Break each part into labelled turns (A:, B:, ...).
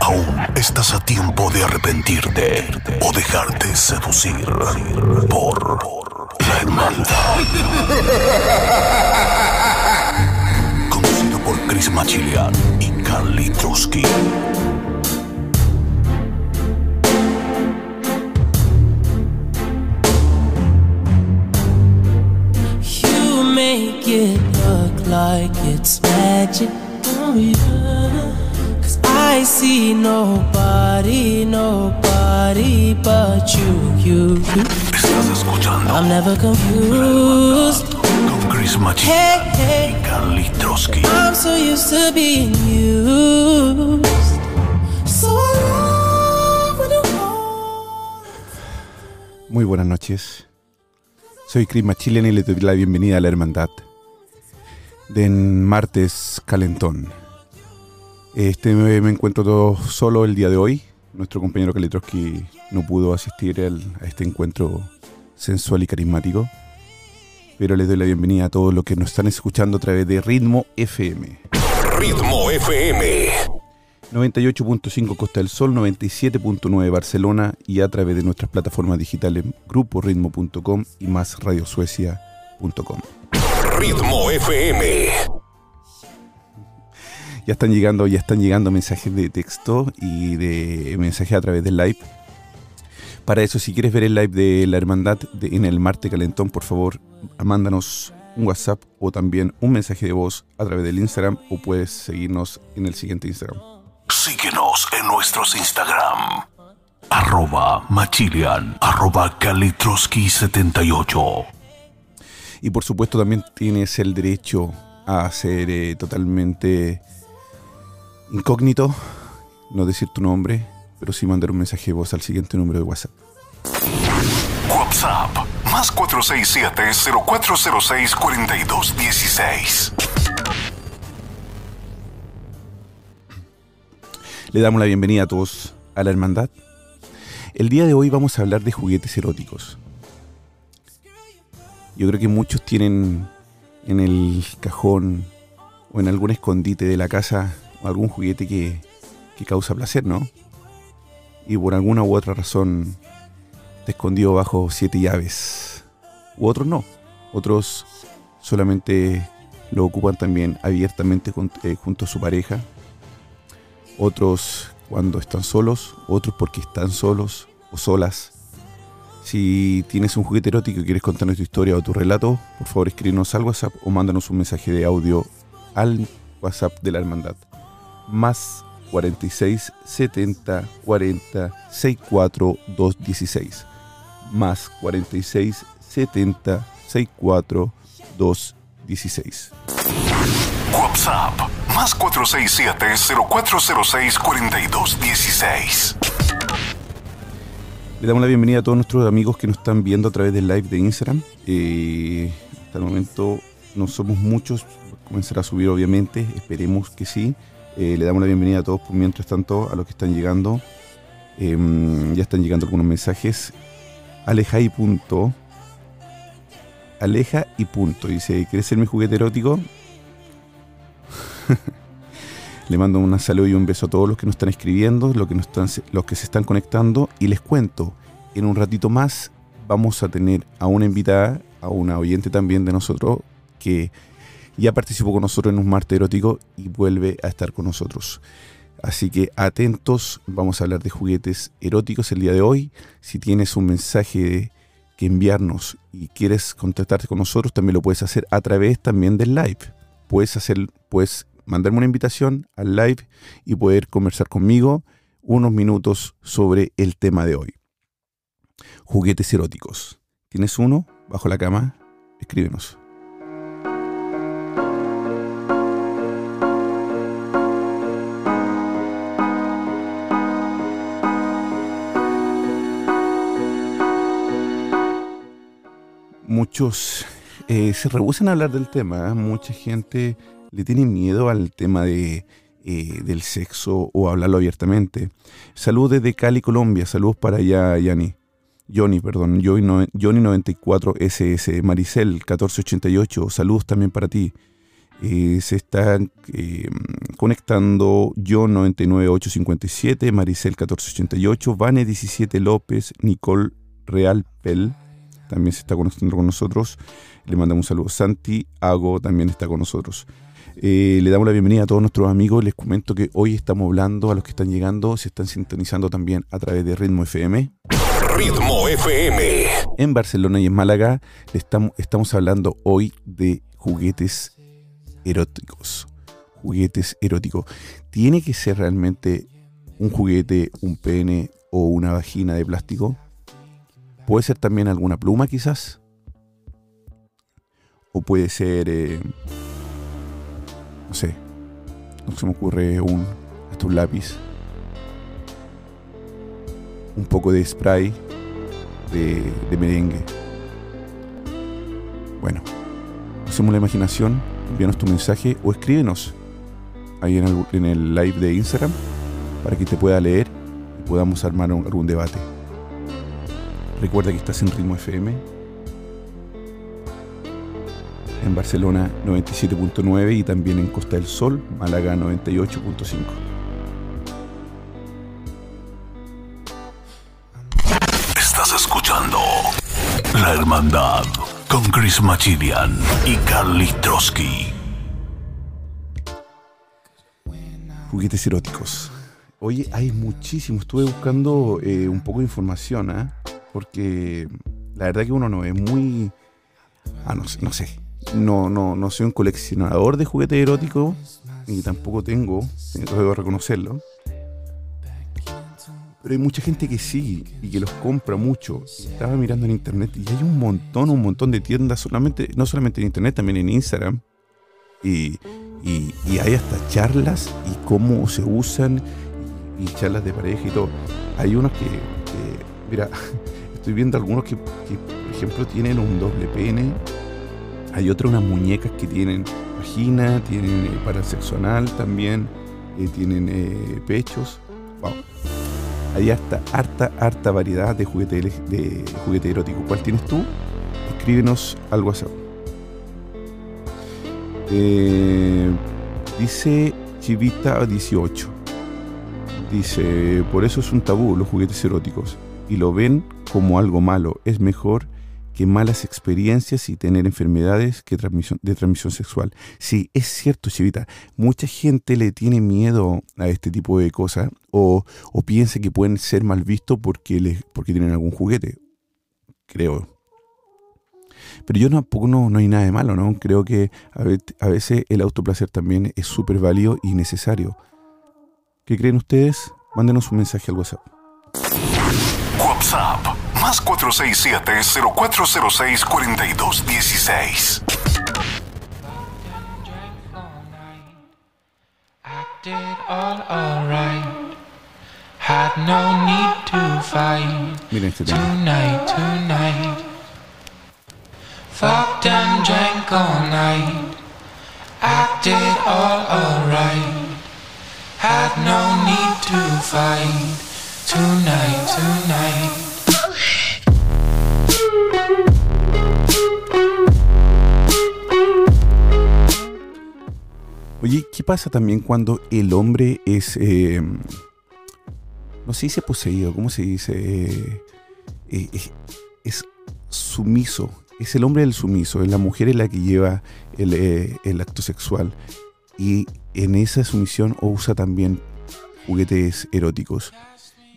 A: Aún estás a tiempo de arrepentirte o dejarte seducir por la hermandad. Conducido por Chris Machilian y Carly Trotsky.
B: You make it look like it's magic. I see nobody, nobody but you, you.
A: Estás escuchando
B: I'm never confused.
A: con Chris
B: Hey, hey.
A: y Carly Trotsky.
B: I'm so used to being used. So I love when you hold.
C: Muy buenas noches. Soy Chris Machilian y le doy la bienvenida a la Hermandad de martes calentón. Este me, me encuentro todo solo el día de hoy. Nuestro compañero Kalitroski no pudo asistir al- a este encuentro sensual y carismático. Pero les doy la bienvenida a todos los que nos están escuchando a través de Ritmo FM.
A: Ritmo FM.
C: 98.5 Costa del Sol, 97.9 Barcelona y a través de nuestras plataformas digitales gruporitmo.com y más radiosuecia.com.
A: Ritmo FM.
C: Ya están llegando, ya están llegando mensajes de texto y de mensajes a través del live. Para eso, si quieres ver el live de la hermandad de- en el Marte Calentón, por favor, mándanos un WhatsApp o también un mensaje de voz a través del Instagram o puedes seguirnos en el siguiente Instagram.
A: Síguenos en nuestros Instagram. Arroba Machilian. Arroba Kalitroski78.
C: Y por supuesto también tienes el derecho a ser eh, totalmente incógnito, no decir tu nombre, pero sí mandar un mensaje de voz al siguiente número de WhatsApp.
A: WhatsApp. Más 467-0406-4216.
C: Le damos la bienvenida a todos a la hermandad. El día de hoy vamos a hablar de juguetes eróticos. Yo creo que muchos tienen en el cajón o en algún escondite de la casa algún juguete que, que causa placer, ¿no? Y por alguna u otra razón está escondido bajo siete llaves. U otros no. Otros solamente lo ocupan también abiertamente con- eh, junto a su pareja otros cuando están solos, otros porque están solos o solas. Si tienes un juguete erótico y quieres contarnos tu historia o tu relato, por favor escríbenos al WhatsApp o mándanos un mensaje de audio al WhatsApp de la hermandad. Más 46 70 40 64 216. Más 46 70 64 216.
A: WhatsApp. Más 467-0406-4216.
C: Le damos la bienvenida a todos nuestros amigos que nos están viendo a través del live de Instagram. Eh, hasta el momento no somos muchos, comenzará a subir obviamente, esperemos que sí. Eh, le damos la bienvenida a todos mientras tanto, a los que están llegando. Eh, ya están llegando algunos mensajes. Aleja y punto. Aleja y punto. Dice, ¿quieres ser mi juguete erótico? Le mando un saludo y un beso a todos los que nos están escribiendo, los que, nos están, los que se están conectando. Y les cuento, en un ratito más vamos a tener a una invitada, a una oyente también de nosotros, que ya participó con nosotros en un martes erótico y vuelve a estar con nosotros. Así que atentos, vamos a hablar de juguetes eróticos el día de hoy. Si tienes un mensaje que enviarnos y quieres contactarte con nosotros, también lo puedes hacer a través también del live. Puedes hacer, puedes mandarme una invitación al live y poder conversar conmigo unos minutos sobre el tema de hoy. Juguetes eróticos. ¿Tienes uno bajo la cama? Escríbenos. Muchos eh, se rehusan a hablar del tema. ¿eh? Mucha gente le tiene miedo al tema de, eh, del sexo o hablarlo abiertamente. Saludos desde Cali, Colombia. Saludos para allá, Yani. Johnny, perdón, Johnny 94 SS, Maricel 1488, saludos también para ti. se están conectando John 99857, Maricel 1488, Vane 17 López, Nicole Real Pel, también se está conectando con nosotros. Le mandamos un saludo. Santi Hago también está con nosotros. Eh, le damos la bienvenida a todos nuestros amigos. Les comento que hoy estamos hablando a los que están llegando, se están sintonizando también a través de Ritmo FM.
A: Ritmo FM.
C: En Barcelona y en Málaga estamos, estamos hablando hoy de juguetes eróticos. Juguetes eróticos. ¿Tiene que ser realmente un juguete, un pene o una vagina de plástico? Puede ser también alguna pluma quizás. O puede ser, eh, no sé, no se me ocurre un, hasta un lápiz. Un poco de spray de, merengue. Bueno, usemos la imaginación, envíanos tu mensaje o escríbenos ahí en el, en el live de Instagram para que te pueda leer y podamos armar algún debate. Recuerda que estás en Ritmo FM. En Barcelona 97.9 y también en Costa del Sol, Málaga 98.5.
A: Estás escuchando La Hermandad con Chris Machilian y Carly Trotsky.
C: Juguetes eróticos. Oye, hay muchísimo. Estuve buscando eh, un poco de información, ¿eh? Porque la verdad que uno no es muy... Ah, no, sé, no sé. No, no, no soy un coleccionador de juguetes eróticos, ni tampoco tengo, tengo que reconocerlo. Pero hay mucha gente que sí y que los compra mucho. Estaba mirando en internet y hay un montón, un montón de tiendas, solamente, no solamente en internet, también en Instagram. Y, y, hay hasta charlas y cómo se usan y charlas de pareja y todo. Hay unos que mira, Estoy viendo algunos que, por ejemplo, tienen un doble pene. Hay otros, unas muñecas que tienen vagina, tienen eh, para sexo anal también, eh, tienen eh, pechos. Wow. Hay hasta harta, harta variedad de juguete, de juguete erótico. ¿Cuál tienes tú? Escríbenos al WhatsApp. dice Chivita 18. Dice, por eso es un tabú los juguetes eróticos. Y lo ven como algo malo. Es mejor que malas experiencias y tener enfermedades que de transmisión sexual. Sí, es cierto, Chivita. Mucha gente le tiene miedo a este tipo de cosas o, piensa que pueden ser mal vistos porque tienen algún juguete. Creo. Pero yo tampoco no, no hay nada de malo, ¿no? Creo que a veces el autoplacer también es súper válido y necesario. ¿Qué creen ustedes? Mándenos un mensaje al WhatsApp.
A: WhatsApp más 467-0406-4216.
B: Acted all alright. Had no need to fight.
C: Miren este tema.
B: Tonight, tonight. Fucked and drank all night. Acted all alright. Had no need to fight. Tonight, tonight.
C: Oye, ¿qué pasa también cuando el hombre es... Eh, no se dice poseído, ¿cómo se dice? Eh, eh, es, sumiso. Es el hombre el sumiso, es la mujer la que lleva el, el acto sexual. Y en esa sumisión usa también juguetes eróticos.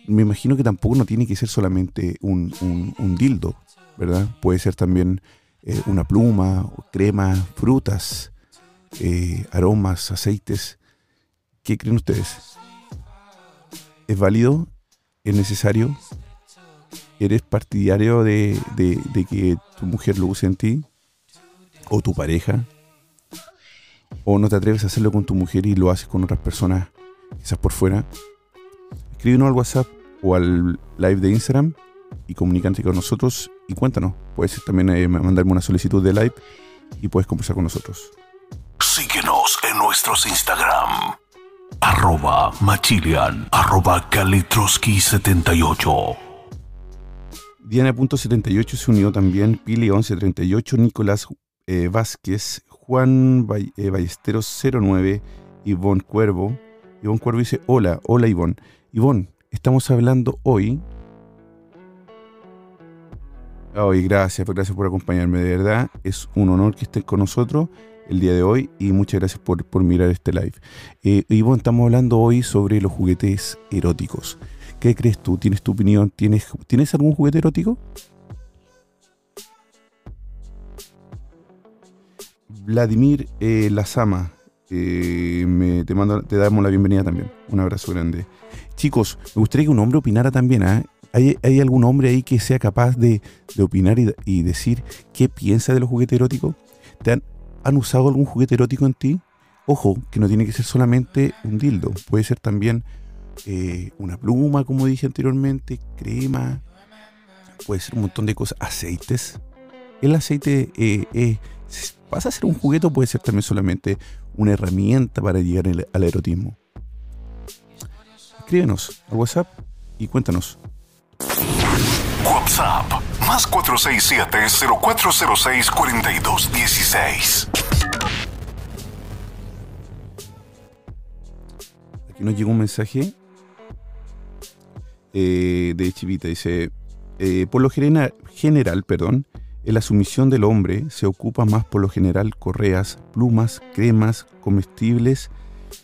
C: Me imagino que tampoco no tiene que ser solamente un, un, dildo, ¿verdad? Puede ser también una pluma, crema, frutas, eh, aromas, aceites. ¿Qué creen ustedes? ¿Es válido? ¿Es necesario? ¿Eres partidario de, que tu mujer lo use en ti? ¿O tu pareja? ¿O no te atreves a hacerlo con tu mujer y lo haces con otras personas, quizás por fuera? Escríbenos al WhatsApp o al live de Instagram y comunícate con nosotros y cuéntanos. Puedes también eh, mandarme una solicitud de live y puedes conversar con nosotros.
A: Síguenos en nuestros Instagram. Arroba Machilian, arroba Kalitroski78.
C: Diana.78 se unió también, Pili1138, Nicolás eh, Vázquez, Juan eh, Ballesteros 09, Ivonne Cuervo. Ivonne Cuervo dice, hola, hola Ivonne. Ivonne, estamos hablando hoy... Hoy, gracias, gracias por acompañarme, de verdad. Es un honor que estén con nosotros el día de hoy y muchas gracias por, por mirar este live. Eh, Ivonne, estamos hablando hoy sobre los juguetes eróticos. ¿Qué crees tú? ¿Tienes tu opinión? ¿Tienes, ¿tienes algún juguete erótico? Vladimir eh, Lazama, eh, te, damos la bienvenida también. Un abrazo grande. Chicos, me gustaría que un hombre opinara también. ¿ah? ¿Hay, hay algún hombre ahí que sea capaz de, de opinar y, y decir qué piensa de los juguetes eróticos? ¿Te han, han usado algún juguete erótico en ti? Ojo, que no tiene que ser solamente un dildo. Puede ser también eh, una pluma, como dije anteriormente, crema, puede ser un montón de cosas, aceites. El aceite eh, eh, pasa a ser un juguete o puede ser también solamente una herramienta para llegar al, erotismo. Escríbenos al WhatsApp y cuéntanos.
A: WhatsApp más 467-0406-4216.
C: Aquí nos llegó un mensaje eh, de Chivita. Dice, eh, por lo general, general, perdón, en la sumisión del hombre se ocupa más por lo general correas, plumas, cremas, comestibles,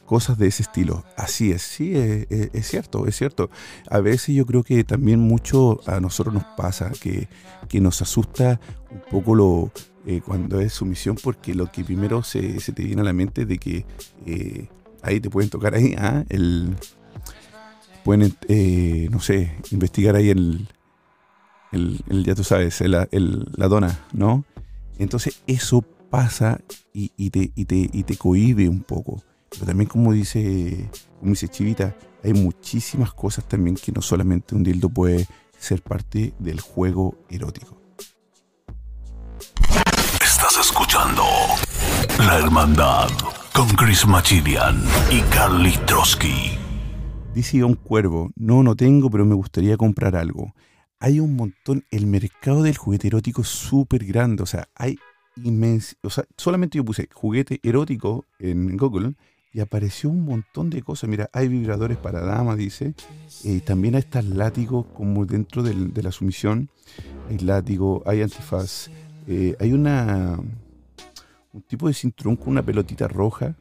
C: cosas de ese estilo. Así es, sí, es cierto, es cierto. A veces yo creo que también mucho a nosotros nos pasa que, que nos asusta un poco lo eh, cuando es sumisión porque lo que primero se, te viene a la mente es de que eh, ahí te pueden tocar ahí, ah, el pueden, eh, no sé, investigar ahí el, el, ya tú sabes, el- la dona, ¿no? Entonces eso pasa y, te, y, te, y te cohíbe un poco. Pero también como dice, como dice Chivita, hay muchísimas cosas también que no solamente un dildo puede ser parte del juego erótico.
A: Estás escuchando La Hermandad con Chris Machilian y Carly Trotsky.
C: Dice Don Cuervo, no, no tengo, pero me gustaría comprar algo. Hay un montón, el mercado del juguete erótico es súper grande, o sea, hay inmenso, o sea, solamente yo puse juguete erótico en Google y apareció un montón de cosas. Mira, hay vibradores para damas, dice, eh, también hay estas látigos como dentro de la sumisión, hay látigo, hay antifaz, eh, hay una, un tipo de cinturón con una pelotita roja,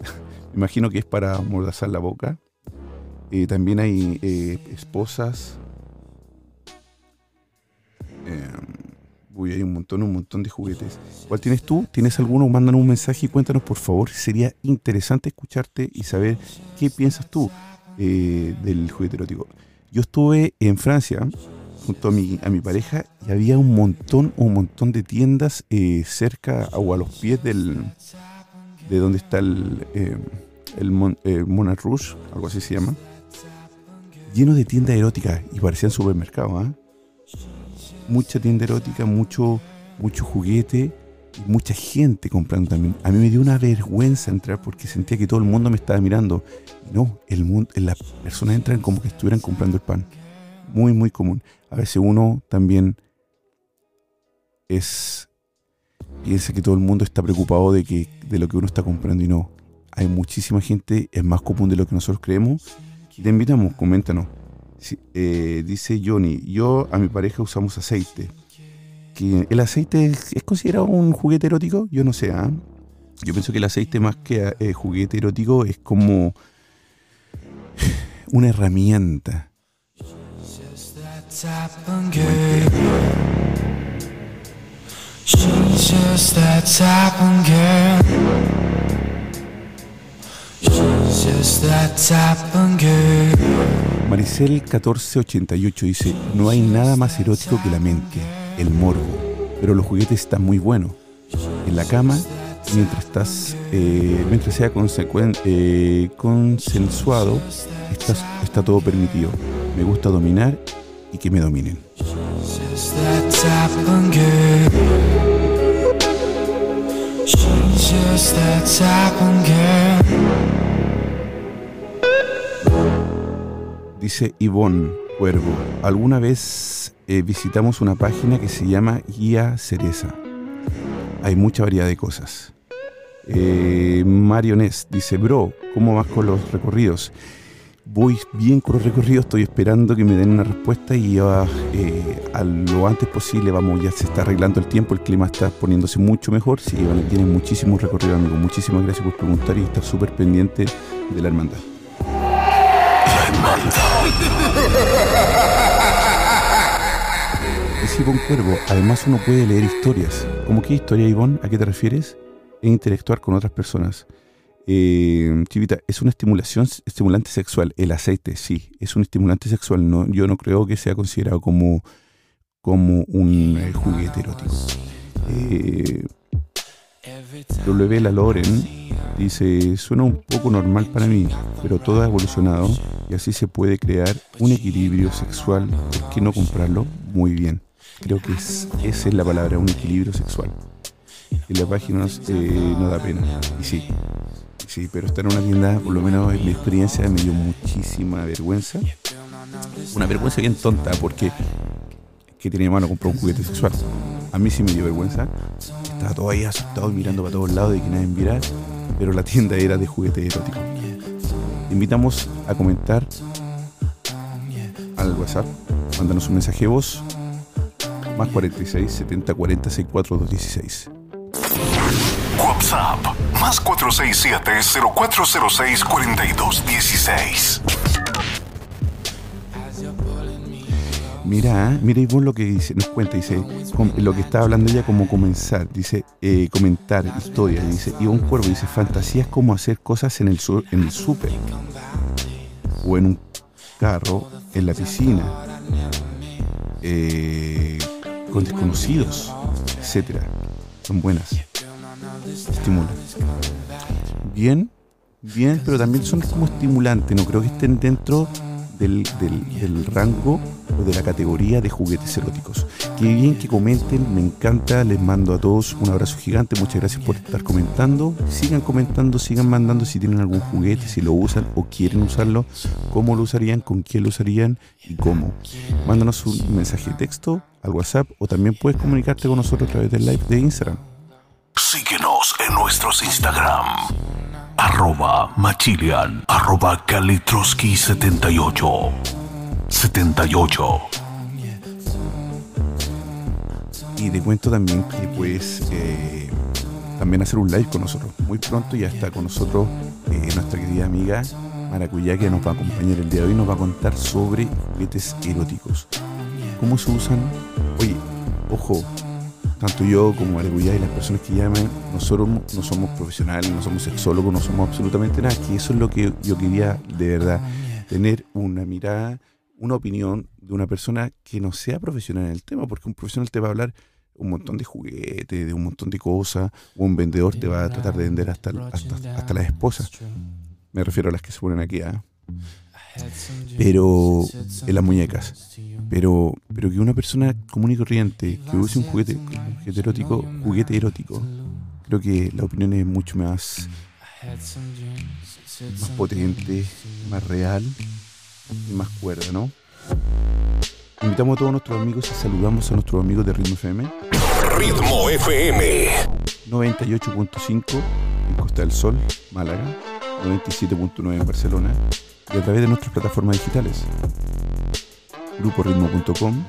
C: imagino que es para mordazar la boca. Eh, también hay esposas. Uy, hay un montón, un montón de juguetes. ¿Cuál tienes tú? ¿Tienes alguno? Mándanos un mensaje y cuéntanos, por favor. Sería interesante escucharte y saber qué piensas tú eh, del juguete erótico. Yo estuve en Francia junto a mi, pareja y había un montón, un montón de tiendas eh, cerca o a los pies del, de donde está el, eh, el Mon, eh, Moulin Rouge, algo así se llama, lleno de tiendas eróticas y parecían supermercados. ¿ah? Mucha tienda erótica, mucho, mucho juguete y mucha gente comprando también. A mí me dio una vergüenza entrar porque sentía que todo el mundo me estaba mirando. No, el mundo, las personas entran como que estuvieran comprando el pan. Muy, muy común. A veces uno también es piensa que todo el mundo está preocupado de, que, de lo que uno está comprando y no. Hay muchísima gente, es más común de lo que nosotros creemos. Te invitamos, coméntanos. Eh, dice Johnny, yo a mi pareja usamos aceite. Que ¿El aceite es, considerado un juguete erótico? Yo no sé, ¿ah? Yo pienso que el aceite más que eh, juguete erótico es como una herramienta. Maricel 1488 dice, no hay nada más erótico que la mente, el morbo, pero los juguetes están muy buenos. En la cama, mientras estás, eh, mientras sea eh, consensuado, estás- está todo permitido. Me gusta dominar y que me dominen.
D: Just that type of girl. She's just that type of girl.
C: Dice Ivonne Cuervo, alguna vez eh, visitamos una página que se llama Guía Cereza. Hay mucha variedad de cosas. Eh, Mario dice, bro, ¿cómo vas con los recorridos? Voy bien con los recorridos, estoy esperando que me den una respuesta y eh, a lo antes posible, vamos, ya se está arreglando el tiempo, el clima está poniéndose mucho mejor, sí, van- tienen muchísimos recorridos, amigos. Muchísimas gracias por preguntar y estar súper pendiente de la hermandad. Es Ivonne Cuervo. Además uno puede leer historias. ¿Cómo qué historia, Ivonne? ¿A qué te refieres? E interactuar con otras personas. Eh, Chivita, es una estimulación, estimulante sexual. El aceite, sí, es un estimulante sexual. No, yo no creo que sea considerado como, como un eh, juguete erótico. Eh, W. La Loren dice, suena un poco normal para mí, pero todo ha evolucionado y así se puede crear un equilibrio sexual. ¿Por qué no comprarlo? Muy bien. Creo que es- esa es la palabra, un equilibrio sexual. Y la página eh, no da pena. Y sí, sí, pero estar en una tienda, por lo menos en mi experiencia, me dio muchísima vergüenza. Una vergüenza bien tonta, porque que tenía mano comprar un juguete sexual. A mí sí me dio vergüenza. Estaba todo ahí asustado y mirando para todos lados de que nadie viera, pero la tienda era de juguete erótico. Te invitamos a comentar al WhatsApp, mándanos un mensaje de voz, más 46 70 40 64 216.
A: WhatsApp más 467-0406-4216.
C: Mira, mira Ivonne lo que dice, nos cuenta, dice, lo que estaba hablando ella como comenzar, dice, eh, comentar historias, dice, Ivonne Cuervo dice, fantasías como hacer cosas en el, su- en el súper, o en un carro, en la piscina, eh, con desconocidos, etcétera. Son buenas, estimulan. Bien, bien, pero también son como estimulantes, no creo que estén dentro del, del- rango o de la categoría de juguetes eróticos. Qué bien que comenten, me encanta, les mando a todos un abrazo gigante, muchas gracias por estar comentando. Sigan comentando, sigan mandando si tienen algún juguete, si lo usan o quieren usarlo, cómo lo usarían, con quién lo usarían y cómo. Mándanos un mensaje de texto al WhatsApp o también puedes comunicarte con nosotros a través del live de Instagram.
A: Síguenos en nuestros Instagram. Arroba Machilian. Arroba Kalitroski78. 78.
C: Y te cuento también que puedes eh, también hacer un live con nosotros. Muy pronto ya está con nosotros eh, nuestra querida amiga Maracuyá que nos va a acompañar el día de hoy. Nos va a contar sobre juguetes eróticos. ¿Cómo se usan? Oye, ojo, tanto yo como Maracuyá y las personas que llaman, nosotros no somos profesionales, no somos sexólogos, no somos absolutamente nada. Que eso es lo que yo quería de verdad, tener una mirada una opinión de una persona que no sea profesional en el tema, porque un profesional te va a hablar un montón de juguetes, de un montón de cosas, o un vendedor te va a tratar de vender hasta, hasta, hasta las esposas. Me refiero a las que se ponen aquí, ¿ah? Pero en las muñecas. Pero, pero que una persona común y corriente que use un juguete, juguete erótico, juguete erótico, creo que la opinión es mucho más, más potente, más real y más cuerda, ¿no? Invitamos a todos nuestros amigos y saludamos a nuestros amigos de Ritmo FM
A: Ritmo FM.
C: 98.5 en Costa del Sol, Málaga, 97.9 en Barcelona y a través de nuestras plataformas digitales gruporitmo.com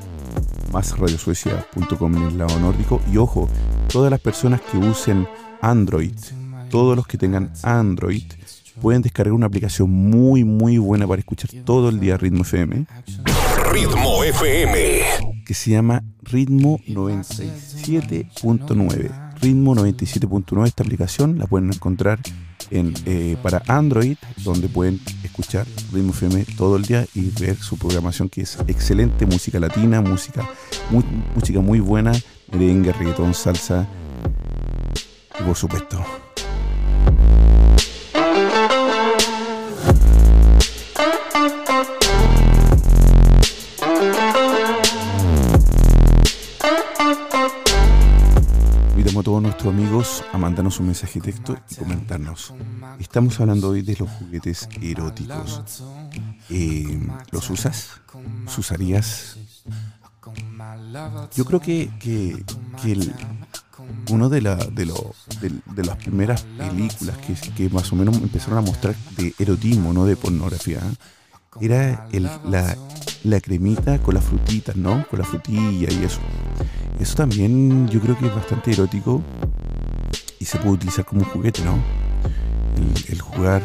C: más radiosuecia.com en el lado nórdico y ojo, todas las personas que usen Android, todos los que tengan Android pueden descargar una aplicación muy muy buena para escuchar todo el día Ritmo FM
A: Ritmo FM.
C: que se llama Ritmo 97.9. Ritmo 97.9, esta aplicación la pueden encontrar en, eh, para Android, donde pueden escuchar Ritmo FM todo el día y ver su programación que es excelente, música latina, música muy, música muy buena, merengue, reggaetón, salsa y por supuesto sus amigos a mandarnos un mensaje texto y comentarnos. Estamos hablando hoy de los juguetes eróticos. Eh, ¿Los usas? ¿Los usarías? Yo creo que, que, que uno de, la, de, lo- de, las primeras películas que, que más o menos empezaron a mostrar de erotismo, no de pornografía, era el- la, la cremita con las frutitas, ¿no? Con la frutilla y eso. Eso también yo creo que es bastante erótico y se puede utilizar como un juguete, ¿no? El, jugar,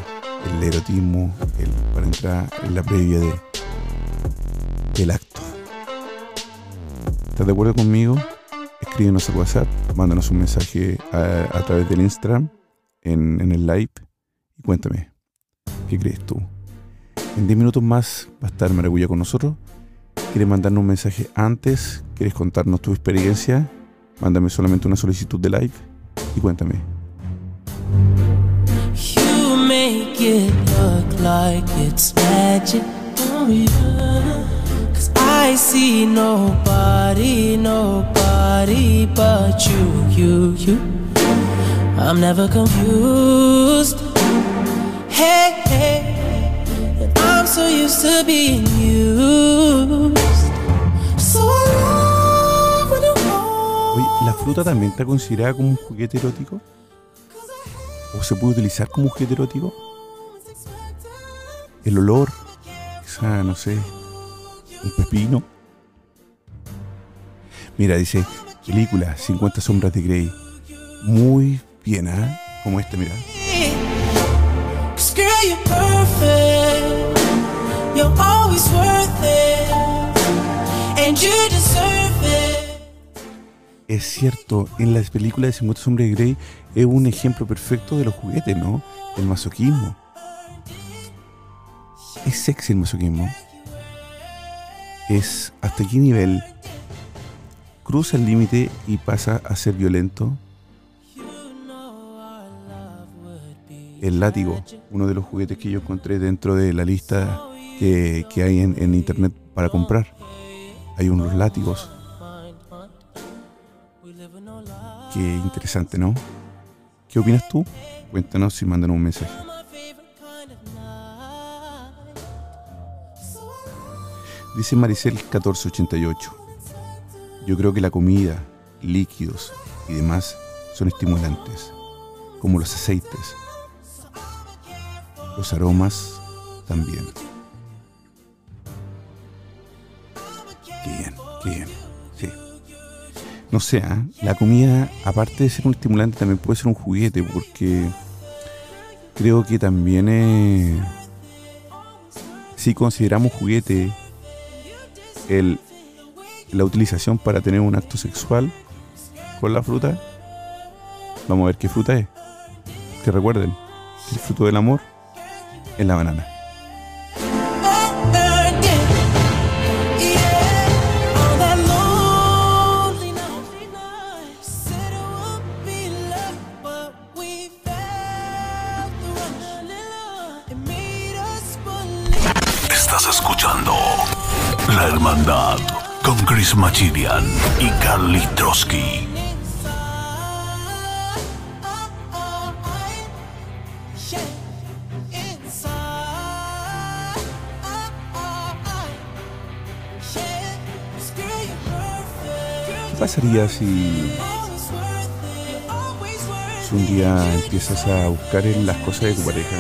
C: el erotismo, el, para entrar en la previa de, del acto. ¿Estás de acuerdo conmigo? Escríbenos al WhatsApp, mándanos un mensaje a, a través del Instagram, en, en el live, y cuéntame, ¿qué crees tú? En 10 minutos más va a estar Maracuya con nosotros. ¿Quieres mandarnos un mensaje antes? ¿Quieres contarnos tu experiencia? Mándame solamente una solicitud de live y cuéntame.
B: You make it look like it's magic. Cause I see nobody, nobody but you, you, you. I'm never confused. I'm so used to being used. So I love when you hold.
C: Oye, ¿la fruta también está considerada como un juguete erótico? ¿O se puede utilizar como un juguete erótico? El olor, quizá, no sé, un pepino. Mira, dice, película 50 sombras de Grey. Muy bien, ¿ah? Como este, mira.
B: Girl, you're perfect.
C: Es cierto, en las películas de 50 sombras de Grey es un ejemplo perfecto de los juguetes, ¿no? Del masoquismo. Es sexy el masoquismo. Es hasta qué nivel cruza el límite y pasa a ser violento. El látigo, uno de los juguetes que yo encontré dentro de la lista que, hay en, en internet para comprar. Hay unos látigos. Qué interesante, ¿no? ¿Qué opinas tú? Cuéntanos y mándanos un mensaje. Dice Maricel 1488. Yo creo que la comida, líquidos y demás son estimulantes, como los aceites. Los aromas también. Qué bien, qué bien. Sí. No sé, ¿ah? la comida, aparte de ser un estimulante, también puede ser un juguete, porque creo que también eh, si consideramos juguete el, la utilización para tener un acto sexual con la fruta, vamos a ver qué fruta es. Que recuerden, el fruto del amor es la banana.
A: Hermandad con Chris Machirian y Carly Trotsky.
C: ¿Qué pasaría si un día empiezas a buscar en las cosas de tu pareja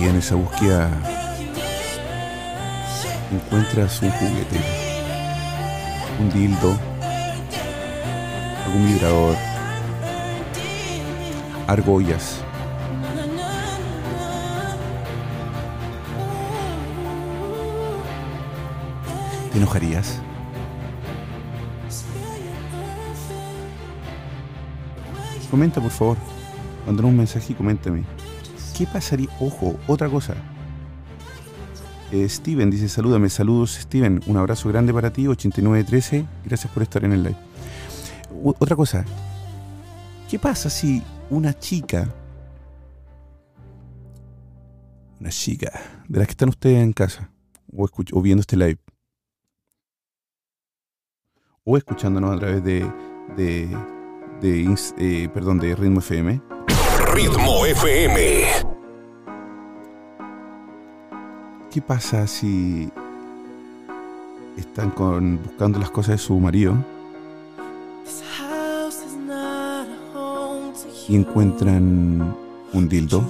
C: y en esa búsqueda encuentras un juguete, un dildo, algún vibrador, argollas? ¿Te enojarías? Comenta, por favor. Mándanos un mensaje y coméntame. ¿Qué pasaría? Ojo, otra cosa. Eh, Steven dice, salúdame, saludos Steven, un abrazo grande para ti, 8913, gracias por estar en el live. Otra cosa, ¿qué pasa si una chica, una chica, de las que están ustedes en casa, o, viendo este live, o escuchándonos a través de, de, eh, perdón, de Ritmo FM.
A: Ritmo FM.
C: ¿Qué pasa si están con, buscando las cosas de su marido y encuentran un dildo?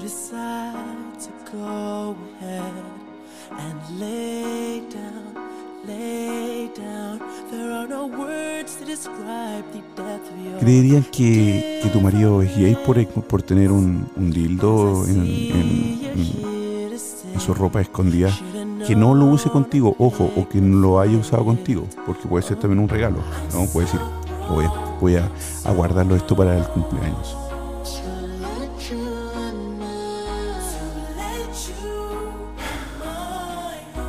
C: ¿Creerían que, tu marido es gay por, por tener un, dildo en, en- su ropa escondida? Que no lo use contigo, ojo, o que no lo haya usado contigo, porque puede ser también un regalo, ¿no? Puede decir, voy a, voy a, a guardarlo esto para el cumpleaños.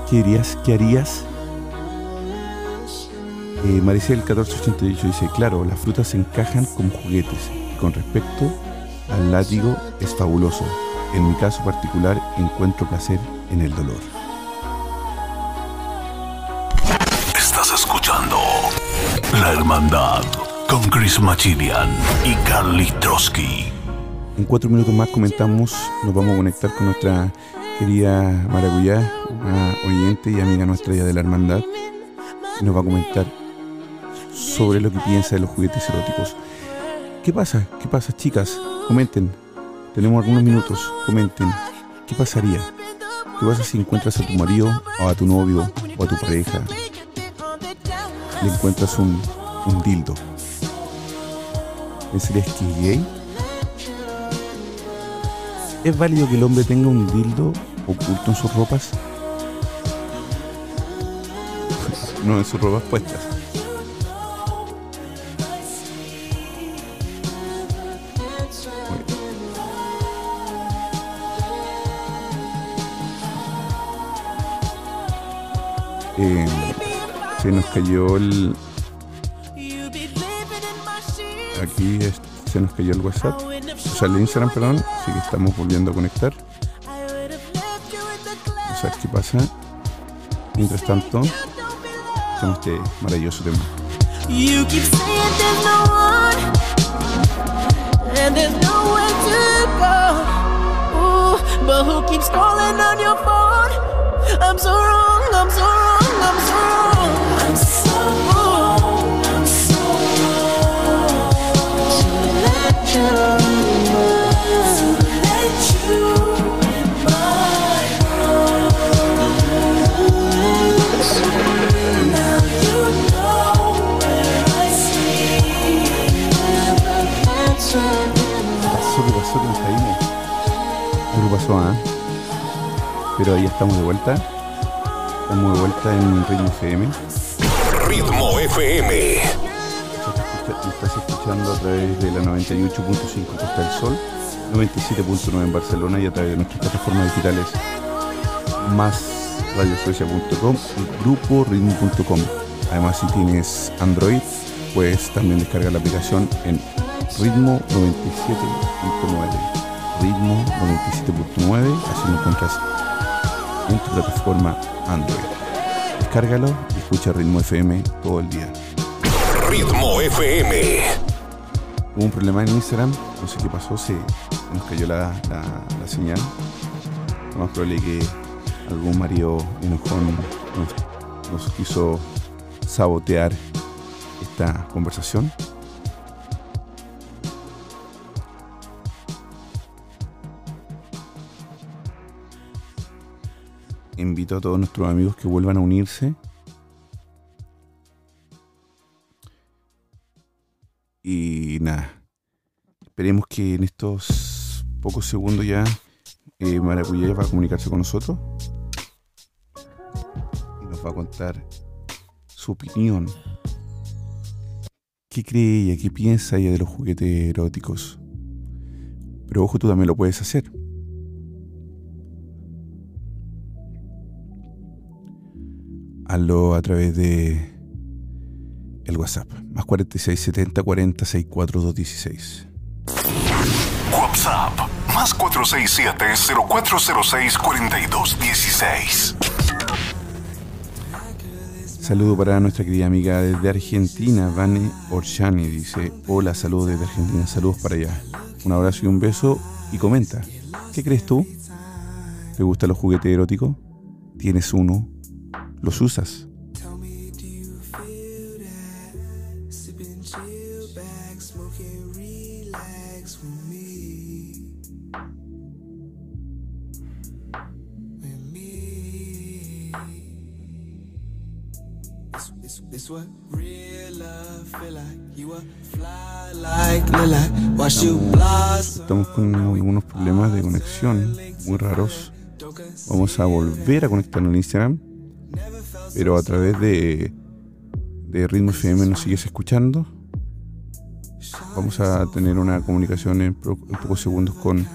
C: ¿Qué dirías? ¿Qué harías? Eh, Maricel 1488 dice, claro, las frutas se encajan como juguetes. Y con respecto al látigo, es fabuloso. En mi caso particular, encuentro placer en el dolor.
A: Estás escuchando La Hermandad con Chris Machilian y Carly Trotsky.
C: En cuatro minutos más comentamos, nos vamos a conectar con nuestra querida Maracuyá, una oyente y amiga nuestra ya de la hermandad, y nos va a comentar sobre lo que piensa de los juguetes eróticos. ¿Qué pasa? ¿Qué pasa, chicas? Comenten. Tenemos algunos minutos. Comenten. ¿Qué pasaría? ¿Qué pasa si encuentras a tu marido o a tu novio o a tu pareja? Le encuentras un, un dildo. ¿Pensarías que es gay? ¿Es válido que el hombre tenga un dildo oculto en sus ropas? no en sus ropas puestas. Se nos cayó el. Aquí se nos cayó el WhatsApp. O sea, el Instagram, perdón. Así que estamos volviendo a conectar. No sabes qué pasa. Mientras tanto, con este maravilloso tema.
B: And there's nowhere to go. But who keeps calling on your phone? I'm so wrong, I'm so wrong, I'm so wrong. I'm so wrong, I'm so wrong. To let you, to let you in my arms. Now you know where I sleep.
C: Pasó que pasó que nos caímos. Algo pasó, ¿ah? Pero ahí estamos de vuelta. Estamos de vuelta en Ritmo FM.
A: Ritmo FM.
C: Estás escuchando a través de la 98.5 Costa del Sol, 97.9 en Barcelona y a través de nuestras plataformas digitales más radiosuecia.com y grupo ritmo.com. Además, si tienes Android, puedes también descargar la aplicación en ritmo 97.9. Ritmo 97.9, así lo encuentras en tu plataforma Android. Descárgalo y escucha Ritmo FM todo el día.
A: Ritmo FM.
C: Hubo un problema en Instagram, no sé qué pasó, se, nos cayó la, la- la señal. Lo más probable que algún marido enojón nos, nos quiso sabotear esta conversación. Invito a todos nuestros amigos que vuelvan a unirse Y nada, esperemos que en estos pocos segundos ya eh, Maracuyá va a comunicarse con nosotros y nos va a contar su opinión. ¿Qué cree ella? ¿Qué piensa ella de los juguetes eróticos? Pero ojo, tú también lo puedes hacer. Hazlo a través de el WhatsApp, más 4670 40 64216.
A: WhatsApp. Más 467-0406-4216.
C: Saludo para nuestra querida amiga desde Argentina, Vane Orchani. Dice, hola, saludos desde Argentina, saludos para allá. Un abrazo y un beso y comenta, ¿qué crees tú? ¿Te gustan los juguetes eróticos? ¿Tienes uno? ¿Los usas? Estamos con algunos problemas de conexión muy raros. Vamos a volver a conectarnos en Instagram, pero a través de, de Ritmo FM nos sigues escuchando. Vamos a tener una comunicación en, pro- pocos segundos con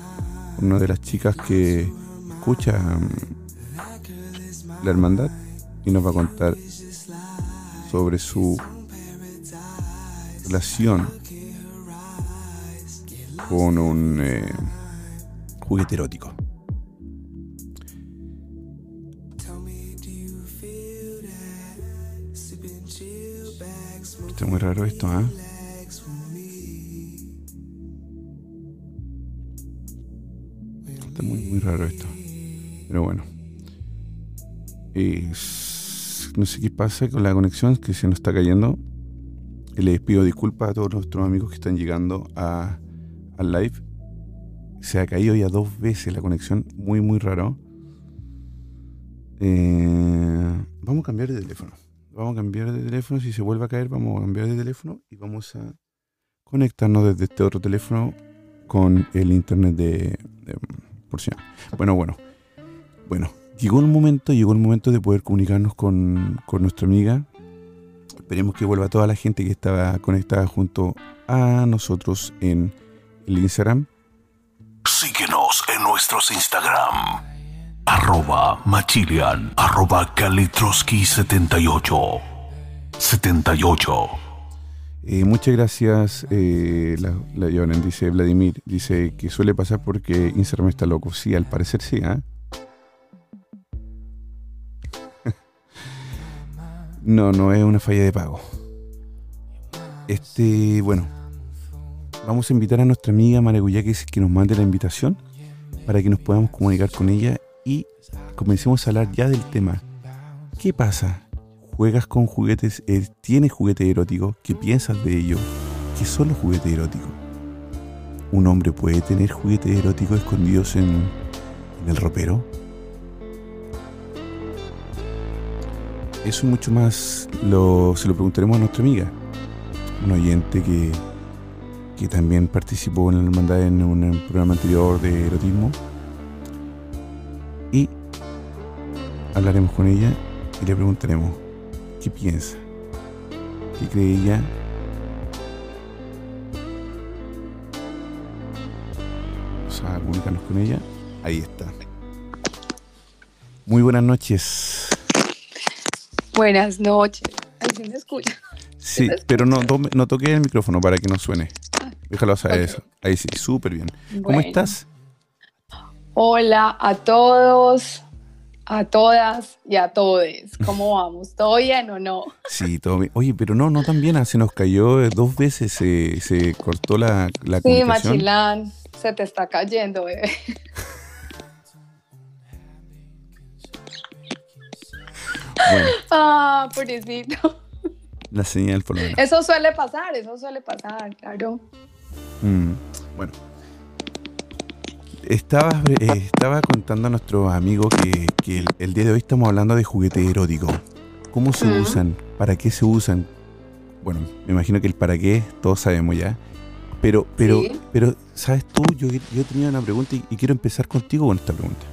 C: una de las chicas que escucha mm, la hermandad y nos va a contar sobre su relación con un eh, juguete erótico. Está muy raro esto, ¿ah? Está muy, muy raro esto. Pero bueno. No sé qué pasa con la conexión, que se nos está cayendo. Y les pido disculpas a todos nuestros amigos que están llegando a, al live. Se ha caído ya dos veces la conexión, muy, muy raro. Eh, vamos a cambiar de teléfono. Vamos a cambiar de teléfono. Si se vuelve a caer, vamos a cambiar de teléfono y vamos a conectarnos desde este otro teléfono con el internet de, de porción. Bueno, bueno. Bueno, llegó el momento, llegó el momento de poder comunicarnos con, con nuestra amiga. Esperemos que vuelva toda la gente que estaba conectada junto a nosotros en el Instagram.
A: Síguenos en nuestros Instagram. Arroba Machilian. Arroba Kalitroski78. 78.
C: Eh, muchas gracias, eh, la, la dice Vladimir. Dice que suele pasar porque Instagram está loco. Sí, al parecer sí, ¿ah? no, no es una falla de pago. Este, bueno, vamos a invitar a nuestra amiga Maraguyá que, que nos mande la invitación para que nos podamos comunicar con ella y comencemos a hablar ya del tema. ¿Qué pasa? ¿Juegas con juguetes? eh, ¿Tienes juguete erótico? ¿Qué piensas de ello? ¿Qué son los juguetes eróticos? ¿Un hombre puede tener juguetes eróticos escondidos en, en el ropero? Eso y mucho más lo, se lo preguntaremos a nuestra amiga, un oyente que, que también participó en la hermandad en un programa anterior de erotismo. Y hablaremos con ella y le preguntaremos qué piensa, qué cree ella. Vamos a comunicarnos con ella. Ahí está. Muy buenas noches.
E: Buenas noches. Ay, ¿sí me escucha?
C: Sí,
E: me
C: pero no, no toque el micrófono para que no suene. Déjalo saber eso. Ahí sí, súper bien. ¿Cómo estás?
E: Hola a todos, a todas y a todes. ¿Cómo vamos? ¿Todo bien o no?
C: Sí, todo bien. Oye, pero no, no tan bien. ah, Se nos cayó eh, dos veces, se, se cortó la, la
E: Sí,
C: comunicación.
E: Machilán, se te está cayendo, bebé.
C: Bueno,
E: Ah, pobrecito.
C: la señal por lo menos.
E: Eso suele pasar, eso suele pasar, claro.
C: Mm, bueno. Estaba, eh, estaba contando a nuestros amigos que, que el, el día de hoy estamos hablando de juguetes eróticos. ¿Cómo se usan? ¿Para qué se usan? Bueno, me imagino que el para qué todos sabemos ya. Pero, pero,
E: Sí.
C: pero, ¿sabes tú? Yo, yo tenía una pregunta y, y quiero empezar contigo con esta pregunta.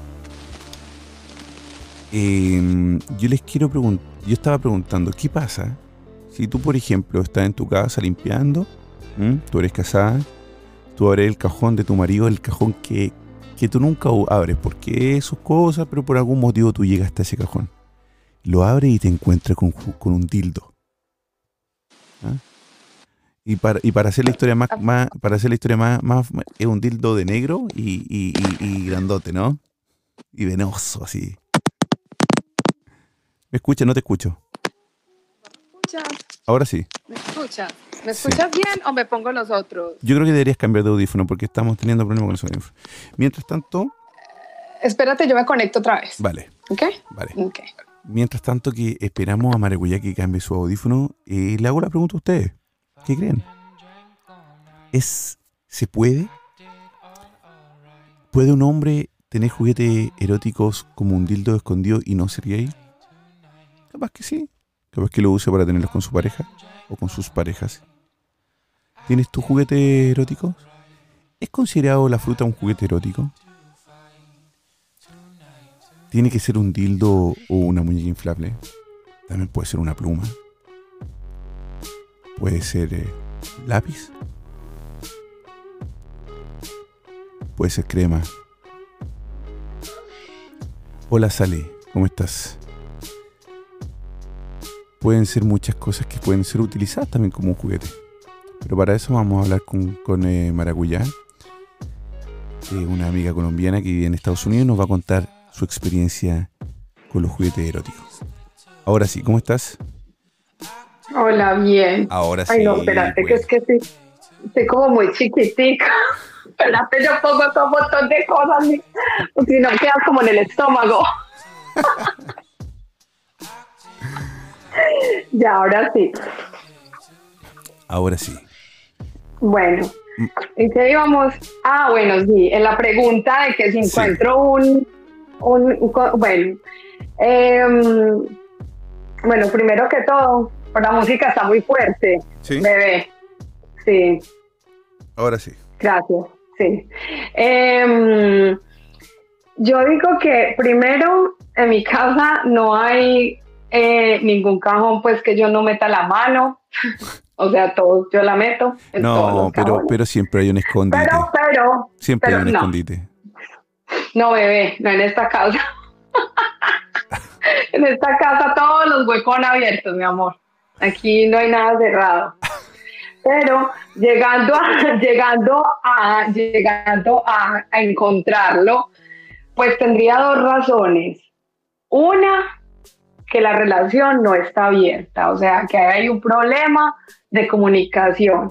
C: Eh, yo les quiero preguntar, yo estaba preguntando, ¿qué pasa si tú, por ejemplo, estás en tu casa limpiando, ¿m? tú eres casada, tú abres el cajón de tu marido, el cajón que, que tú nunca abres, porque es sus cosas, pero por algún motivo tú llegas hasta ese cajón. Lo abres y te encuentras con, con un dildo. ¿Ah? Y para, y para hacer la historia más, más- para hacer la historia más, más, es un dildo de negro y, y- grandote, ¿no? Y venoso, así. ¿Me escuchas? No te escucho.
E: escuchas?
C: Ahora sí.
E: ¿Me escuchas? ¿Me escuchas bien o me pongo los otros?
C: Yo creo que deberías cambiar de audífono porque estamos teniendo problemas con los audífonos. Mientras tanto,
E: Espérate, yo me conecto otra vez.
C: vale,
E: ¿Ok?
C: vale.
E: Ok.
C: Mientras tanto que esperamos a Maracuyá que cambie su audífono, eh, le hago la pregunta a ustedes. ¿Qué creen? ¿Es, ¿Se puede? ¿Puede un hombre tener juguetes eróticos como un dildo escondido y no ser gay? Capaz que sí. Capaz que lo use para tenerlos con su pareja o con sus parejas. ¿Tienes tu juguete erótico? ¿Es considerado la fruta un juguete erótico? ¿Tiene que ser un dildo o una muñeca inflable? También puede ser una pluma. Puede ser eh, lápiz. Puede ser crema. Hola Sally, ¿cómo estás? Pueden ser muchas cosas que pueden ser utilizadas también como un juguete. Pero para eso vamos a hablar con, con eh, Maracuyá, eh, una amiga colombiana que vive en Estados Unidos y nos va a contar su experiencia con los juguetes eróticos. Ahora sí, ¿cómo estás?
E: Hola, bien.
C: Ahora sí.
E: Ay, no, espérate, que
C: pues.
E: es que estoy, estoy como muy chiquitica. Espérate, yo pongo todo un montón de cosas. mi- Si no, quedas como en el estómago. ya, ahora sí.
C: Ahora sí.
E: Bueno, ¿en qué íbamos? Ah, bueno, sí, en la pregunta de que si
C: Sí.
E: encuentro un, un, bueno, em, bueno, primero que todo, la música está muy fuerte,
C: ¿Sí?
E: bebé, sí,
C: Ahora sí.
E: gracias, sí. Em, yo digo que primero, en mi casa no hay eh, ningún cajón, pues que yo no meta la mano, o sea, todo yo la meto. en todos
C: No,
E: los
C: pero, pero siempre hay un escondite.
E: Pero, pero,
C: siempre
E: pero
C: hay un
E: no.
C: escondite.
E: no, bebé, no en esta casa. en esta casa todos los huecos abiertos, mi amor. Aquí no hay nada cerrado. Pero llegando a, llegando a, llegando a, a encontrarlo, pues tendría dos razones. Una, que la relación no está abierta, o sea, que hay un problema de comunicación.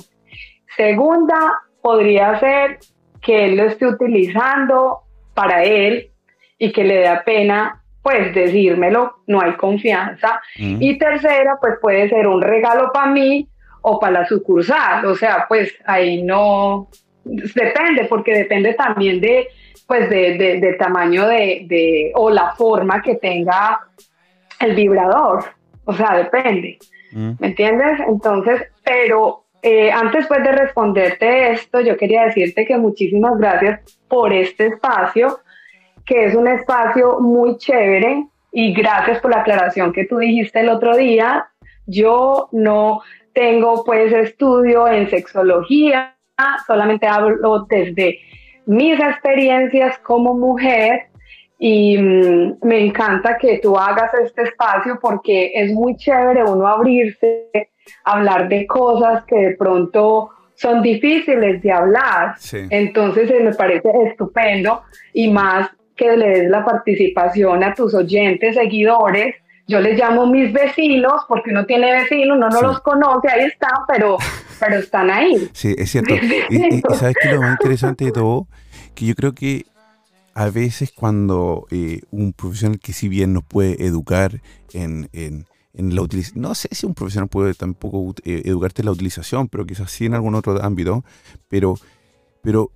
E: Segunda, podría ser que él lo esté utilizando para él y que le da pena, pues decírmelo, no hay confianza.
C: Mm.
E: Y tercera, pues puede ser un regalo para mí o para la sucursal, o sea, pues ahí no, depende, porque depende también de, pues de, de- tamaño de, de, o la forma que tenga el vibrador, o sea, depende.
C: Mm.
E: ¿Me entiendes? Entonces, pero eh, antes pues de responderte esto, yo quería decirte que muchísimas gracias por este espacio, que es un espacio muy chévere y gracias por la aclaración que tú dijiste el otro día. Yo no tengo pues estudio en sexología, solamente hablo desde mis experiencias como mujer y mm, me encanta que tú hagas este espacio porque es muy chévere uno abrirse, hablar de cosas que de pronto son difíciles de hablar.
C: Sí.
E: Entonces eh, me parece estupendo y más que le des la participación a tus oyentes, seguidores. Yo les llamo mis vecinos porque uno tiene vecinos, uno no
C: Sí.
E: los conoce, ahí están, pero, pero están ahí.
C: Sí, es cierto. Y, y- y sabes que lo más interesante de todo, que yo creo que a veces cuando eh, un profesional que si bien nos puede educar en, en, en la utilización, no sé si un profesional puede tampoco eh, educarte en la utilización, pero quizás sí en algún otro ámbito, pero, pero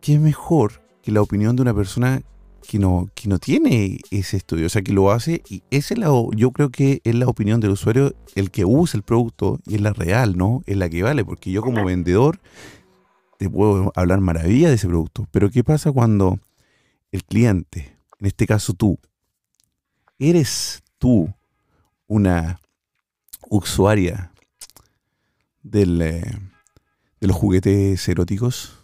C: qué mejor que la opinión de una persona que no, que no tiene ese estudio, o sea, que lo hace y esa es la, yo creo que es la opinión del usuario, el que usa el producto y es la real, ¿no? Es la que vale, porque yo como vendedor te puedo hablar maravilla de ese producto, pero ¿qué pasa cuando el cliente, en este caso tú, eres tú una usuaria del, eh, de los juguetes eróticos?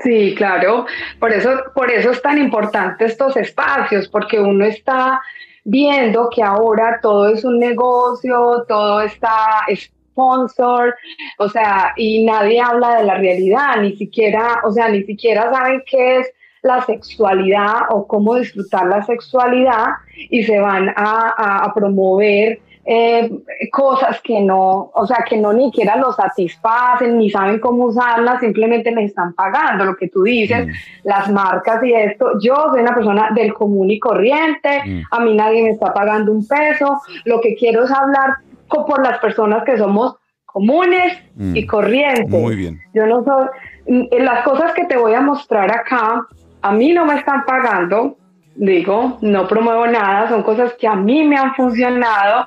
E: Sí, claro. Por eso, por eso es tan importante estos espacios, porque uno está viendo que ahora todo es un negocio, todo está sponsor, o sea, y nadie habla de la realidad, ni siquiera, o sea, ni siquiera saben qué es la sexualidad o cómo disfrutar la sexualidad y se van a, a- a promover eh, cosas que no, o sea, que no ni siquiera los satisfacen, ni saben cómo usarlas, simplemente les están pagando, lo que tú dices,
C: Mm.
E: las marcas y esto. Yo soy una persona del común y corriente,
C: Mm.
E: a mí nadie me está pagando un peso, lo que quiero es hablar por las personas que somos comunes
C: Mm.
E: y corrientes.
C: Muy bien.
E: Yo no soy, mm, las cosas que te voy a mostrar acá, a mí no me están pagando, digo, no promuevo nada, son cosas que a mí me han funcionado.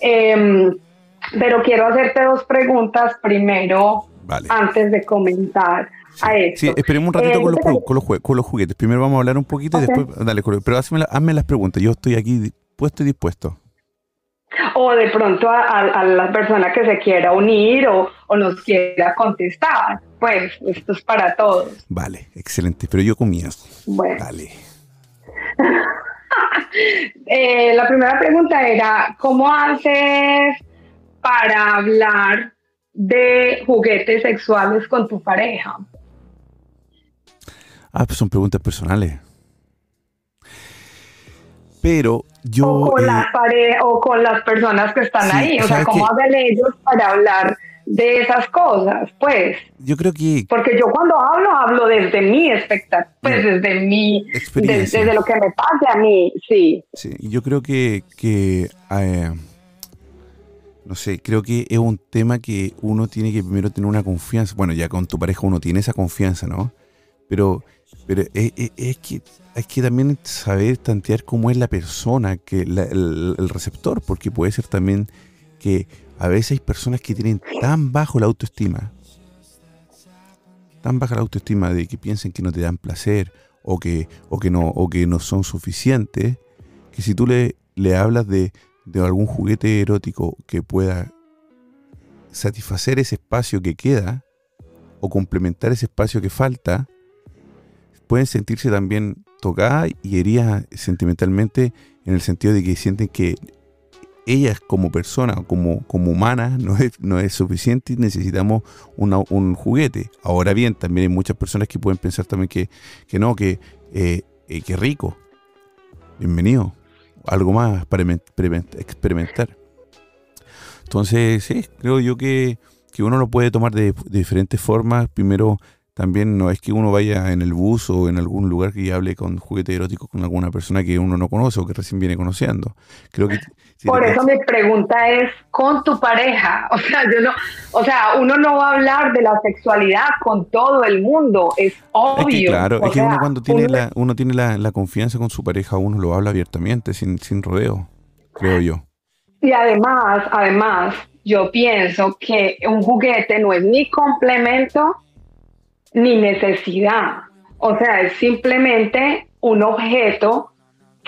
E: Em, pero quiero hacerte dos preguntas primero,
C: Vale.
E: antes de comentar a esto.
C: Sí, esperemos un ratito
E: Eh,
C: con, los, produ- con, los con los juguetes. Primero vamos a hablar un poquito y después, dale, pero hazme, hazme las preguntas. Yo estoy aquí dispuesto y dispuesto.
E: O de pronto a, a- a la persona que se quiera unir o, o nos quiera contestar. Pues esto es para todos.
C: Vale, excelente. Pero yo comienzo.
E: Bueno.
C: Dale.
E: Eh, la primera pregunta era, ¿cómo haces para hablar de juguetes sexuales con tu pareja?
C: Ah, pues son preguntas personales. Pero yo...
E: o, con
C: eh,
E: las o con las personas que están
C: sí,
E: ahí. O sea,
C: ¿sabes
E: ¿cómo hacen ellos para hablar de esas cosas? Pues,
C: yo creo que...
E: porque yo cuando hablo, hablo desde mi expectativa, pues desde mi,
C: Experiencia.
E: de- desde lo que me pase a mí, sí.
C: Sí, yo creo que, que eh, no sé, creo que es un tema que uno tiene que primero tener una confianza. Bueno, ya con tu pareja uno tiene esa confianza, ¿no? Pero, pero es, es- es que hay que también saber tantear cómo es la persona, que el, el receptor, porque puede ser también que a veces hay personas que tienen tan bajo la autoestima, tan baja la autoestima de que piensen que no te dan placer o que, o que, no, o que no son suficientes, que si tú le, le hablas de, de algún juguete erótico que pueda satisfacer ese espacio que queda o complementar ese espacio que falta, pueden sentirse también tocadas y heridas sentimentalmente en el sentido de que sienten que ellas como persona, como, como humanas, no es, no es suficiente y necesitamos una- un juguete. Ahora bien, también hay muchas personas que pueden pensar también que, que no, que, eh, eh, rico. Bienvenido. Algo más para experimentar. Entonces, sí, creo yo que, que uno lo puede tomar de diferentes formas. Primero, también no es que uno vaya en el bus o en algún lugar que hable con juguete erótico con alguna persona que uno no conoce o que recién viene conociendo. Creo que si
E: Por eso mi pregunta es con tu pareja. O sea, yo no, o sea, uno no va a hablar de la sexualidad con todo el mundo, es obvio.
C: Es que claro,
E: O
C: es que uno cuando tiene
E: uno-
C: la, uno tiene la, la confianza con su pareja, uno lo habla abiertamente, sin, sin rodeo, creo yo.
E: Y además, además, yo pienso que un juguete no es ni complemento ni necesidad. O sea, es simplemente un objeto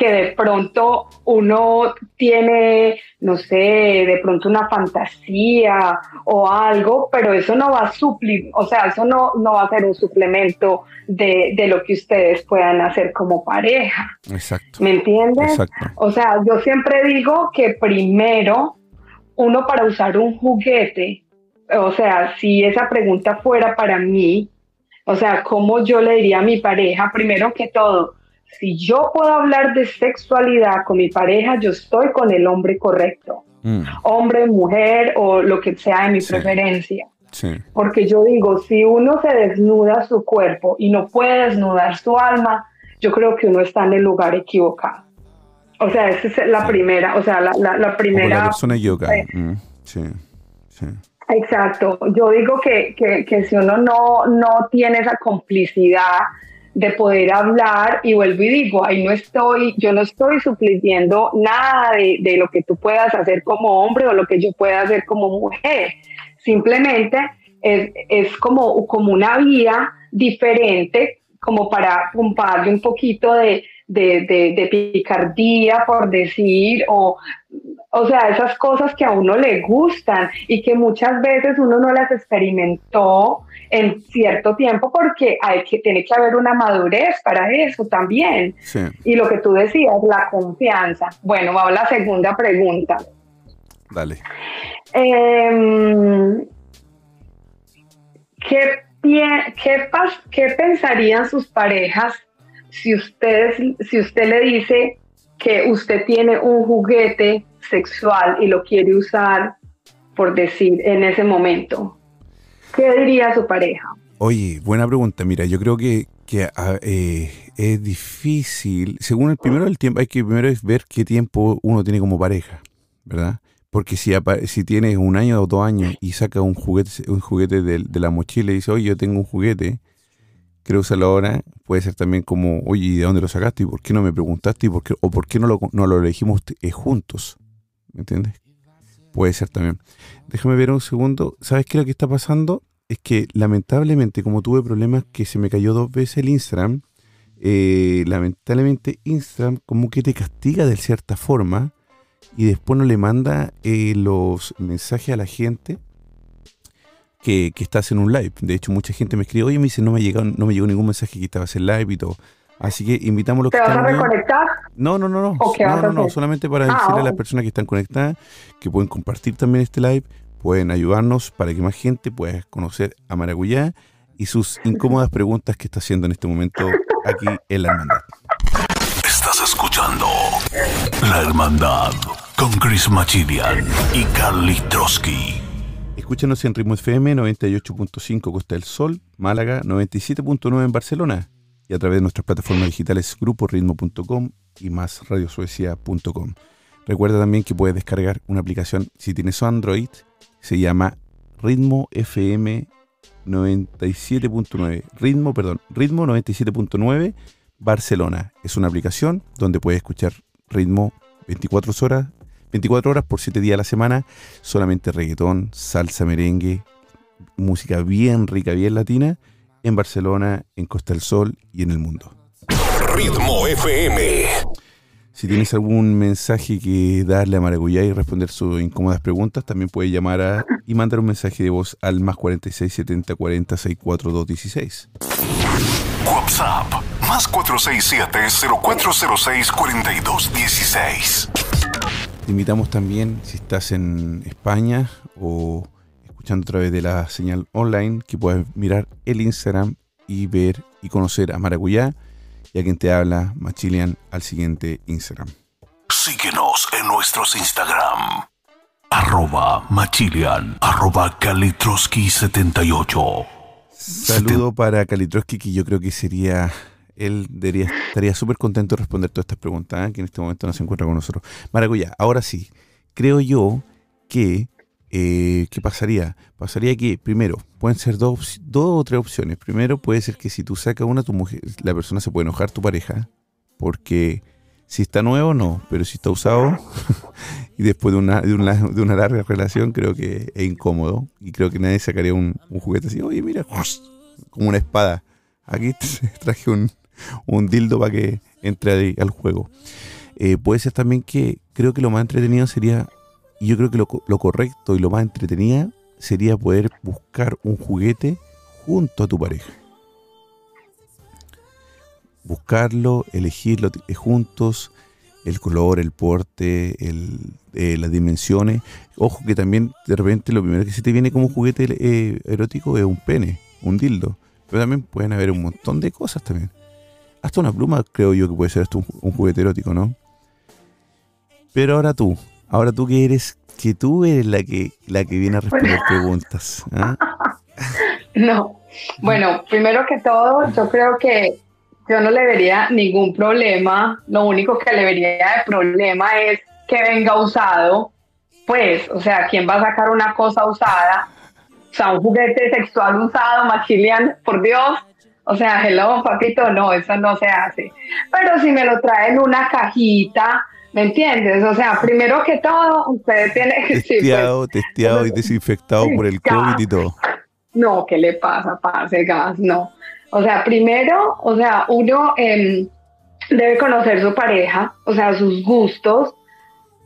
E: que de pronto uno tiene, no sé, de pronto una fantasía o algo, pero eso no va a suplir, o sea, eso no, no va a ser un suplemento de, de lo que ustedes puedan hacer como pareja.
C: Exacto.
E: ¿Me entiendes?
C: Exacto.
E: O sea, yo siempre digo que primero uno para usar un juguete, o sea, si esa pregunta fuera para mí, o sea, ¿cómo yo le diría a mi pareja? Primero que todo, si yo puedo hablar de sexualidad con mi pareja, yo estoy con el hombre correcto,
C: Mm,
E: hombre, mujer o lo que sea de mi
C: Sí.
E: preferencia.
C: sí,
E: Porque yo digo, si uno se desnuda su cuerpo y no puede desnudar su alma, yo creo que uno está en el lugar equivocado. O sea, esa es la
C: Sí.
E: primera, o sea, la, la, la
C: con la
E: primera...
C: persona yoga. Mm, sí, sí.
E: Exacto. Yo digo que, que, que si uno no, no tiene esa complicidad de poder hablar, y vuelvo y digo, ahí no estoy, yo no estoy supliendo nada de, de lo que tú puedas hacer como hombre o lo que yo pueda hacer como mujer. Simplemente es, es como, como una vía diferente, como para darle un poquito de, de, de, de picardía, por decir, o o sea, esas cosas que a uno le gustan y que muchas veces uno no las experimentó en cierto tiempo porque hay que, tiene que haber una madurez para eso también.
C: sí.
E: Y lo que tú decías, la confianza. Bueno, vamos a la segunda pregunta.
C: Dale.
E: Eh, ¿qué, qué, qué pensarían sus parejas si, ustedes, si usted le dice que usted tiene un juguete sexual y lo quiere usar, por decir, en ese momento? ¿Qué diría su pareja?
C: Oye, buena pregunta. Mira, yo creo que, que ah, eh, es difícil. Según el primero el tiempo, hay que primero es ver qué tiempo uno tiene como pareja, ¿verdad? Porque si, si tienes un año o dos años y saca un juguete, un juguete de, de la mochila y dice, oye, yo tengo un juguete, quiero usarlo ahora, puede ser también como, oye, ¿y de dónde lo sacaste? ¿Y por qué no me preguntaste? ¿Y por qué, ¿O por qué no lo, no lo elegimos eh, juntos? ¿Me entiendes? Puede ser también. Déjame ver un segundo. ¿Sabes qué lo que está pasando? Es que lamentablemente, como tuve problemas que se me cayó dos veces el Instagram, eh, lamentablemente Instagram como que te castiga de cierta forma y después no le manda eh, los mensajes a la gente que, que estás en un live. De hecho, mucha gente me escribe, oye, me dice, no me, llegó, no me llegó ningún mensaje que estabas en live y todo. Así que invitamos a los
E: ¿Te
C: que
E: vas a
C: están viendo-
E: reconectar?
C: no, no, no, no.
E: ¿O qué
C: no,
E: a
C: no, no, solamente para
E: Ah,
C: decirle a las personas que están conectadas que pueden compartir también este live, pueden ayudarnos para que más gente pueda conocer a Maracuyá y sus incómodas preguntas que está haciendo en este momento aquí en la hermandad.
A: Estás escuchando La Hermandad con Chris Machilian y Carly Trotsky.
C: Escúchanos en Ritmo FM 98.5 Costa del Sol, Málaga 97.9 en Barcelona y a través de nuestras plataformas digitales gruporitmo.com y másradiosuecia.com. Recuerda también que puedes descargar una aplicación si tienes Android, se llama Ritmo FM 97.9. Ritmo, perdón, Ritmo 97.9 Barcelona. Es una aplicación donde puedes escuchar ritmo 24 horas, 24 horas por 7 días a la semana solamente reggaetón, salsa, merengue, música bien rica, bien latina, en Barcelona, en Costa del Sol y en el mundo.
A: Ritmo FM.
C: Si tienes algún mensaje que darle a Maracuyá y responder sus incómodas preguntas, también puedes llamar a, y mandar un mensaje de voz al más 46 70 40 64 216.
A: WhatsApp más 467-0406-4216.
C: Te invitamos también, si estás en España o escuchando a través de la señal online, que puedas mirar el Instagram y ver y conocer a Maracuyá y a quien te habla, Machilian, al siguiente Instagram.
A: Síguenos en nuestros Instagram. Arroba Machilian, arroba Kalitroski78.
C: Saludo para Kalitroski, que yo creo que sería, él debería, estaría súper contento de responder todas estas preguntas, ¿eh? que en este momento no se encuentra con nosotros. Maracuyá, ahora sí, creo yo que, eh, ¿qué pasaría? Pasaría que, primero, pueden ser dos, dos o tres opciones. Primero, puede ser que si tú sacas una, tu mujer, la persona se puede enojar, tu pareja, porque si está nuevo, no, pero si está usado, y después de una, de, una, de una larga relación, creo que es incómodo. Y creo que nadie sacaría un, juguete así, oye, mira, como una espada. Aquí traje un, un dildo para que entre al juego. Eh, puede ser también que creo que lo más entretenido sería, y yo creo que lo, lo correcto y lo más entretenido sería poder buscar un juguete junto a tu pareja. Buscarlo, elegirlo eh, juntos, el color, el porte, el, eh, las dimensiones. Ojo que también de repente lo primero que se te viene como juguete eh, erótico es un pene, un dildo. Pero también pueden haber un montón de cosas también. Hasta una pluma creo yo que puede ser hasta un juguete erótico, ¿no? Pero ahora tú, ahora tú que eres, que tú eres la que, la que viene a responder preguntas. ¿ah?
E: No. Bueno, primero que todo, yo creo que yo no le vería ningún problema. Lo único que le vería de problema es que venga usado. Pues, o sea, ¿quién va a sacar una cosa usada? O sea, un juguete sexual usado, Maxilian, por Dios. O sea, hello, papito, no, eso no se hace. Pero si me lo trae en una cajita, ¿me entiendes? O sea, primero que todo, usted tiene que... sí, pues,
C: Testeado, testeado y desinfectado por el. COVID y todo.
E: no, ¿qué le pasa, parce, gas? No. O sea, primero, o sea, uno em, debe conocer su pareja, o sea, sus gustos.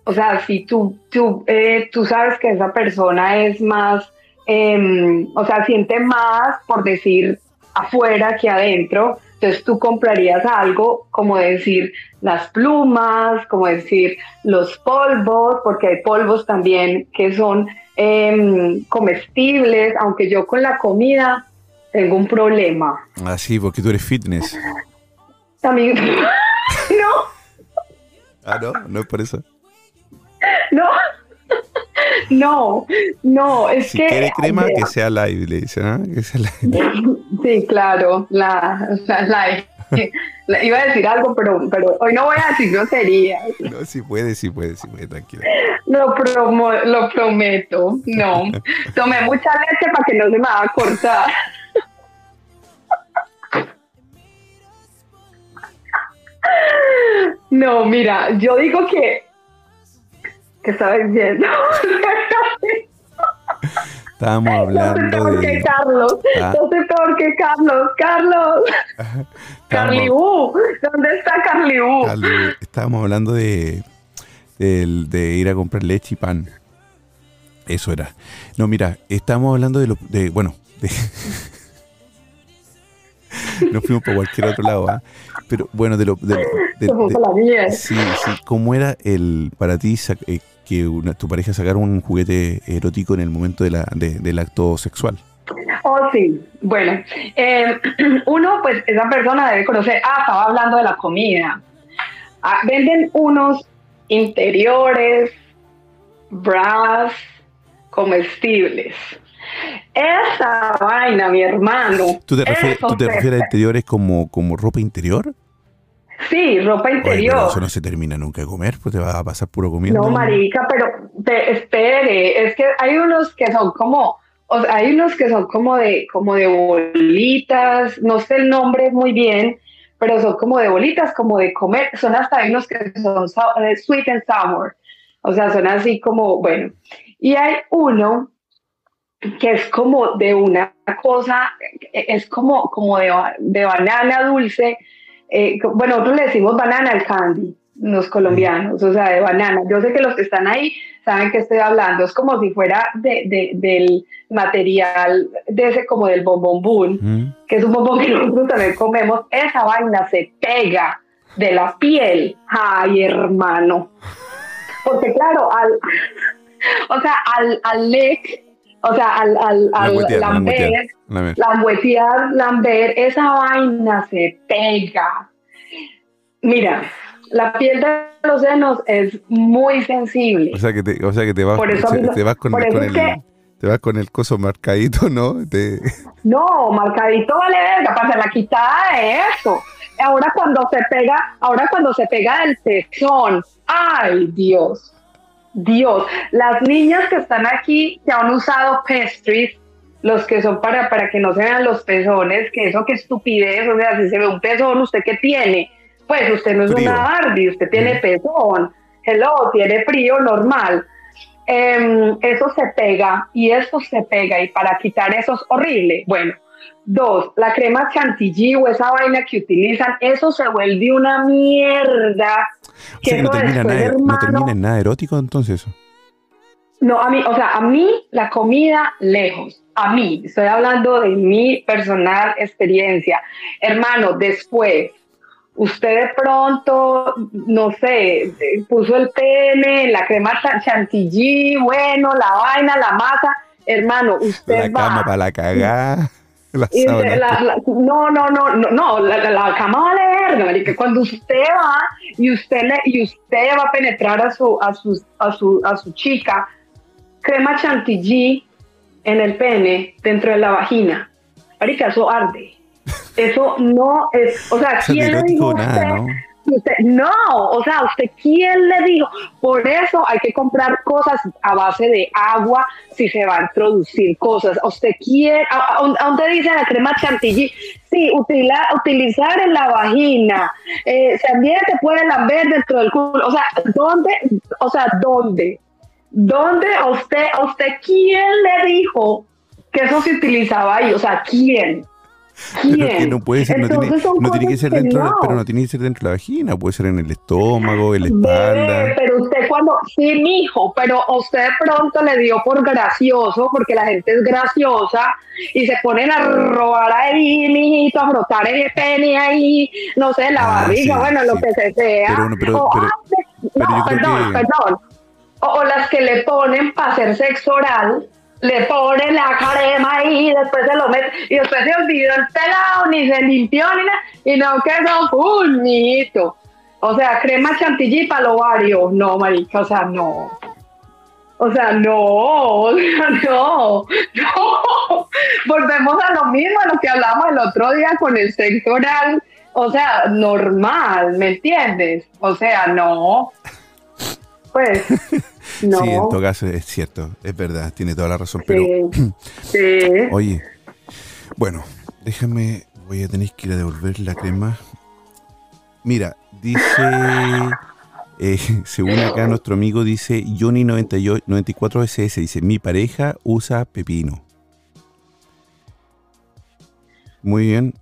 E: O sea, si tú, tú, eh, tú sabes que esa persona es más, em, o sea, siente más, por decir, afuera que adentro, entonces tú comprarías algo como decir las plumas, como decir los polvos, porque hay polvos también que son em, comestibles, aunque yo con la comida tengo un problema.
C: Ah, sí, porque tú eres fitness.
E: También, no,
C: Ah, no, no es por eso.
E: No, no, no, es
C: Si
E: que...
C: quiere crema, que sea live, le dicen, ¿ah? Que sea live.
E: Sí, claro, la, la, la- iba a decir algo, pero, pero hoy no voy a decir groserías.
C: No, sí puede, sí puede, sí puede, tranquila.
E: Lo, promo- lo prometo, no. Tomé mucha leche para que no se me va a cortar. No, mira, yo digo que... ¿Qué estaba diciendo?
C: Estábamos
E: Yo soy
C: hablando
E: peor que
C: de.
E: Carlos.
C: Ah.
E: Yo soy peor que Carlos. Carlos. Carly U. ¿Dónde está?
C: Carlos, Estábamos hablando de, de ir a comprar leche y pan. Eso era. No, mira, estábamos hablando de lo. De, bueno, de- nos fuimos por cualquier otro lado, ¿ah? Pero bueno, de lo. De, de- de- sí, sí. ¿Cómo era el para ti eh, que una- tu pareja sacara un juguete erótico en el momento de la, de- del acto sexual?
E: Oh, sí. Bueno, eh, uno, pues esa persona debe conocer. Ah, estaba hablando de la comida. Ah, venden unos interiores, bras comestibles. Esa vaina, mi hermano.
C: ¿Tú te refieres, tú te refieres a interiores como, como ropa interior?
E: Sí, ropa
C: Oye, pero
E: interior.
C: eso no se termina nunca de comer, pues te va a pasar puro comiendo.
E: No, marica, pero te, espere, es que hay unos que son como, o sea, hay unos que son como de, como de bolitas, no sé el nombre muy bien, pero son como de bolitas, como de comer, son hasta hay unos que son eh, sweet and sour, o sea, son así como, bueno, y hay uno que es como de una cosa, eh, es como, como de, de banana dulce, eh, bueno, nosotros le decimos banana al candy, los colombianos, o sea, de banana. Yo sé que los que están ahí saben que estoy hablando, es como si fuera de, de- del material de ese como del bombombún,
C: ¿Mm?
E: que es un bombón que nosotros también comemos, esa vaina se pega de la piel. Ay, hermano. Porque claro, al, o sea, al, al o sea, al, al, al lamber,
C: lamber.
E: lamber, esa vaina se pega. Mira, la piel de los senos es muy sensible.
C: O sea que te, o sea que te vas,
E: eso
C: se- te vas con, el
E: que-
C: te vas con el coso marcadito, ¿no? Te-
E: No, marcadito vale verga, para la quitada de eso. Ahora cuando se pega, ahora cuando se pega del pezón, ay Dios, Dios, las niñas que están aquí que han usado pastries, los que son para, para que no se vean los pezones, que eso qué estupidez, o sea, si se ve un pezón, ¿usted qué tiene? Pues usted no es
C: Frío.
E: una Barbie, usted tiene pezón, hello, tiene frío normal. Em, eso se pega y eso se pega y para quitar eso es horrible. Bueno, dos, la crema chantilly o esa vaina que utilizan, eso se vuelve una mierda.
C: o sea que no termina, nada, no
E: hermano,
C: termina en nada erótico entonces
E: no, a mí, o sea, a mí la comida lejos. A mí, estoy hablando de mi personal experiencia. Hermano, después, usted de pronto, no sé, puso el pene, la crema cha- chantilly, bueno, la vaina, la masa. Hermano, usted
C: La
E: va.
C: cama para la cagada. La
E: Y
C: sábana.
E: de- la- la- no, no, no, no, no, la, cama vale verga, marica. Cuando usted va y usted le, y usted va a penetrar a su, a su, a su, a su chica, crema chantilly en el pene dentro de la vagina. Marica, eso arde. Eso no es, o sea,
C: de
E: ¿quién le dijo
C: erótico
E: a
C: nada,
E: usted?
C: ¿no?
E: No, o sea, ¿usted quién le dijo? Por eso hay que comprar cosas a base de agua si se va a introducir cosas. ¿Usted quiere? ¿A, a- a dónde dice la crema chantilly? Sí, utila- utilizar en la vagina. Eh, también se puede lamber dentro del culo. O sea, ¿dónde? O sea, ¿dónde? ¿Dónde usted, usted quién le dijo que eso se utilizaba ahí? O sea, ¿quién?
C: Pero que no puede ser, no tiene,
E: Entonces
C: no tiene que ser dentro, de la-
E: no.
C: pero no tiene que ser dentro de la vagina, puede ser en el estómago, en la espalda.
E: pero usted cuando, sí, mijo, pero usted pronto le dio por gracioso, porque la gente es graciosa, y se ponen a robar ahí, mijito, a frotar ese pene ahí, no sé, la
C: Ah,
E: barriga,
C: sí,
E: bueno, lo
C: sí.
E: que se sea.
C: Pero no, pero-
E: O,
C: pero-
E: ah, no, perdón,
C: que-
E: perdón. O, o las que le ponen para hacer sexo oral, le ponen la crema ahí, y después se lo meten, y después se olvidó el pelado, ni se limpió, ni nada, y no quedó full, mijito. O sea, crema chantilly para el ovario. No, marica, o sea, no. O sea, no, o sea, no, no. Volvemos a lo mismo, a lo que hablamos el otro día con el sexo oral. O sea, normal, ¿me entiendes? O sea, no. Pues, no.
C: Sí, en todo caso es cierto, es verdad, tiene toda la razón. Pero,
E: sí.
C: oye, bueno, déjame, voy a tener que ir a devolver la crema. Mira, dice, eh, según acá nuestro amigo dice, Johnny94SS, dice, mi pareja usa pepino. Muy bien,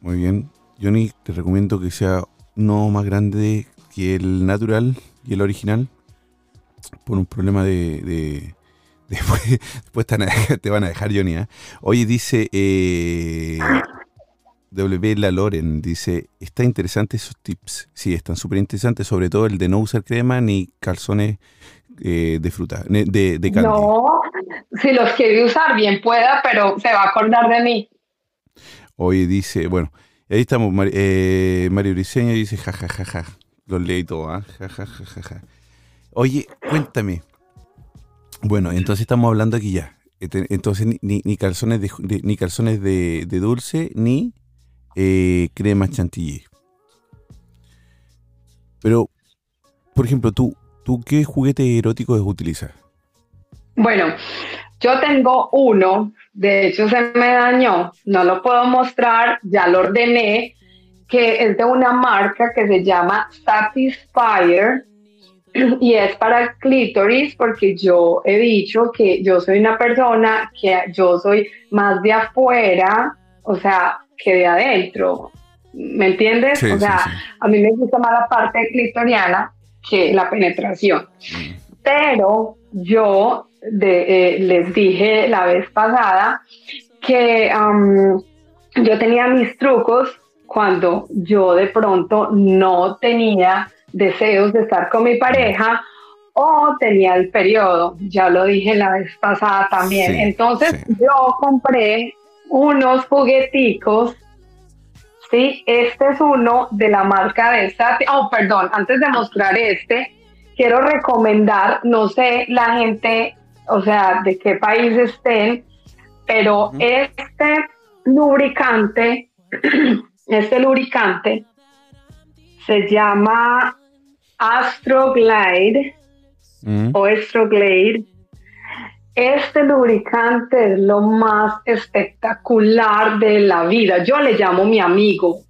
C: muy bien. Johnny, te recomiendo que sea no más grande que el natural y el original por un problema de... de- Después, después te, van a dejar, Johnny. ¿ah? Oye, dice eh, W. La Loren, dice, está interesante esos tips. Sí, están súper interesantes, sobre todo el de no usar crema ni calzones eh, de fruta, de, de.
E: No, si los quiere usar, bien pueda, pero se va a acordar de mí.
C: Oye, dice, bueno, ahí estamos, eh, Mario Briceño dice, ja, ja, ja, ja. Los leí todo, ¿ah? ja, ja, ja, ja, ja. Oye, cuéntame. Bueno, entonces estamos hablando aquí ya. Entonces, ni- calzones de, ni calzones de, dulce, ni eh, crema chantilly. Pero, por ejemplo, tú, ¿tú qué juguete erótico utilizas?
E: Bueno, yo tengo uno, de hecho se me dañó, no lo puedo mostrar, ya lo ordené, que es de una marca que se llama Satisfyer y es para clítoris porque yo he dicho que yo soy una persona que yo soy más de afuera, o sea, que de adentro. ¿Me entiendes?
C: Sí,
E: o sea,
C: sí.
E: a mí me gusta más la parte clitoriana que la penetración. Pero yo de- eh, les dije la vez pasada que yo tenía mis trucos cuando yo de pronto no tenía deseos de estar con mi pareja o tenía el periodo. Ya lo dije la vez pasada también.
C: Sí,
E: Entonces
C: sí.
E: yo compré unos jugueticos. Sí, este es uno de la marca de esta. Oh, perdón, antes de mostrar este, quiero recomendar, no sé la gente, o sea, de qué país estén, pero este lubricante, este lubricante se llama Astroglide
C: Mm.
E: o Astroglide. Este lubricante es lo más espectacular de la vida. Yo le llamo mi amigo.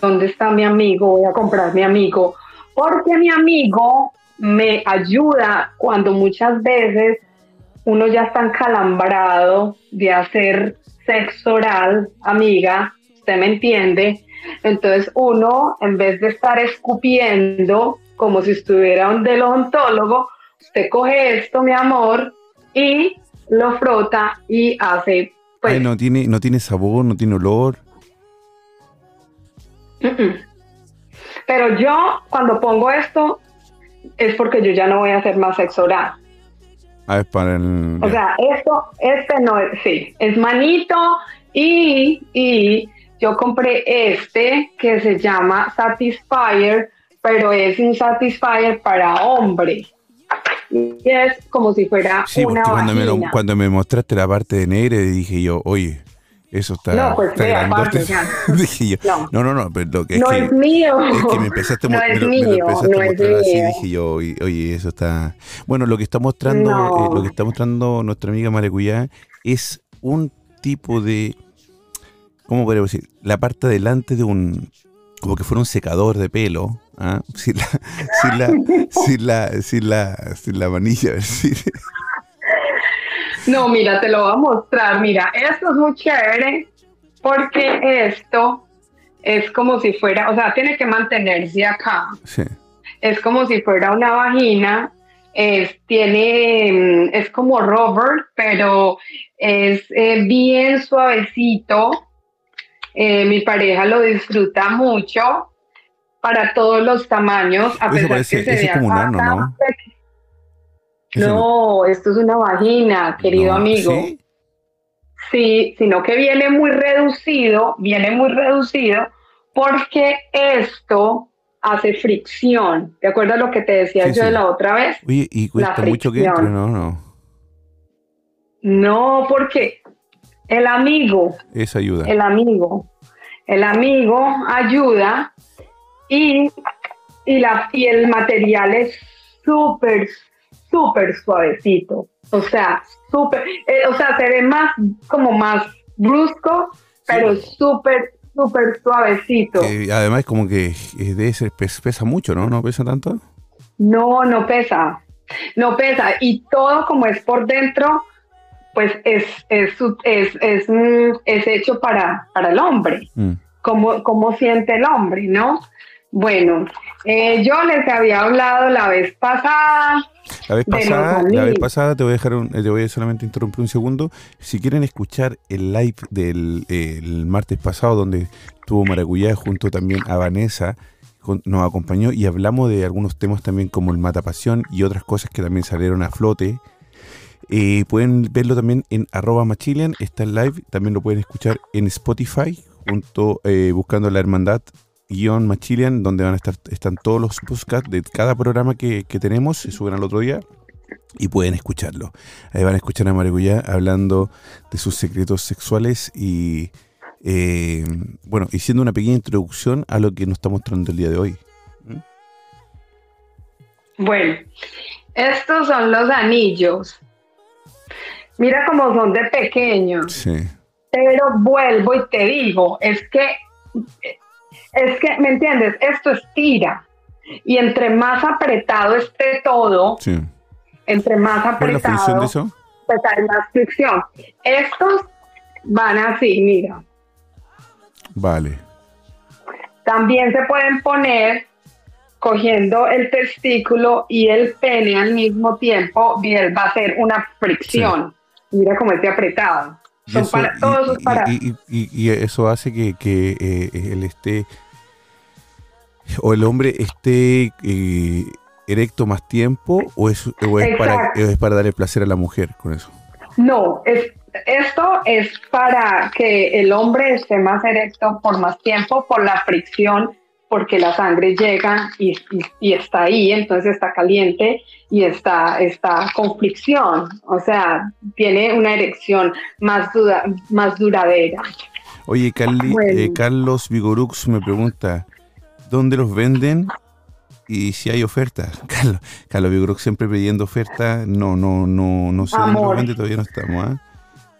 E: ¿Dónde está mi amigo? Voy a comprar mi amigo. Porque mi amigo me ayuda cuando muchas veces uno ya está encalambrado de hacer sexo oral, amiga, usted me entiende. Entonces uno, en vez de estar escupiendo como si estuviera un odontólogo, usted coge esto, mi amor, y lo frota y hace, pues,
C: Ay, no tiene, no tiene sabor, no tiene olor.
E: Pero yo cuando pongo esto es porque yo ya no voy a hacer más sexo oral.
C: A ver, para el...
E: O sea, esto, este no es, sí, es manito y, y yo compré este que se llama Satisfyer, pero es un Satisfyer para hombre. Y es como si fuera
C: Sí, porque
E: una
C: cuando me, lo-
E: vagina.
C: cuando me mostraste la parte de negra, dije yo, oye, eso está,
E: No, pues
C: está
E: ve,
C: grandote.
E: aparte, ya.
C: dije yo,
E: No.
C: no, no, no, pero lo que es
E: no
C: que...
E: es mío.
C: Es que me empezaste a
E: no
C: mo- me
E: es
C: lo, me lo
E: mío,
C: empezaste
E: no
C: a
E: es
C: así,
E: mío.
C: dije yo, oye, eso está... Bueno, lo que está mostrando,
E: No.
C: eh, lo que está mostrando nuestra amiga Maracuyá es un tipo de... ¿Cómo podríamos decir? La parte delante de un... Como que fuera un secador de pelo, ¿ah? sin, la, sin, la, sin, la, sin, la, sin la manilla,
E: No, mira, te lo voy a mostrar. Mira, esto es muy chévere porque esto es como si fuera, o sea, tiene que mantenerse acá.
C: sí.
E: Es como si fuera una vagina. Es, tiene, mm, es como rubber, pero es eh, bien suavecito. Eh, mi pareja lo disfruta mucho para todos los tamaños. A
C: Eso
E: pesar
C: parece-
E: que se
C: eso es
E: vea
C: como un ano,
E: acá,
C: ¿no?
E: No,
C: Eso
E: esto es una vagina, querido
C: no,
E: amigo.
C: ¿sí?
E: Sí, sino que viene muy reducido, viene muy reducido porque esto hace fricción. ¿Te acuerdas lo que te decía
C: Sí,
E: yo
C: sí.
E: de la otra vez?
C: Oye, y cuesta mucho que entre, ¿no? No.
E: No, porque el amigo,
C: Esa ayuda.
E: el amigo, el amigo ayuda y, y, la, y el material es súper, súper suavecito. O sea, súper, eh, o sea, se ve más, como más brusco, pero súper, súper suavecito.
C: Que además como que eh, ser, pes- pesa mucho, ¿no? ¿No pesa tanto?
E: No, no pesa. No pesa. Y todo como es por dentro, pues es, es, es, es, mm, es hecho para, para el hombre.
C: Mm.
E: Cómo, cómo siente el hombre, ¿no? Bueno, eh, yo les había hablado la vez pasada.
C: La vez pasada, la vez pasada te voy a dejar un- eh, te voy a solamente interrumpir un segundo. Si quieren escuchar el live del el martes pasado donde tuvo Maracuyá junto también a Vanessa, nos acompañó y hablamos de algunos temas también como el matapasión y otras cosas que también salieron a flote. Eh, pueden verlo también en arroba machilian, está el live, también lo pueden escuchar en Spotify, junto eh, buscando la hermandad guion Machilian, donde van a estar, están todos los podcasts de cada programa que, que tenemos, se suben al otro día y pueden escucharlo. Ahí van a escuchar a Maracuyá hablando de sus secretos sexuales y eh, bueno, y siendo una pequeña introducción a lo que nos está mostrando el día de hoy.
E: Bueno, estos son los anillos. Mira cómo son de pequeños.
C: Sí.
E: Pero vuelvo y te digo, es que, es que, ¿me entiendes? Esto estira. Y entre más apretado esté todo,
C: Sí.
E: entre más
C: ¿Cuál es la
E: apretado,
C: de eso?
E: pues hay más fricción. Estos van así, mira.
C: Vale.
E: También se pueden poner cogiendo el testículo y el pene al mismo tiempo, bien, va a ser una fricción. Mira cómo esté apretado.
C: Y
E: Son
C: eso,
E: para,
C: y-
E: todos
C: y-
E: para.
C: y- y- y eso hace que, que, eh, él esté o el hombre esté eh, erecto más tiempo o es, o es para, es para darle placer a la mujer con eso.
E: No, es, esto es para que el hombre esté más erecto por más tiempo, por la fricción, porque la sangre llega y, y- y está ahí, entonces está caliente y está, está con fricción, o sea, tiene una erección más, dura- más duradera.
C: Oye,
E: Bueno.
C: eh, Carlos Vigorux me pregunta, ¿dónde los venden? Y si hay ofertas. Carlos, Carlos Vigorux siempre pidiendo ofertas. No, no, no, no sé dónde los
E: Amor.
C: vende, todavía no estamos. ¿ah?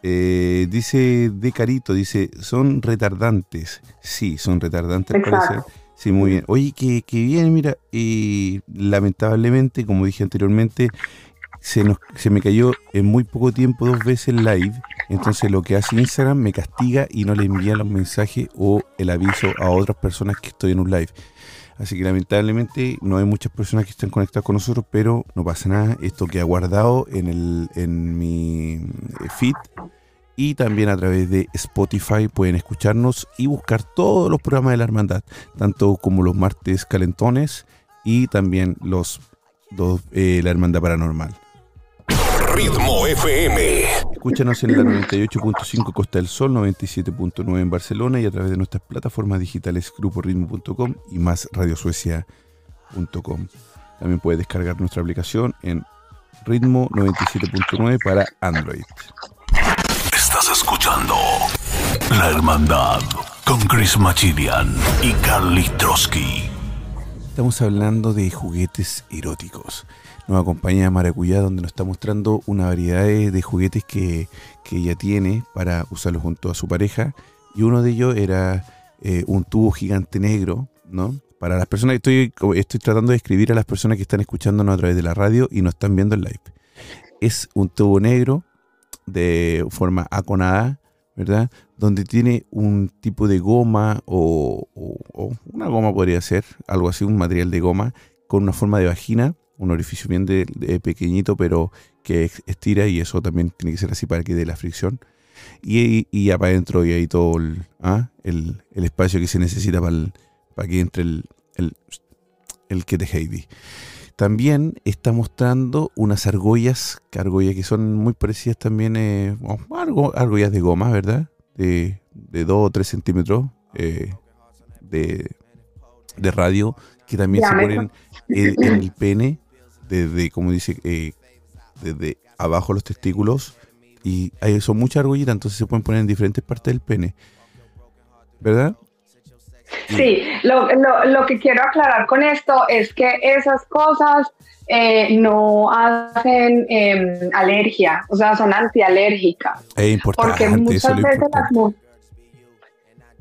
C: Eh, dice De Carito, dice, son retardantes. Sí, son retardantes
E: Exacto.
C: parecer. Sí, muy bien. Oye, que, que bien, mira, y lamentablemente, como dije anteriormente, se, nos, se me cayó en muy poco tiempo dos veces live. Entonces lo que hace Instagram me castiga y no le envía los mensajes o el aviso a otras personas que estoy en un live. Así que lamentablemente no hay muchas personas que están conectadas con nosotros, pero no pasa nada. Esto queda guardado en, el, en mi eh, feed y también a través de Spotify pueden escucharnos y buscar todos los programas de la hermandad, tanto como los martes calentones y también los, dos eh, la hermandad paranormal.
A: Ritmo FM.
C: Escúchanos en la 98.5 Costa del Sol, 97.9 en Barcelona y a través de nuestras plataformas digitales gruporitmo.com y más radiosuecia.com. También puedes descargar nuestra aplicación en ritmo 97.9 para Android.
A: Estás escuchando La Hermandad con Chris Machilian y Carly Trotsky.
C: Estamos hablando de juguetes eróticos. Nos acompaña Maracuyá, donde nos está mostrando una variedad de, juguetes que, que ella tiene para usarlos junto a su pareja. Y uno de ellos era eh, un tubo gigante negro, ¿no? Para las personas, estoy, estoy tratando de escribir a las personas que están escuchándonos a través de la radio y no están viendo el live. Es un tubo negro de forma aconada, ¿verdad? Donde tiene un tipo de goma o una goma podría ser, algo así, un material de goma con una forma de vagina, un orificio bien de, de pequeñito, pero que estira y eso también tiene que ser así para que dé la fricción. Y, y ya para adentro y ahí todo el, ¿ah? el, el espacio que se necesita para, el- para que entre el, el, el que de Heidi. También está mostrando unas argollas, que argollas que son muy parecidas también, eh, oh, argo- argollas de goma, ¿verdad? De, de 2 o 3 centímetros eh, de, de radio, que también
E: Ya
C: se ponen en, en el pene, desde, como dice, eh, desde abajo los testículos, y hay, son muchas argollitas, entonces se pueden poner en diferentes partes del pene. ¿Verdad?
E: Sí, lo, lo- lo que quiero aclarar con esto es que esas cosas eh, no hacen eh, alergia, o sea, son antialérgicas.
C: Es importante,
E: Porque muchas veces las.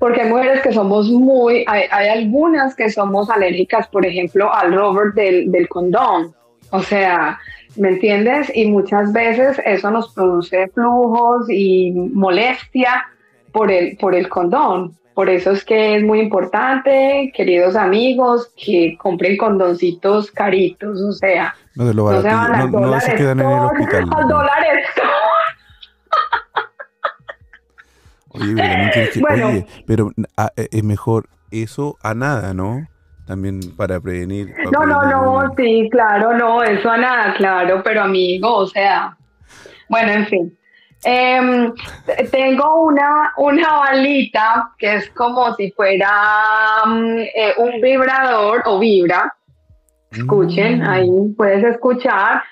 E: Porque hay mujeres que somos muy, hay, hay algunas que somos alérgicas, por ejemplo, al rubber del, del condón. O sea, ¿me entiendes? Y muchas veces eso nos produce flujos y molestia por el, por el condón. Por eso es que es muy importante, queridos amigos, que compren condoncitos caritos, o sea,
C: No de lo
E: no se van al
C: no, no se quedan en el hospital.
E: al dólar.
C: Oye, pero también tienes que-
E: Bueno.
C: oye, pero ah, eh, es mejor eso a nada, ¿no? También para prevenir. para
E: No, no,
C: prevenir
E: no, sí, claro, no, eso a nada, claro, pero amigo, o sea, bueno, en fin. Em, tengo una, una balita que es como si fuera mm, eh, un vibrador o vibra. Escuchen,
C: Mm.
E: ahí puedes escuchar,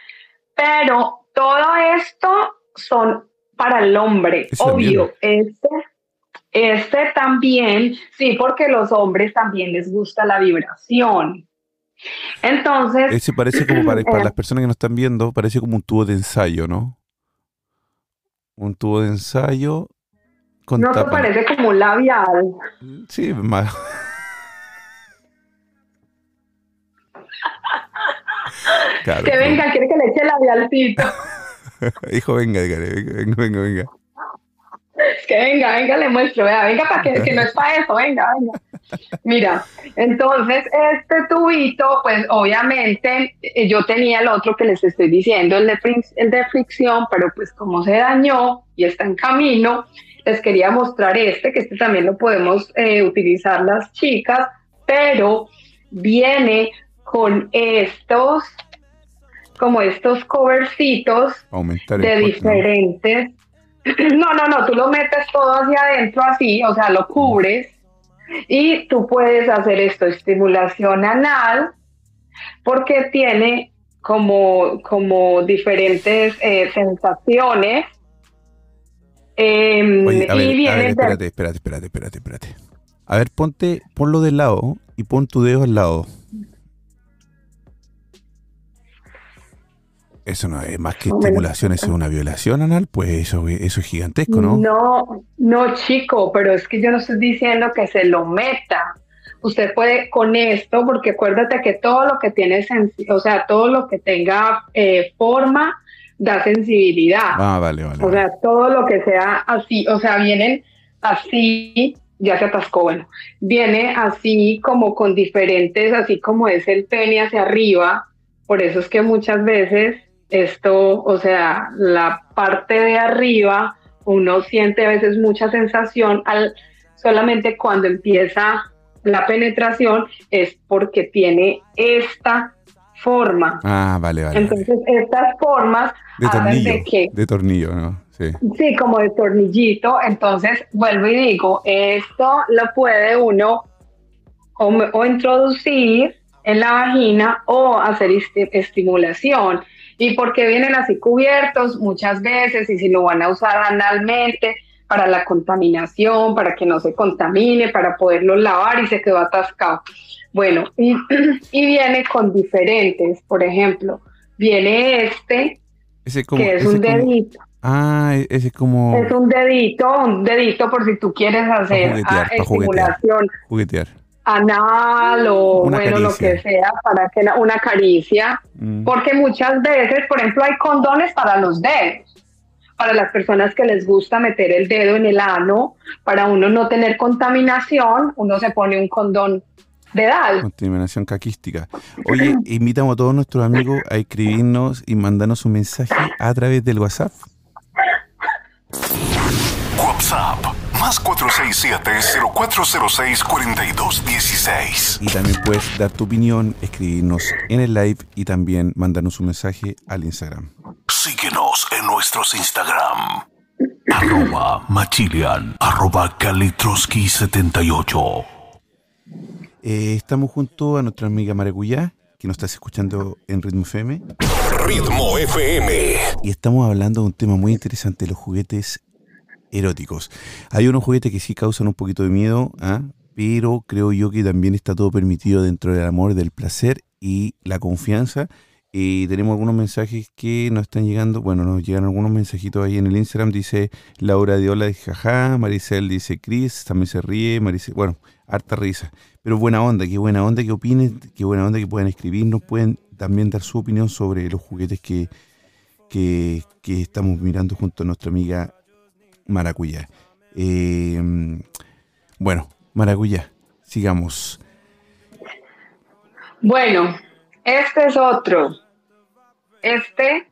E: pero todo esto son para el hombre, obvio. Este, este también, sí, porque los hombres también les gusta la vibración. Entonces,
C: Ese parece como para, para
E: Eh.
C: las personas que nos están viendo, parece como un tubo de ensayo, ¿no? Un tubo de ensayo con
E: no te
C: tapa.
E: parece como un labial.
C: Sí, más. Claro,
E: Que venga, quiere que le eche labialcito.
C: Hijo, venga, dígale, venga, venga, venga.
E: Que venga, venga, le muestro, vea, venga para que, que no es para eso, venga, venga. Mira, entonces este tubito, pues obviamente eh, yo tenía el otro que les estoy diciendo, el de, fric- el de fricción, pero pues como se dañó y está en camino, les quería mostrar este, que este también lo podemos eh, utilizar las chicas, pero viene con estos, como estos covercitos
C: Aumentar
E: de diferentes. No, no, no, tú lo metes todo hacia adentro así, o sea, lo cubres y tú puedes hacer esto, estimulación anal, porque tiene como, como diferentes eh, sensaciones. Em,
C: Oye, a
E: y
C: ver, a
E: viene
C: ver, espérate, espérate, espérate, espérate, espérate. A ver, ponte, ponlo de lado y pon tu dedo al lado. Eso no es más que estimulación, eso es una violación anal, pues eso, eso es gigantesco, ¿no?
E: No, no, chico, pero es que yo no estoy diciendo que se lo meta. Usted puede con esto, porque acuérdate que todo lo que tiene, o sea, todo lo que tenga eh, forma da sensibilidad.
C: Ah, vale, vale.
E: O sea, todo lo que sea así, o sea, vienen así, ya se atascó, bueno, viene así como con diferentes, así como es el pene hacia arriba, por eso es que muchas veces esto, o sea, la parte de arriba, uno siente a veces mucha sensación al solamente cuando empieza la penetración es porque tiene esta forma.
C: Ah, vale, vale. vale.
E: Entonces, estas formas
C: De tornillo,
E: de que
C: de tornillo, ¿no? Sí.
E: Sí, como de tornillito. Entonces, vuelvo y digo, esto lo puede uno o, introducir en la vagina o hacer esti- estimulación. ¿Y por qué vienen así cubiertos muchas veces? Y si lo van a usar analmente para la contaminación, para que no se contamine, para poderlo lavar y se quedó atascado. Bueno, y, y viene con diferentes, por ejemplo, viene este,
C: Ese como,
E: que es
C: ese
E: un
C: como-
E: dedito.
C: Ah, e- ese es como
E: Es un dedito, un dedito por si tú quieres hacer
C: juguetear,
E: ah,
C: juguetear.
E: estimulación
C: juguetear.
E: Anal o
C: Una
E: bueno, lo que sea, para que la- una caricia.
C: Mm.
E: Porque muchas veces, por ejemplo, hay condones para los dedos. Para las personas que les gusta meter el dedo en el ano, para uno no tener contaminación, uno se pone un condón dedal.
C: Contaminación caquística. Oye, invitamos a todos nuestros amigos a escribirnos y mandarnos un mensaje a través del WhatsApp.
A: WhatsApp más 467-0406-4216.
C: Y también puedes dar tu opinión, escribirnos en el live y también mandarnos un mensaje al Instagram.
A: Síguenos en nuestros Instagram. Arroba Machilian. Arroba Kalitroski78.
C: Eh, estamos junto a nuestra amiga Maracuyá, que nos estás escuchando en Ritmo FM.
A: Ritmo FM.
C: Y estamos hablando de un tema muy interesante, los juguetes eróticos. Hay unos juguetes que sí causan un poquito de miedo, ¿ah? pero creo yo que también está todo permitido dentro del amor, del placer y la confianza. Y tenemos algunos mensajes que nos están llegando. Bueno, nos llegan algunos mensajitos ahí en el Instagram. Dice Laura Diola, dice jaja. Maricel dice Cris, también se ríe. Maricel, bueno, harta risa. Pero buena onda, qué buena onda que opinen, qué buena onda que puedan escribirnos, pueden también dar su opinión sobre los juguetes que, que estamos mirando junto a nuestra amiga Maracuyá. Eh, bueno, Maracuyá, sigamos.
E: Bueno, este es otro. Este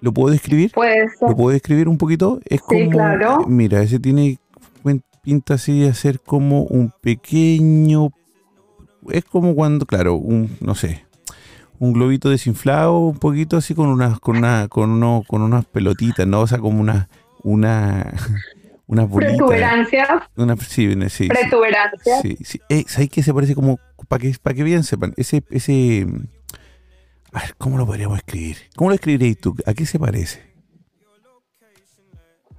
C: ¿Lo puedo describir?
E: puede ser.
C: ¿Lo puedo describir un poquito? Es
E: Sí,
C: como,
E: claro.
C: Mira, ese tiene pinta así de ser como un pequeño. Es como cuando, claro, un, no sé, un globito desinflado, un poquito así con unas, con una, con uno, con unas pelotitas, ¿no? O sea, como una, una.
E: Protuberancias,
C: Una, sí, sí,
E: protuberancias.
C: Sí, sí. Eh, ¿Sabes qué se parece como, para que, para que bien sepan, ese, ese, a ver, ¿cómo lo podríamos escribir? ¿Cómo lo escribiréis tú? ¿A qué se parece?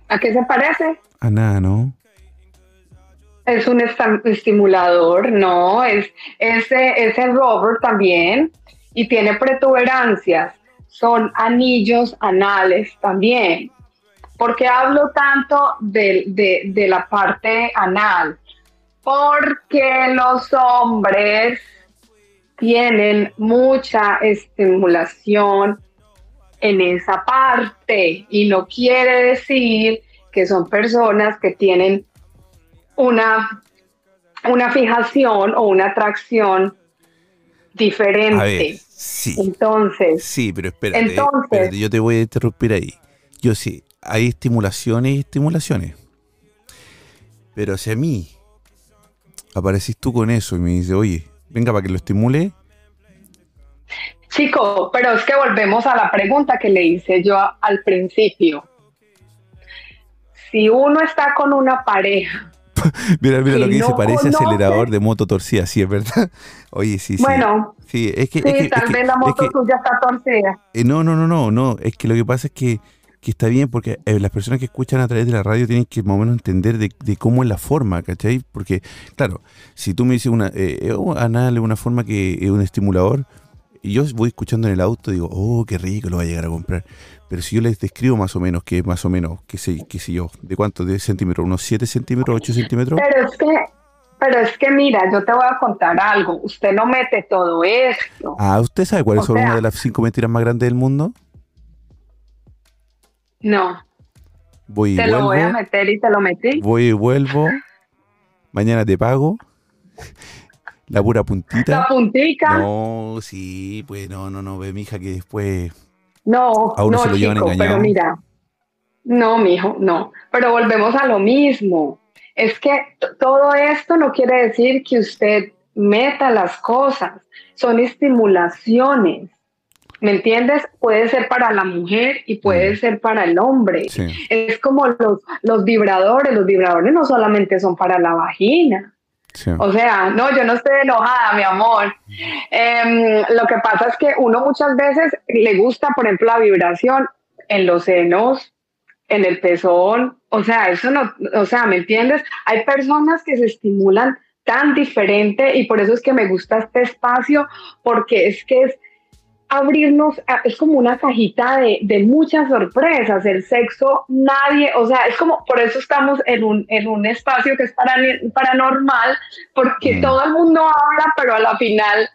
E: ¿A qué se parece?
C: A nada, ¿no?
E: Es un estimulador, no, es ese, ese rubber también y tiene protuberancias, son anillos anales también. ¿Por qué hablo tanto de, de- de la parte anal? Porque los hombres tienen mucha estimulación en esa parte y no quiere decir que son personas que tienen una, una fijación o una atracción diferente.
C: A ver, sí.
E: Entonces,
C: Sí, pero espérate,
E: Entonces-
C: espérate, yo te voy a interrumpir ahí. Yo sí, hay estimulaciones y estimulaciones. Pero si a mí aparecís tú con eso y me dices, oye, venga para que lo estimule,
E: chico, pero es que volvemos a la pregunta que le hice yo a- al principio. Si uno está con una pareja,
C: mira, mira lo que dice,
E: no
C: parece
E: conoce-
C: acelerador de moto torcida, sí, es verdad. Oye, sí, sí.
E: bueno,
C: Sí, es que,
E: sí,
C: es que-
E: tal
C: es que-
E: vez la
C: es
E: moto
C: que-
E: tuya está torcida.
C: Eh, no, no, no, no, no. Es que lo que pasa es que, que está bien porque eh, las personas que escuchan a través de la radio tienen que más o menos entender de, de cómo es la forma, ¿cachai? Porque, claro, si tú me dices una, eh, eh, oh, anal es una forma que es un estimulador, y yo voy escuchando en el auto digo, oh, qué rico, lo voy a llegar a comprar. Pero si yo les describo más o menos, que es más o menos, qué sé, qué sé yo, ¿de cuánto? ¿De centímetros? ¿Unos 7 centímetros, 8 centímetros?
E: Pero es que, pero es que mira, yo te voy a contar algo. Usted no mete todo esto.
C: Ah, ¿usted sabe cuáles son
E: sea-
C: una de las cinco mentiras más grandes del mundo?
E: No,
C: Voy y
E: te lo voy a meter y te lo metí.
C: Voy y vuelvo. Mañana te pago. La pura puntita.
E: La puntica.
C: No, sí, pues no, no, no, ve, mija, que después.
E: No,
C: A uno
E: no,
C: se lo llevan
E: chico,
C: engañado.
E: pero mira, no, mijo, no. Pero volvemos a lo mismo. Es que todo esto no quiere decir que usted meta las cosas, son estimulaciones. ¿Me entiendes? Puede ser para la mujer y puede ser para el hombre.
C: Sí.
E: Es como los, los vibradores, los vibradores no solamente son para la vagina.
C: sí.
E: O sea, no, yo no estoy enojada, mi amor. Em, lo que pasa es que uno muchas veces le gusta, por ejemplo, la vibración en los senos, en el pezón. O sea, eso no, o sea, ¿me entiendes? Hay personas que se estimulan tan diferente y por eso es que me gusta este espacio, porque es que es abrirnos, a- es como una cajita de, de muchas sorpresas. El sexo, nadie, o sea, es como, por eso estamos en un, en un espacio que es parani- paranormal, porque
C: Mm.
E: todo el mundo habla, pero a la final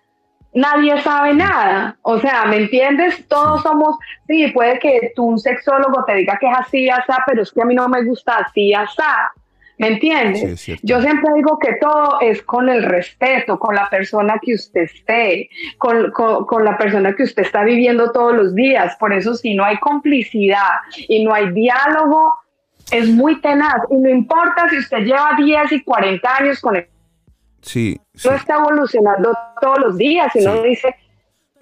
E: nadie sabe nada. O sea, ¿me entiendes? Todos somos, sí, puede que tú, un sexólogo, te diga que es así, asá, pero es que a mí no me gusta así, asá. ¿Me entiendes?
C: Sí.
E: Yo siempre digo que todo es con el respeto, con la persona que usted esté, con, con- con la persona que usted está viviendo todos los días. Por eso, si no hay complicidad y no hay diálogo, es muy tenaz. Y no importa si usted lleva 10 y 40 años con él,
C: Sí, sí.
E: no está evolucionando todos los días. Y
C: Sí.
E: dice,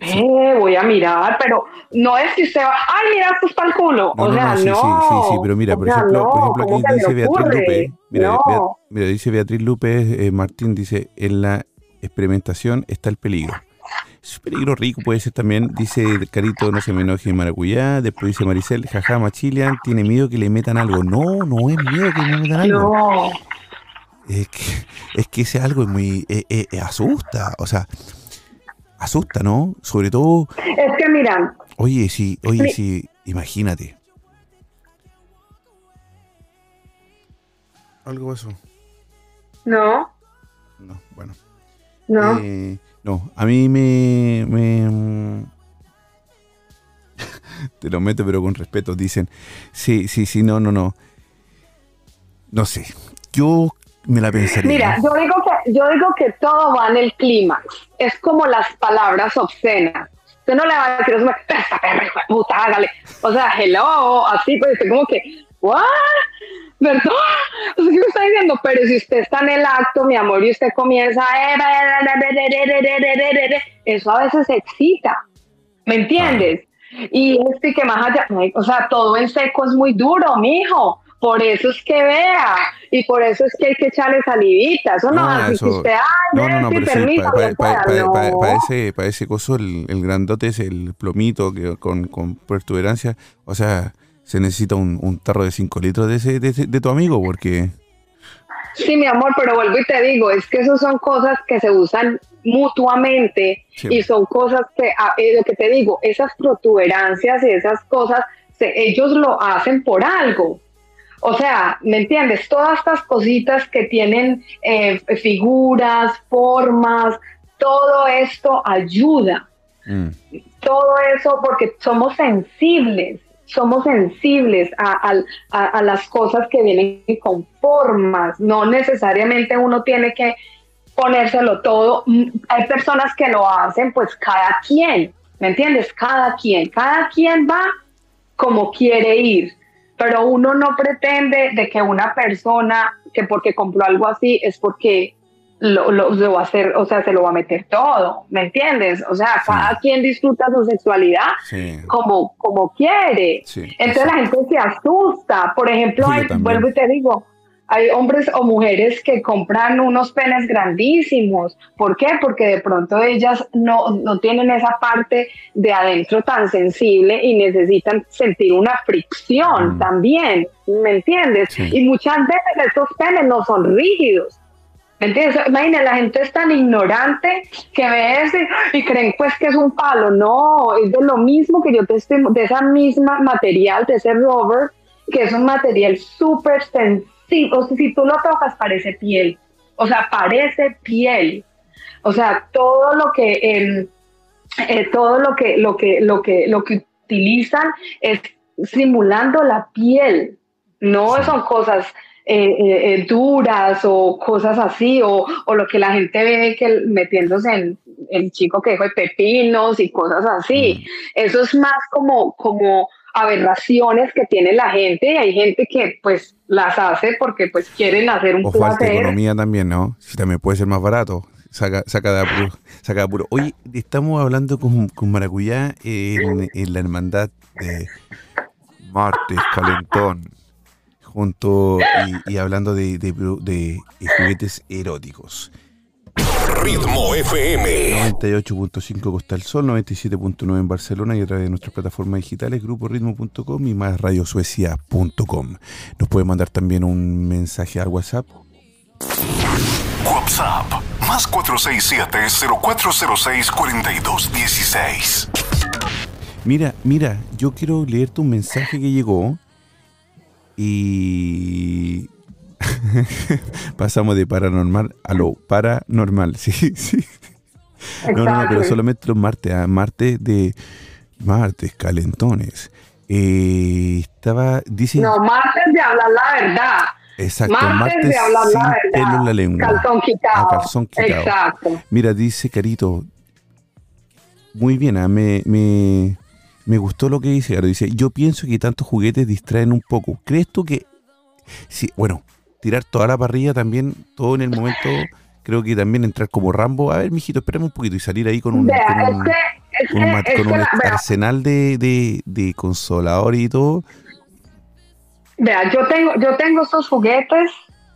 E: eh, voy a mirar, pero no es que usted va, ay, mira, esto es para el culo.
C: No,
E: o
C: no,
E: sea,
C: no, sí,
E: no.
C: sí, sí, sí, pero mira,
E: O
C: por
E: sea,
C: ejemplo,
E: no,
C: por ejemplo
E: ¿cómo
C: aquí dice Beatriz? Lupe, mira,
E: No.
C: Bea- mira, dice Beatriz Lupe, eh, Martín dice, en la experimentación está el peligro. Es un peligro rico, puede ser también, dice Carito, no se me enoje maracuyá, después dice Maricel, jaja, Machilian, tiene miedo que le metan algo. No, no es miedo que le metan algo.
E: No,
C: Es que, es que ese algo es muy, eh, eh, asusta, o sea, asusta, ¿no? Sobre todo,
E: es que mira,
C: oye, sí, oye,
E: Sí.
C: sí, imagínate. Algo pasó.
E: no,
C: No, bueno.
E: no.
C: Eh, no, a mí me, me, mm, te lo meto pero con respeto. Dicen, sí, sí, sí, no, no, no. No sé. Yo me la pensaría.
E: Mira, yo digo que yo digo que todo va en el clímax. Es como las palabras obscenas. Usted no le va a decir mujer, esta perra hijo de puta, hágale. O sea, hello, así pues usted como que, what? ¿Verdad? O sea, ¿qué me está diciendo? Pero si usted está en el acto, mi amor, y usted comienza. Eso a veces excita. ¿Me entiendes? Y este que más allá, o sea, todo en seco es muy duro, mijo. Por eso es que vea. Y por eso es que hay que echarle salivita. Eso no,
C: No,
E: así
C: eso-
E: que usted, ay,
C: No, no, no, pero sí, para
E: no.
C: ese, pa ese coso, el, el grandote es el plomito que, con, con protuberancia. O sea, se necesita un, un tarro de 5 litros de, ese, de, ese- de tu amigo, porque.
E: Sí, mi amor, pero vuelvo y te digo, es que eso son cosas que se usan mutuamente
C: Sí.
E: y son cosas que, ah, eh, lo que te digo, esas protuberancias y esas cosas, se- ellos lo hacen por algo. O sea, ¿me entiendes? Todas estas cositas que tienen eh, figuras, formas, todo esto ayuda.
C: Mm,
E: todo eso porque somos sensibles, somos sensibles a, a las cosas que vienen con formas, no necesariamente uno tiene que ponérselo todo, Mm, hay personas que lo hacen, pues cada quien, ¿me entiendes? Cada quien, cada quien va como quiere ir, pero uno no pretende de que una persona que porque compró algo así es porque lo, lo- lo va a hacer, o sea, se lo va a meter todo, ¿me entiendes? O sea, cada quien disfruta su sexualidad
C: sí.
E: como, como quiere.
C: Sí,
E: Entonces la gente se asusta. Por ejemplo, hay, vuelvo y te digo, hay hombres o mujeres que compran unos penes grandísimos. ¿Por qué? Porque de pronto ellas no, no tienen esa parte de adentro tan sensible y necesitan sentir una fricción
C: Mm.
E: también, ¿me entiendes?
C: Sí.
E: Y muchas veces estos penes no son rígidos. ¿Me entiendes? Imagina, la gente es tan ignorante que ve ese y creen pues que es un palo. No, es de lo mismo que yo te estoy, de esa misma material, de ese rubber, que es un material súper sensible. O sea, si tú lo tocas parece piel. O sea, parece piel. O sea, todo lo que, em, eh, todo lo que, lo que, lo que, lo que utilizan es simulando la piel. No son cosas eh, eh, eh, duras o cosas así, o, o lo que la gente ve que metiéndose en el chico que dijo de pepinos y cosas así. Eso es más como, como aberraciones que tiene la gente y hay gente que pues las hace porque pues quieren hacer un
C: O falta economía también, ¿no? Si también puede ser más barato. Saca, saca de apuro. Saca de apuro. Oye, estamos hablando con, con Maracuyá en, en la hermandad de Martes Calentón. Junto y, y hablando de, de, de juguetes eróticos.
A: Ritmo FM.
C: 98.5 Costa del Sol, 97.9 en Barcelona y a través de nuestras plataformas digitales, gruporitmo.com y más radiosuecia.com. Nos puede mandar también un mensaje al WhatsApp.
A: WhatsApp. Más 467-0406-4216.
C: Mira, mira, yo quiero leerte un mensaje que llegó y pasamos de paranormal a lo paranormal, sí, sí. No, no, no, pero solamente los martes, ah, martes de martes calentones. Eh, estaba, dice,
E: No, martes de hablar la verdad.
C: exacto,
E: martes
C: martes,
E: de hablar
C: sin
E: la verdad.
C: pelo en la lengua.
E: Calzón quitado.
C: Ah, calzón quitado.
E: Exacto.
C: Mira, dice Carito, muy bien, ah, me, me, me gustó lo que dice Caro. Dice, yo pienso que tantos juguetes distraen un poco. ¿Crees tú que, sí, bueno, tirar toda la parrilla también, todo en el momento, creo que también entrar como Rambo, a ver, mijito, espérame un poquito y salir ahí con un,
E: Vea,
C: con
E: es
C: un,
E: que, es
C: con un
E: que-
C: ma-
E: es
C: con
E: que
C: un
E: la- vea,
C: arsenal de, de, de consolador y todo.
E: Vea, yo tengo, yo tengo estos juguetes,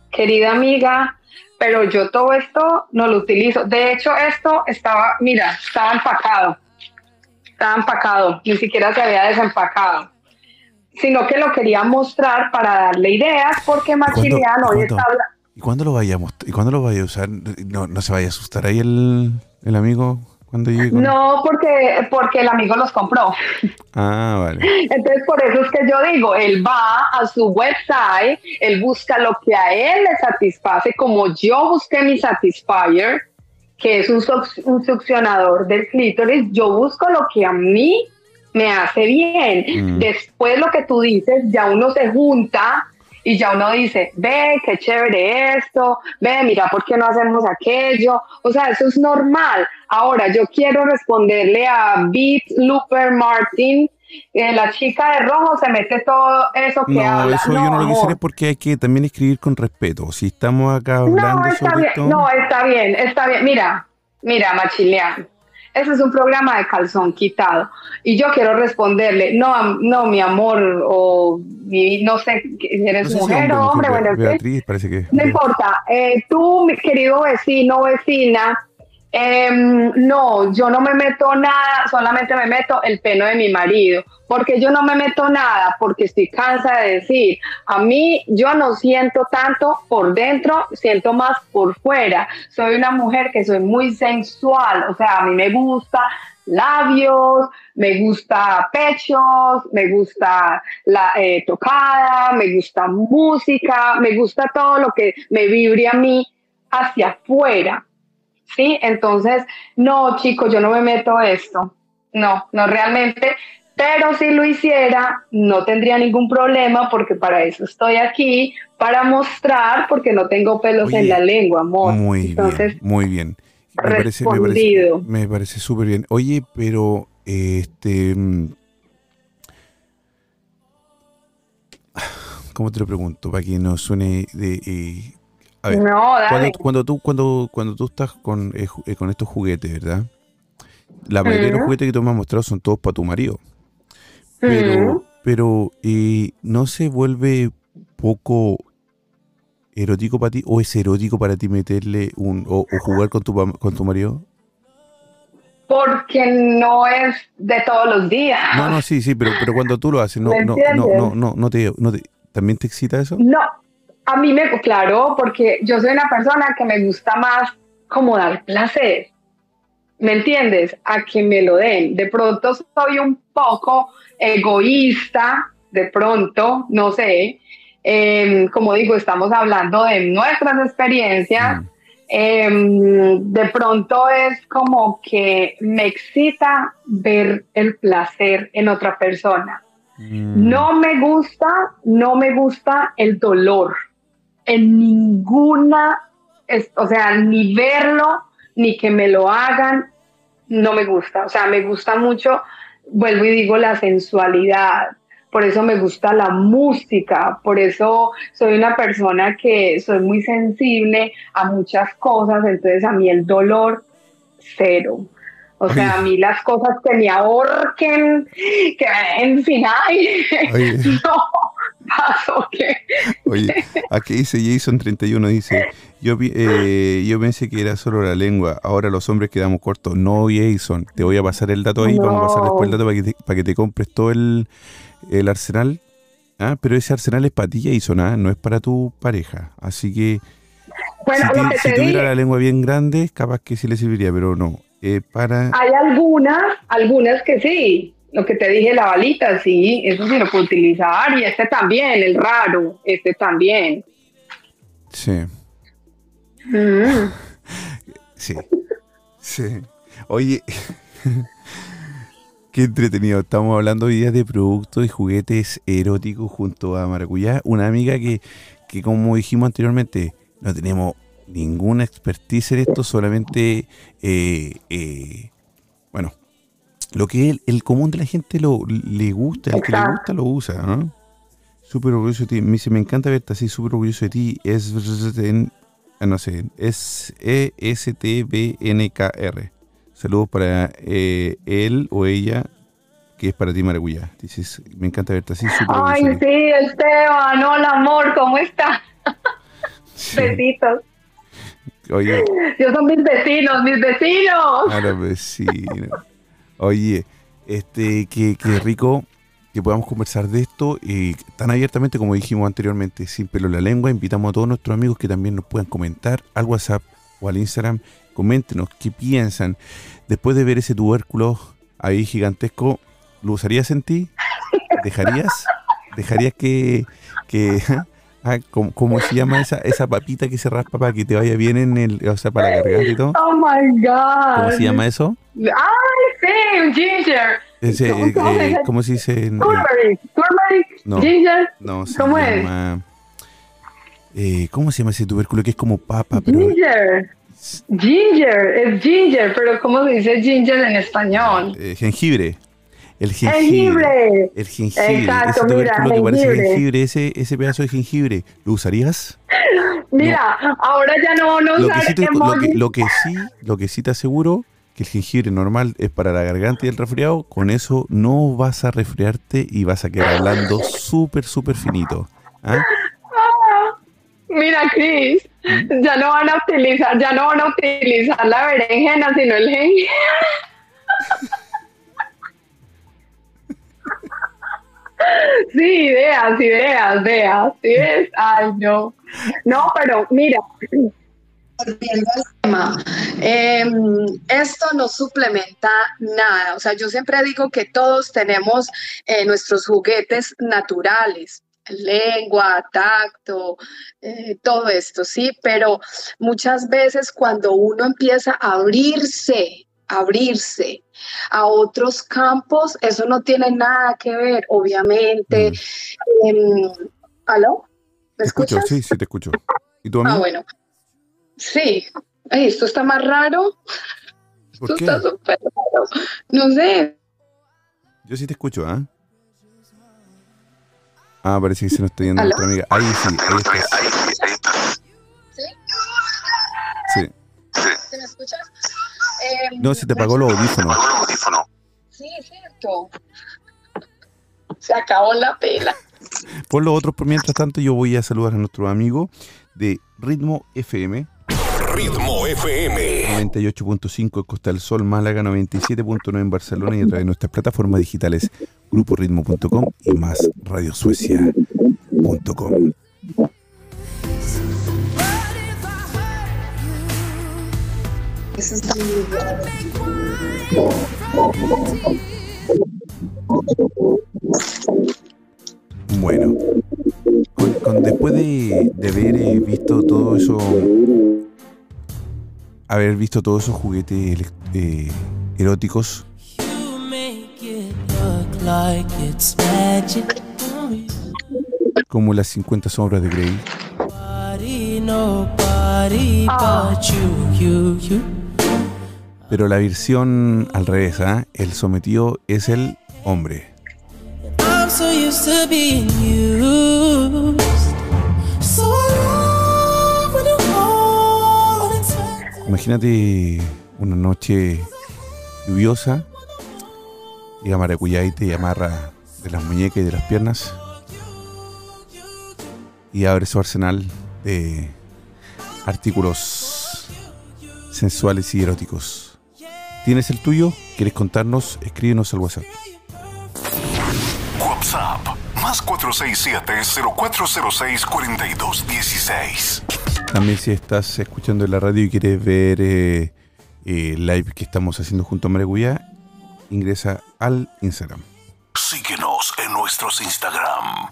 E: querida amiga, pero yo todo esto no lo utilizo. De hecho, esto estaba, mira, estaba empacado, estaba empacado, ni siquiera se había desempacado, sino que lo quería mostrar para darle ideas, porque Maximiliano hoy está hablando.
C: ¿Y cuándo lo vaya a mostrar? ¿Y cuándo lo vaya a usar? No, no se vaya a asustar ahí el, el amigo cuando llegue. con-
E: No, porque, porque el amigo los compró.
C: Ah, vale.
E: Entonces, por eso es que yo digo, él va a su website, él busca lo que a él le satisface, como yo busqué mi Satisfyer, que es un, un succionador del clítoris, yo busco lo que a mí me hace bien.
C: Mm.
E: Después lo que tú dices, ya uno se junta y ya uno dice, ve, qué chévere esto, ve, mira, ¿por qué no hacemos aquello? O sea, eso es normal. Ahora, yo quiero responderle a Beat Looper Martin, eh, la chica de rojo se mete todo eso que
C: No,
E: habla.
C: eso yo no lo quisiera porque hay que también escribir con respeto. Si estamos acá hablando
E: No, está
C: sobre
E: bien, no, está bien, está bien. Mira, mira, Machileán. Ese es un programa de calzón quitado. Y yo quiero responderle, no, no, mi amor, o mi- no sé, eres
C: no sé si
E: mujer o hombre,
C: mujer,
E: bueno.
C: Beatriz, parece que.
E: No importa, eh, tú, mi querido vecino o vecina, em, no, yo no me meto nada, solamente me meto el pelo de mi marido, porque yo no me meto nada, porque estoy cansada de decir, a mí yo no siento tanto por dentro, siento más por fuera. Soy una mujer que soy muy sensual, o sea, a mí me gusta labios, me gusta pechos, me gusta la eh, tocada, me gusta música, me gusta todo lo que me vibre a mí hacia afuera. ¿Sí? Entonces, no, chicos, yo no me meto esto. No, no realmente. Pero si lo hiciera, no tendría ningún problema porque para eso estoy aquí, para mostrar, porque no tengo pelos
C: Oye,
E: en la lengua, amor.
C: Muy
E: Entonces,
C: bien, muy bien. Me parece, me parece, me parece súper bien. Oye, pero este. mm, ¿Cómo te lo pregunto? Para que no suene de. eh, a ver,
E: no, dale.
C: cuando, cuando tú cuando cuando tú estás con, eh, eh, con estos juguetes, ¿verdad? La mayoría de los juguetes que tú me has mostrado son todos para tu marido. Pero, pero eh, ¿no se vuelve poco erótico para ti? ¿O es erótico para ti meterle un o, o jugar con tu con tu marido?
E: Porque no es de todos los días.
C: No, no, sí, sí, pero, pero cuando tú lo haces, no,
E: ¿Me
C: no, no, no, no, no te, no te- ¿también te excita eso?
E: No, a mí me, claro, porque yo soy una persona que me gusta más como dar placer. ¿Me entiendes? A que me lo den. De pronto soy un poco egoísta, de pronto, no sé. Em, como digo, estamos hablando de nuestras experiencias.
C: Mm.
E: Em, de pronto es como que me excita ver el placer en otra persona.
C: Mm.
E: No me gusta, no me gusta el dolor en ninguna, es- o sea, ni verlo, ni que me lo hagan, no me gusta. O sea, me gusta mucho, vuelvo y digo, la sensualidad. Por eso me gusta la música, por eso soy una persona que soy muy sensible a muchas cosas, entonces a mí el dolor, cero. O sea, a mí las cosas que me ahorquen, que en fin, ay, no,
C: Oye, aquí dice Jason31, dice, yo, eh, yo pensé que era solo la lengua, ahora los hombres quedamos cortos. No, Jason, te voy a pasar el dato ahí, vamos a pasar después el dato para que te, para que te compres todo el, el arsenal. Ah, pero ese arsenal es para ti, Jason, ¿ah? no es para tu pareja. Así que
E: Bueno,
C: si,
E: te
C: tuviera la lengua bien grande, capaz que sí le serviría, pero no. Eh, para...
E: hay algunas, algunas que sí. Lo que te dije, la balita, sí, eso sí lo puedo utilizar. Y este también, el raro, este también.
C: Sí,
E: Mm.
C: sí, sí. Oye, qué entretenido. Estamos hablando hoy día de productos y juguetes eróticos junto a Maracuyá, una amiga que, que como dijimos anteriormente, no tenemos ninguna expertise en esto, solamente, eh, eh, lo que el, el común de la gente lo, le gusta, el que le gusta lo usa, ¿no? Súper orgulloso de ti. Me dice, me encanta verte así, súper orgulloso de ti. Es, en- ah, no sé, es E E-S-T-B-N-K-R. Saludos para eh, él o ella, que es para ti, Maracuyá. Dices, me encanta verte así, súper
E: Ay,
C: orgulloso
E: sí, Esteban, hola amor, ¿cómo estás?
C: Sí.
E: Besitos.
C: Oye,
E: Ellos son mis vecinos, mis vecinos.
C: a los vecinos. Oye, este, qué, qué rico que podamos conversar de esto eh, tan abiertamente como dijimos anteriormente, sin pelo en la lengua. Invitamos a todos nuestros amigos que también nos puedan comentar al WhatsApp o al Instagram. Coméntenos qué piensan. Después de ver ese tubérculo ahí gigantesco, ¿lo usarías en ti? ¿Dejarías? ¿Dejarías que, que ah, ¿cómo, cómo se llama esa, esa papita que se raspa para que te vaya bien en el, o sea, para cargar y todo?
E: Oh my God.
C: ¿Cómo se llama eso?
E: Ay, sí, un ginger.
C: Ese,
E: ¿Cómo-
C: eh,
E: cómo
C: eh,
E: dice?
C: ¿Cómo se dice?
E: Turmeric. Turmeric.
C: No.
E: Ginger.
C: No, se
E: ¿Cómo es?
C: llama. eh, ¿Cómo se llama ese tubérculo que es como papa? Pero
E: Ginger. Ginger. Es ginger, pero ¿cómo se dice ginger en español?
C: jengibre. El jengibre.
E: Jengibre.
C: El jengibre.
E: Exacto,
C: ese
E: mira,
C: tubérculo que parece
E: jengibre.
C: jengibre, ese, ese pedazo de jengibre, ¿lo usarías?
E: Mira, ahora ya no a
C: Lo que,
E: usar
C: sí te, lo, que,
E: emojis.
C: lo que sí, lo que sí te aseguro que el jengibre normal es para la garganta y el resfriado, con eso no vas a resfriarte y vas a quedar hablando súper, súper finito. ¿ah?
E: Mira, Chris,
C: ¿Mm?
E: ya no van a utilizar, ya no van a utilizar la berenjena, sino el jengibre. Sí, ideas, ideas, ideas, ¿sí ves? Ay, no. No, pero mira,
F: volviendo al tema, eh, esto no suplementa nada. O sea, yo siempre digo que todos tenemos eh, nuestros juguetes naturales, lengua, tacto, eh, todo esto, sí, pero muchas veces cuando uno empieza a abrirse, abrirse a otros campos, eso no tiene nada que ver, obviamente. Em, ¿Aló?
C: Mm. ¿Te
F: ¿Me
C: escucho?
F: escuchas?
C: Sí, sí, te escucho. ¿Y tú?
F: Ah, bueno. Sí. Ay, esto está más raro.
C: ¿Por
F: Esto
C: qué?
F: está súper raro. No sé.
C: Yo sí te escucho, ¿ah? Ah, parece que se nos está yendo
F: ¿Aló?
C: nuestra amiga. Ahí sí, ahí estás.
F: ¿Sí?
C: Sí.
F: ¿Se me escuchas? Eh,
C: No, se te apagó los audífonos.
F: Sí, cierto. Se acabó la pela.
C: Por los otros, por mientras tanto, yo voy a saludar a nuestro amigo de Ritmo FM,
A: Ritmo FM.
C: 98.5 en Costa del Sol, Málaga, 97.9 en Barcelona y a través de nuestras plataformas digitales gruporitmo.com y más radiosuecia.com. Bueno, con- después de, de haber eh, visto todo eso, haber visto todos esos juguetes eh, eróticos, como las 50 sombras de Grey, pero la versión al revés, ¿ah? el sometido es el hombre.
B: I'm so used to being used.
C: Imagínate una noche lluviosa, llega Maracuyá y te amarra de las muñecas y de las piernas y abre su arsenal de artículos sensuales y eróticos. ¿Tienes el tuyo? ¿Quieres contarnos? Escríbenos al WhatsApp.
A: WhatsApp. Más 467-0406-4216.
C: También si estás escuchando la radio y quieres ver eh, eh, live que estamos haciendo junto a Maracuyá, ingresa al Instagram.
A: Síguenos en nuestros Instagram.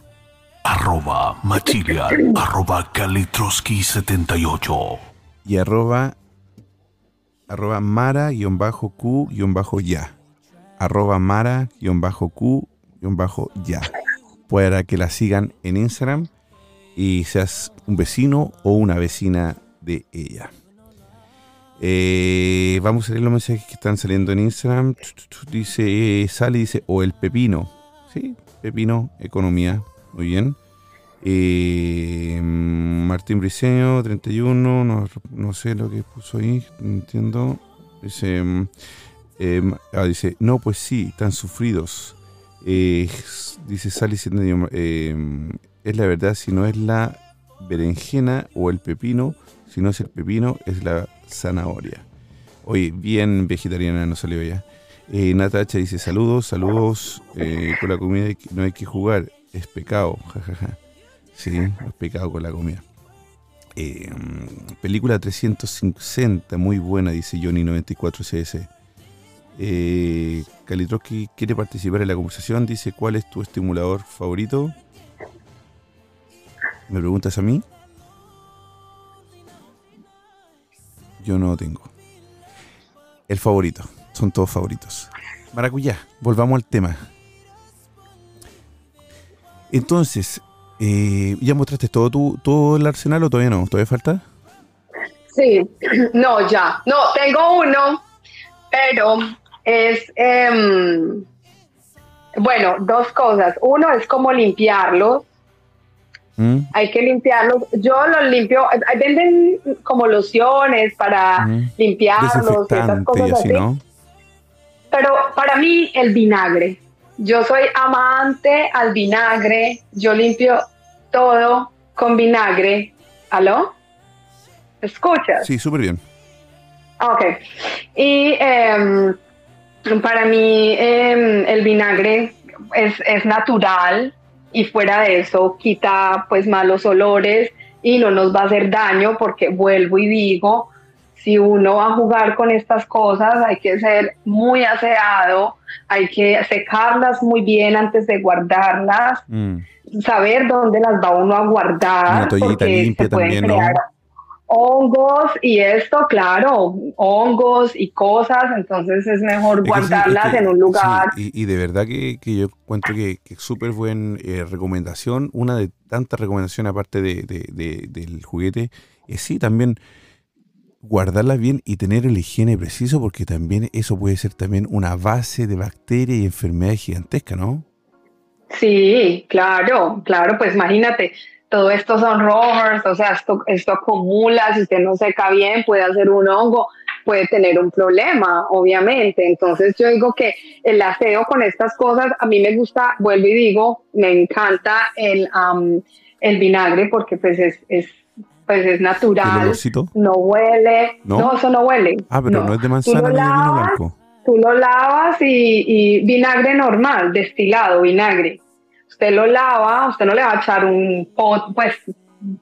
A: Arroba Machilian. Arroba Kalitroski78.
C: y arroba arroba mara-q-ya arroba mara-q-ya para que la sigan en Instagram y seas un vecino o una vecina de ella. Eh, vamos a leer los mensajes que están saliendo en Instagram. Dice eh, Sally dice o el pepino. Sí pepino economía. Muy bien. Eh, Martín Briceño, 31, no, no sé lo que puso ahí, no entiendo. Dice, mm, eh, ah, dice, no, pues sí, tan sufridos. Dice Sally, eh, es la verdad, si no es la berenjena o el pepino, Si no es el pepino, es la zanahoria. Oye, bien vegetariana no salió ya. Eh, Natacha dice saludos, saludos. eh, con la comida no hay que jugar, es pecado. jajaja. Sí, es pecado con la comida. Eh, película 360, muy buena, dice Johnny94CS. Eh, Kalitroski quiere participar en la conversación, dice ¿cuál es tu estimulador favorito? ¿Me preguntas a mí? Yo no tengo. El favorito, son todos favoritos. Maracuyá, volvamos al tema. Entonces, eh, ¿ya mostraste todo tu, todo el arsenal o todavía no? ¿Todavía falta?
E: Sí, no, ya. No, tengo uno, pero es, em, bueno, dos cosas. Uno es como limpiarlos.
C: ¿Mm?
E: Hay que limpiarlos. Yo los limpio. eh, Venden como lociones para
C: Ujú.
E: limpiarlos y esas
C: Desinfectante y
E: cosas
C: así,
E: así.
C: ¿no?
E: Pero para mí el vinagre. Yo soy amante al vinagre. Yo limpio todo con vinagre. ¿Aló? ¿Me ¿Escuchas?
C: Sí, súper bien.
E: Ok. Y em, para mí em, el vinagre es, es natural y fuera de eso quita pues malos olores y no nos va a hacer daño porque vuelvo y digo, si uno va a jugar con estas cosas hay que ser muy aseado, hay que secarlas muy bien antes de guardarlas,
C: Mm.
E: saber dónde las va uno a guardar.
C: Una toallita limpia también, ¿no?
E: Hongos y esto, claro, hongos y cosas, entonces es mejor
C: Es que sí,
E: guardarlas
C: es que-
E: en un lugar.
C: sí, y, y de verdad que, que yo encuentro que, que es súper buena recomendación. Una de tantas recomendaciones, aparte de, de- de- del juguete, es sí también guardarla bien y tener el higiene preciso, porque también eso puede ser también una base de bacterias y enfermedades gigantescas, ¿no?
E: Sí, claro, claro, pues imagínate, todo esto son rovers, o sea, esto, esto acumula, si usted no seca bien, puede hacer un hongo, puede tener un problema, obviamente. Entonces yo digo que el aseo con estas cosas, a mí me gusta, vuelvo y digo, me encanta el, am, el vinagre porque pues es, es, pues es natural, no huele,
C: ¿No?
E: no, eso no huele.
C: Ah, pero no, es de
E: Tú
C: manzana
E: lo
C: ni de vino blanco.
E: tú lo lavas y, y vinagre normal, destilado, vinagre. Usted lo lava, usted no le va a echar un pot, pues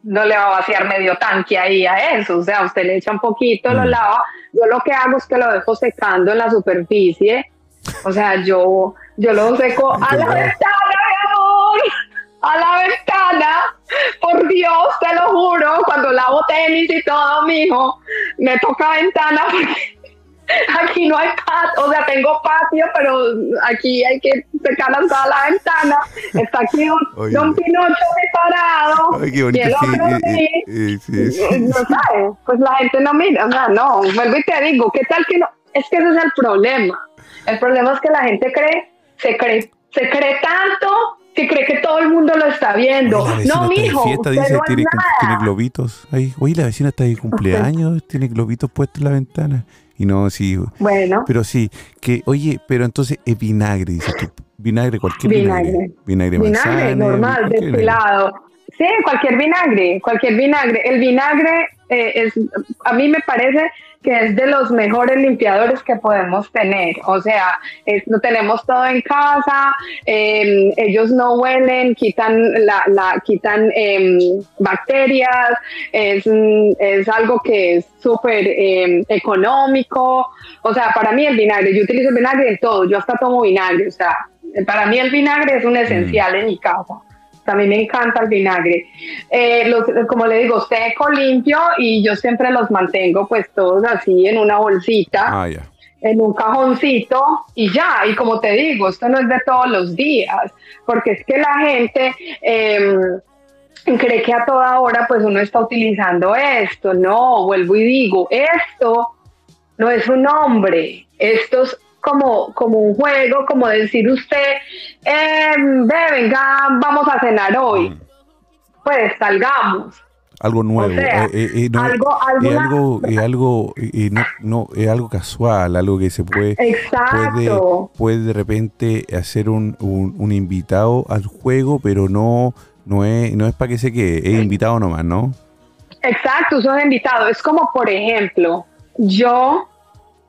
E: no le va a vaciar medio tanque ahí a eso, o sea, usted le echa un poquito, lo
C: Mm.
E: lava. Yo lo que hago es que lo dejo secando en la superficie, o sea, yo, yo lo seco a la ventana, mi amor, a la ventana, por Dios, te lo juro, cuando lavo tenis y todo, mijo, me toca ventana porque aquí no hay patio, o sea, tengo patio, pero aquí hay que secar hasta la ventana. Está aquí un,
C: Oye.
E: Don Pinocho separado.
C: Ay, qué
E: y
C: bonito. sí, eh,
E: sí.
C: eh, sí, sí.
E: No sabes, pues la gente no mira, o sea, no, vuelvo y te digo, ¿qué tal que no? Es que ese es el problema. El problema es que la gente cree, se cree, se cree tanto que cree que todo el mundo lo está viendo.
C: Oye, la
E: no, mijo,
C: fiesta,
E: usted
C: dice,
E: no es
C: tiene,
E: nada.
C: tiene globitos. Ahí, oye, la vecina está de cumpleaños, tiene globitos puestos en la ventana. Y no, sí,
E: Bueno,
C: pero sí, que, oye, pero entonces es vinagre, dices tú. Vinagre, cualquier vinagre.
E: Vinagre.
C: Vinagre,
E: vinagre
C: manzana,
E: normal,
C: vinagre.
E: Sí, cualquier vinagre, cualquier vinagre. El vinagre eh, es, a mí me parece que es de los mejores limpiadores que podemos tener. O sea, es- lo tenemos todo en casa, eh, ellos no huelen, quitan, la, la- quitan em, bacterias, es, mm, es algo que es súper em, económico. O sea, para mí el vinagre, yo utilizo el vinagre en todo, yo hasta tomo vinagre. O sea, para mí el vinagre es un esencial en mi casa. Mí me encanta el vinagre. Eh, los- como le digo, seco, limpio y yo siempre los mantengo pues todos así en una bolsita,
C: Ah,
E: en un cajoncito y ya. Y como te digo, esto no es de todos los días, porque es que la gente... em, cree que a toda hora pues uno está utilizando esto, no, vuelvo y digo, esto no es un nombre, esto es como, como un juego, como decir usted, ve, venga, vamos a cenar hoy,
C: Mm.
E: pues salgamos.
C: Algo nuevo.
E: sea,
C: eh, eh, eh, no,
E: algo- alguna-
C: algo, es algo, eh, eh, no, no, es algo casual, algo que se puede, puede, puede de repente hacer un, un, un invitado al juego, pero no, no es, no es para que se quede, es invitado nomás, ¿no?
E: Exacto, son invitados. Es como, por ejemplo, yo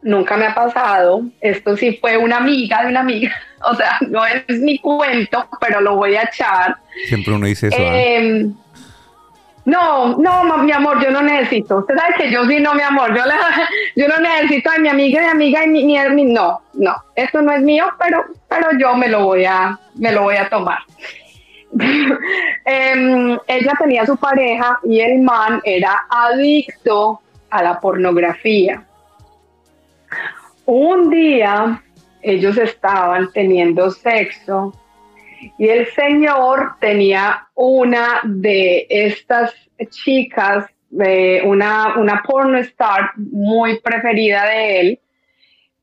E: nunca me ha pasado, esto sí fue una amiga de una amiga, o sea, no es mi cuento, pero lo voy a echar.
C: Siempre uno dice eso. ¿ah?
E: Eh, no, no, mi amor, yo no necesito. Usted sabe que yo sí, no, mi amor. Yo, no necesito a mi amiga, mi amiga y mi, mi, mi- no, no. Esto no es mío, pero, pero yo me lo voy a, me lo voy a tomar. Em, ella tenía su pareja y el man era adicto a la pornografía. Un día ellos estaban teniendo sexo y el señor tenía una de estas chicas, de una, una porno star muy preferida de él,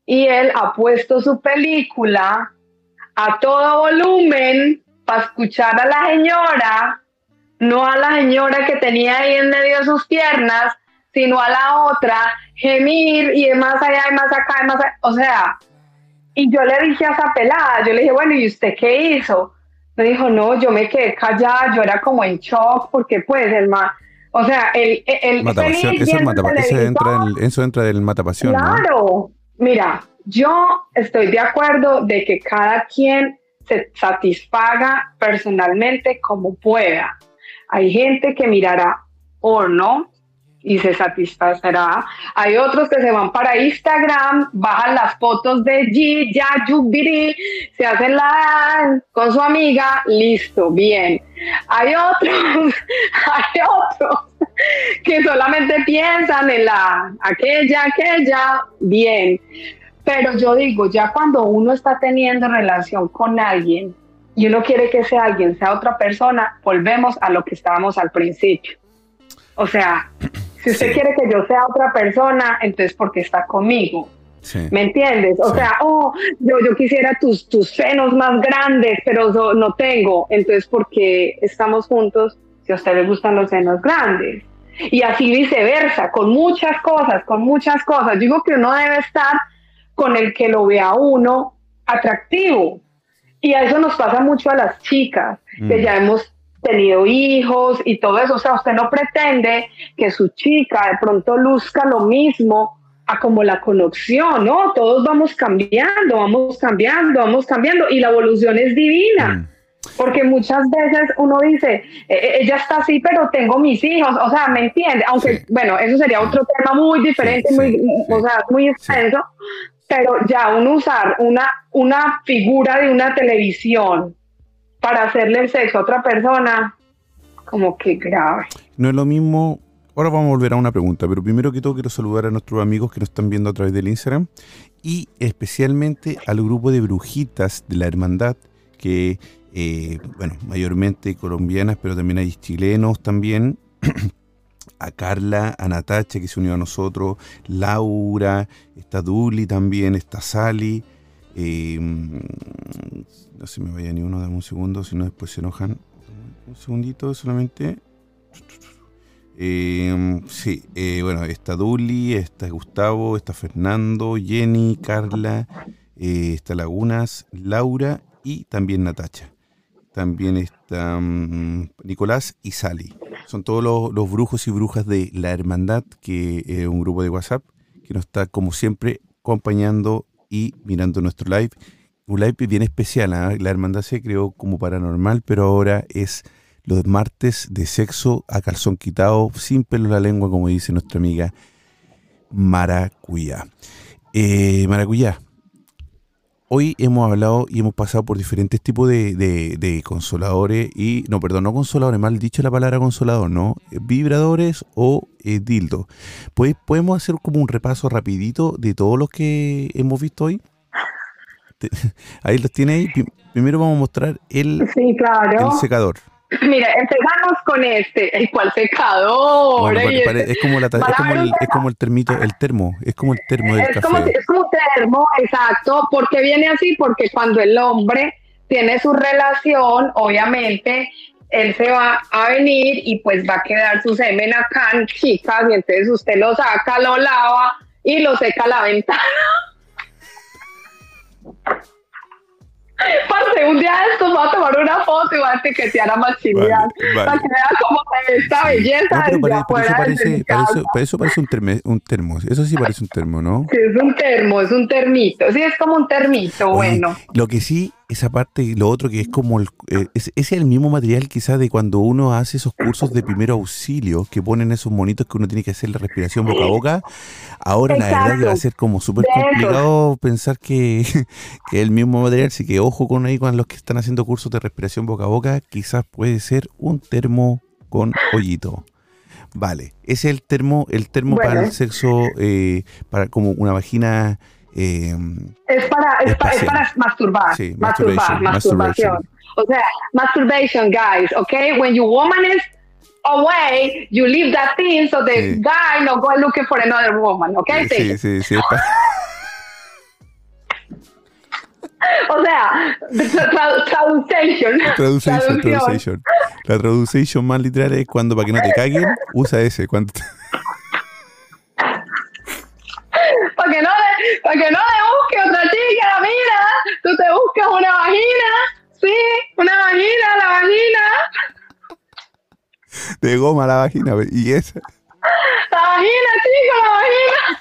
E: y él ha puesto su película a todo volumen para escuchar a la señora, no a la señora que tenía ahí en medio de sus piernas, sino a la otra, gemir y de más allá, y más acá, y más allá. O sea, y yo le dije a esa pelada, yo le dije, bueno, ¿y usted qué hizo? Me dijo, no, yo me quedé callada, yo era como en shock, porque pues el más, o sea, el, el
C: Eso, matapa- eso entra en, eso entra del matapasión, ¿no?
E: Claro, mira, yo estoy de acuerdo de que cada quien se satisfaga personalmente como pueda. Hay gente que mirará porno y se satisfacerá. Hay otros que se van para Instagram, bajan las fotos de G, ya, Yubiri, se hacen la con su amiga, listo, bien. Hay otros, hay otros que solamente piensan en la aquella, aquella, bien. Pero yo digo, ya cuando uno está teniendo relación con alguien y uno quiere que ese alguien sea otra persona, volvemos a lo que estábamos al principio. O sea, si usted
C: Sí.
E: quiere que yo sea otra persona, entonces porque está conmigo.
C: Sí.
E: ¿Me entiendes? O
C: Sí.
E: sea, oh, yo, yo quisiera tus, tus senos más grandes, pero so- no tengo. Entonces, porque estamos juntos si a usted le gustan los senos grandes? Y así viceversa, con muchas cosas, con muchas cosas. Digo que uno debe estar con el que lo vea uno atractivo. Y a eso nos pasa mucho a las chicas, que
C: Mm.
E: ya hemos tenido hijos y todo eso. O sea, usted no pretende que su chica de pronto luzca lo mismo a como la conexión, ¿no? Todos vamos cambiando, vamos cambiando, vamos cambiando y la evolución es divina.
C: Mm.
E: Porque muchas veces uno dice, "Eh, eh, ella está así, pero tengo mis hijos, o sea, ¿me entiende? Aunque,
C: Sí.
E: bueno, eso sería otro tema muy diferente,
C: Sí,
E: muy,
C: sí,
E: o sea, muy extenso, pero ya uno usar una, una figura de una televisión para hacerle el sexo a otra persona, como que grave.
C: No es lo mismo. Ahora vamos a volver a una pregunta, pero primero que todo quiero saludar a nuestros amigos que nos están viendo a través del Instagram y especialmente al grupo de brujitas de la hermandad que, eh, bueno, mayormente colombianas, pero también hay chilenos también. a Carla, a Natacha que se unió a nosotros, Laura, está Duli también, está Sally. eh, no se me vaya ni uno, dame un segundo, si no después se enojan. Un segundito solamente. Eh, sí, eh, bueno, está Duli, está Gustavo, está Fernando, Jenny, Carla, eh, está Lagunas, Laura y también Natacha. También está mm, Nicolás y Sally. Son todos los brujos y brujas de la Hermandad, que es un grupo de WhatsApp que nos está, como siempre, acompañando y mirando nuestro live. Un live bien especial. ¿ah? La Hermandad se creó como paranormal, pero ahora es los martes de sexo a calzón quitado, sin pelo en la lengua, como dice nuestra amiga Maracuyá. Eh, Maracuyá, hoy hemos hablado y hemos pasado por diferentes tipos de, consoladores y, no, perdón, no consoladores, mal dicho la palabra consolador, ¿no? Eh, Vibradores o eh, dildo. Pues, ¿Podemos hacer como un repaso rapidito de todos los que hemos visto hoy? Te- Ahí los tiene ahí. Prim- Primero vamos a mostrar el,
E: Sí, claro.
C: el secador.
E: Mira, empezamos con este, el cual secador.
C: Bueno,
E: y
C: pare- pare- es como la ta- es como el, es como el termito, el termo, es como el termo del
E: Es como, es como termo, exacto. ¿Por qué viene así? Porque cuando el hombre tiene su relación, obviamente, él se va a venir y pues va a quedar su semen acá, chicas, y entonces usted lo saca, lo lava y lo seca a la ventana. Parce, un día de estos voy a tomar una foto y voy a etiquetear a Maximiliano
C: Vale, vale.
E: para que vea cómo se ve esta belleza
C: No, pero
E: desde
C: eso parece, para eso, para eso parece un, terme- un termo. Eso sí parece un termo, ¿no?
E: Sí, es un termo, es un termito. Sí, es como un termito,
C: Oye,
E: bueno.
C: Lo que sí, esa parte y lo otro que es como el, eh, es, ese es el mismo material quizás de cuando uno hace esos cursos de primer auxilio que ponen esos monitos que uno tiene que hacer la respiración boca a boca. Ahora la verdad que va a ser como súper complicado pensar que, que es el mismo material, así que ojo con ahí con los que están haciendo cursos de respiración boca a boca, quizás puede ser un termo con hoyito. Vale, ese es el termo, el termo para el sexo, eh, para como una vagina eh,
E: Es para, es, pa- es para masturbar.
C: Sí,
E: masturbar, masturbación. O sea, masturbation, guys, okay? When your woman is away, you leave that thing so the
C: Sí.
E: guy no go looking for another woman, okay?
C: Sí, sí, sí.
E: O sea, tra- tra- traduction.
C: Traducition,
E: Traducción.
C: traducition. La traducition más literal es cuando para que no te caguen, usa ese. Cuando te-
E: Para que no le, para que no le busque otra chica, mira, tú te buscas una vagina, sí, una vagina, la vagina,
C: de goma la vagina. Y esa.
E: la vagina, chico, la vagina.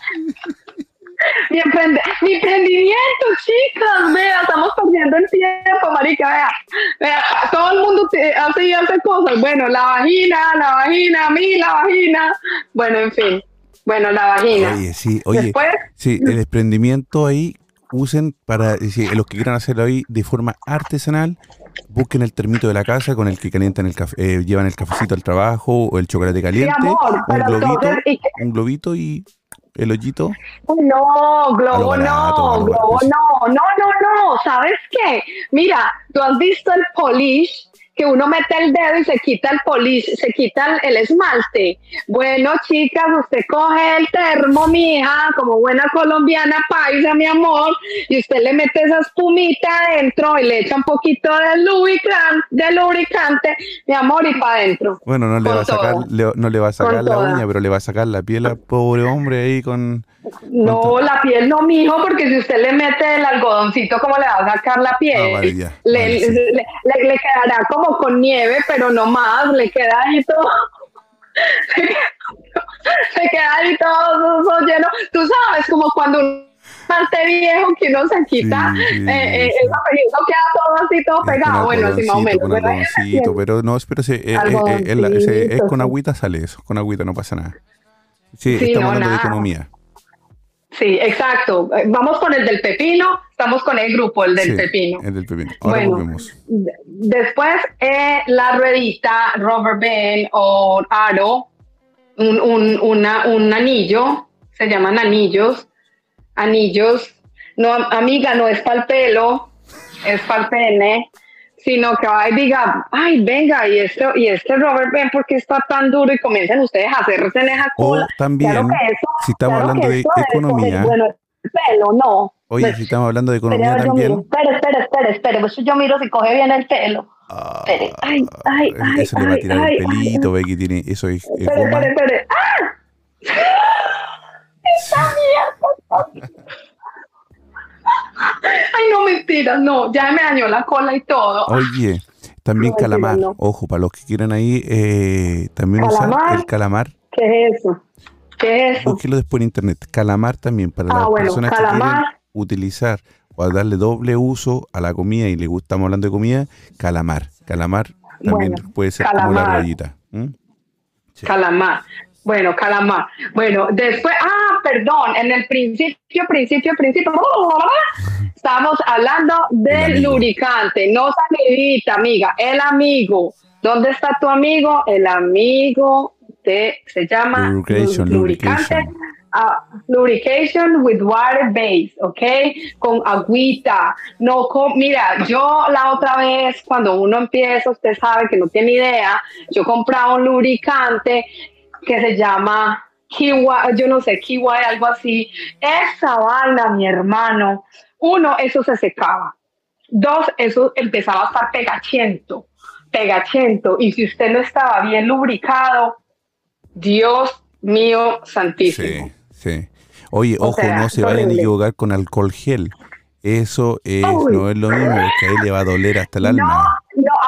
E: Mi, emprende- mi emprendimiento, chicas, vea, estamos perdiendo el tiempo, marica, vea, vea, todo el mundo hace y hace cosas, bueno, la vagina, la vagina, a mí, la vagina, bueno, en fin, bueno, la vagina.
C: Oye, sí, oye.
E: Después,
C: Sí, el desprendimiento ahí usen para, si los que quieran hacerlo ahí de forma artesanal, busquen el termito de la casa con el que calientan el café, eh, llevan el cafecito al trabajo o el chocolate caliente,
E: amor,
C: un globito,
E: ¿y
C: un globito y el hoyito.
E: No, Globo
C: barato,
E: no,
C: lo
E: Globo no, no, no, no, ¿sabes qué? Mira, tú has visto el polish, que uno mete el dedo y se quita el polish, se quita el, el esmalte. Bueno, chicas, usted coge el termo, mija, como buena colombiana paisa, mi amor, y usted le mete esa espumita adentro y le echa un poquito de lubricante, de lubricante, mi amor, y para adentro.
C: Bueno, no le va a sacar, le- no le va a sacar
E: Con
C: la
E: toda.
C: uña, pero le va a sacar la piel al pobre hombre ahí con.
E: No, la piel no, mijo, porque si usted le mete el algodoncito, ¿cómo le va a sacar la piel?
C: Ah, vale, ya.
E: le,
C: Vale, sí.
E: le, le- le quedará como con nieve, pero no más, le queda ahí todo. Se queda ahí todo, todo lleno. Tú sabes, como cuando un mante viejo que uno se quita,
C: Sí, sí,
E: eh, eh,
C: sí.
E: el papelito queda todo así, todo pegado. Bueno, así más o menos.
C: Con algodoncito, pero no, pero sí, eh, eh, es con agüita sale eso, con agüita no pasa nada. Sí, estamos
E: no,
C: hablando de economía.
E: Sí, exacto. Vamos con el del pepino, estamos con el grupo, el del
C: Sí,
E: pepino.
C: El del pepino. Ahora
E: Bueno.
C: volvemos.
E: De- Después, eh, la ruedita, rubber band o aro, un, un, una- un anillo, se llaman anillos. Anillos, no, amiga, no es para el pelo, es para el pene, sino que va y diga, ay, venga, y este, y este rubber band, ¿por qué está tan duro? Y comiencen ustedes a hacerse en esa
C: O
E: cola.
C: también,
E: Claro que eso-
C: si estamos
E: claro
C: hablando
E: que
C: de economía,
E: Bueno, el pelo, no.
C: oye,
E: Pues,
C: si estamos hablando de economía también.
E: Espere, espere, espere, espere. Pues yo miro si coge bien el pelo. Espere. Ay, ay, ay,
C: eso le va a tirar
E: ay,
C: el pelito, ve que tiene, eso es, es
E: Espere, espere, espere. ¡Ah! ¡Esta mierda! Ay, no, mentiras, no. Ya me dañó la cola y todo.
C: Oye, también
E: No,
C: calamar.
E: mentira, no.
C: Ojo, para los que quieran ahí, eh, también usar el calamar.
E: ¿Qué es eso? ¿Qué es eso?
C: Búsquelo después en internet. Calamar también, para
E: Ah,
C: las
E: bueno,
C: personas que quieren utilizar o a darle doble uso a la comida y le gusta, estamos hablando de comida, calamar. Calamar también
E: Bueno,
C: puede ser como la rayita.
E: Calamar. Bueno, calamar. Bueno, después, ah, perdón, en el principio, principio, principio, estábamos hablando del lubricante, no salivita, amiga, el amigo. ¿Dónde está tu amigo? El amigo de, se llama
C: Lubrication,
E: lu- lubricante.
C: lubrication.
E: Ah, lubrication with water base, ¿ok? Con agüita. No con, mira, yo la otra vez, cuando uno empieza, usted sabe que no tiene idea, yo compraba un lubricante que se llama Kiwa, yo no sé, Kiwa, algo así. Esa vaina, mi hermano. Uno, eso se secaba. Dos, eso empezaba a estar pegachento, pegachento. Y si usted no estaba bien lubricado, Dios mío santísimo.
C: Sí, sí. Oye,
E: O
C: ojo,
E: sea,
C: no se vayan a equivocar con alcohol gel. Eso es,
E: Uy.
C: no es lo mismo, porque ahí le va a doler hasta el
E: No,
C: alma.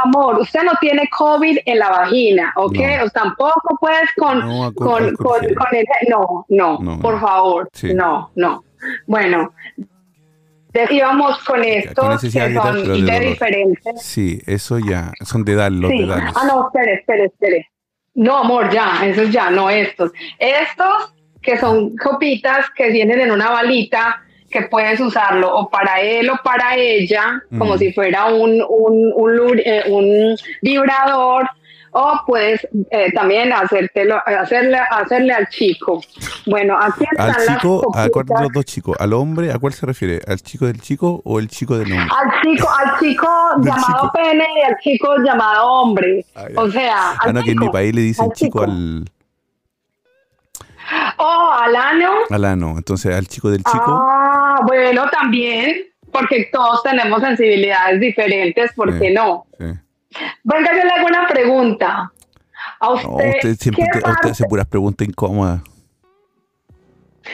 E: Amor, usted no tiene COVID en la vagina, ¿ok?
C: No.
E: O tampoco puedes con,
C: No,
E: con, con, con el- no, no,
C: No,
E: por favor,
C: Sí.
E: no, no. Bueno, íbamos con estos
C: necesidad
E: que
C: tal,
E: son
C: de
E: diferentes.
C: Sí, eso ya, son de dar, los
E: Sí.
C: de.
E: Ah, no, espere, espere, espere. No, amor, ya, esos ya, no estos. Estos que son copitas que vienen en una balita que puedes usarlo o para él o para ella, como si fuera un, un, eh, un vibrador, o puedes eh, también hacértelo, hacerle, hacerle al chico. Bueno, aquí están
C: Al
E: las
C: chico, ¿a cuál de los dos chicos? ¿Al hombre? ¿A cuál se refiere? ¿Al chico del chico o el chico del hombre?
E: Al chico, al chico llamado
C: chico.
E: pene y al chico llamado hombre.
C: Ah,
E: o sea, al
C: Ah, no, que en mi
E: chico,
C: país le dicen
E: al
C: chico al,
E: Oh, al ano.
C: al ano. Entonces, al chico del chico.
E: Ah, bueno, también, porque todos tenemos sensibilidades diferentes, ¿por qué no?
C: sí.
E: Venga, yo le hago una pregunta. A usted,
C: No, usted siempre
E: ¿qué
C: te- usted
E: parte-
C: hace puras preguntas incómodas.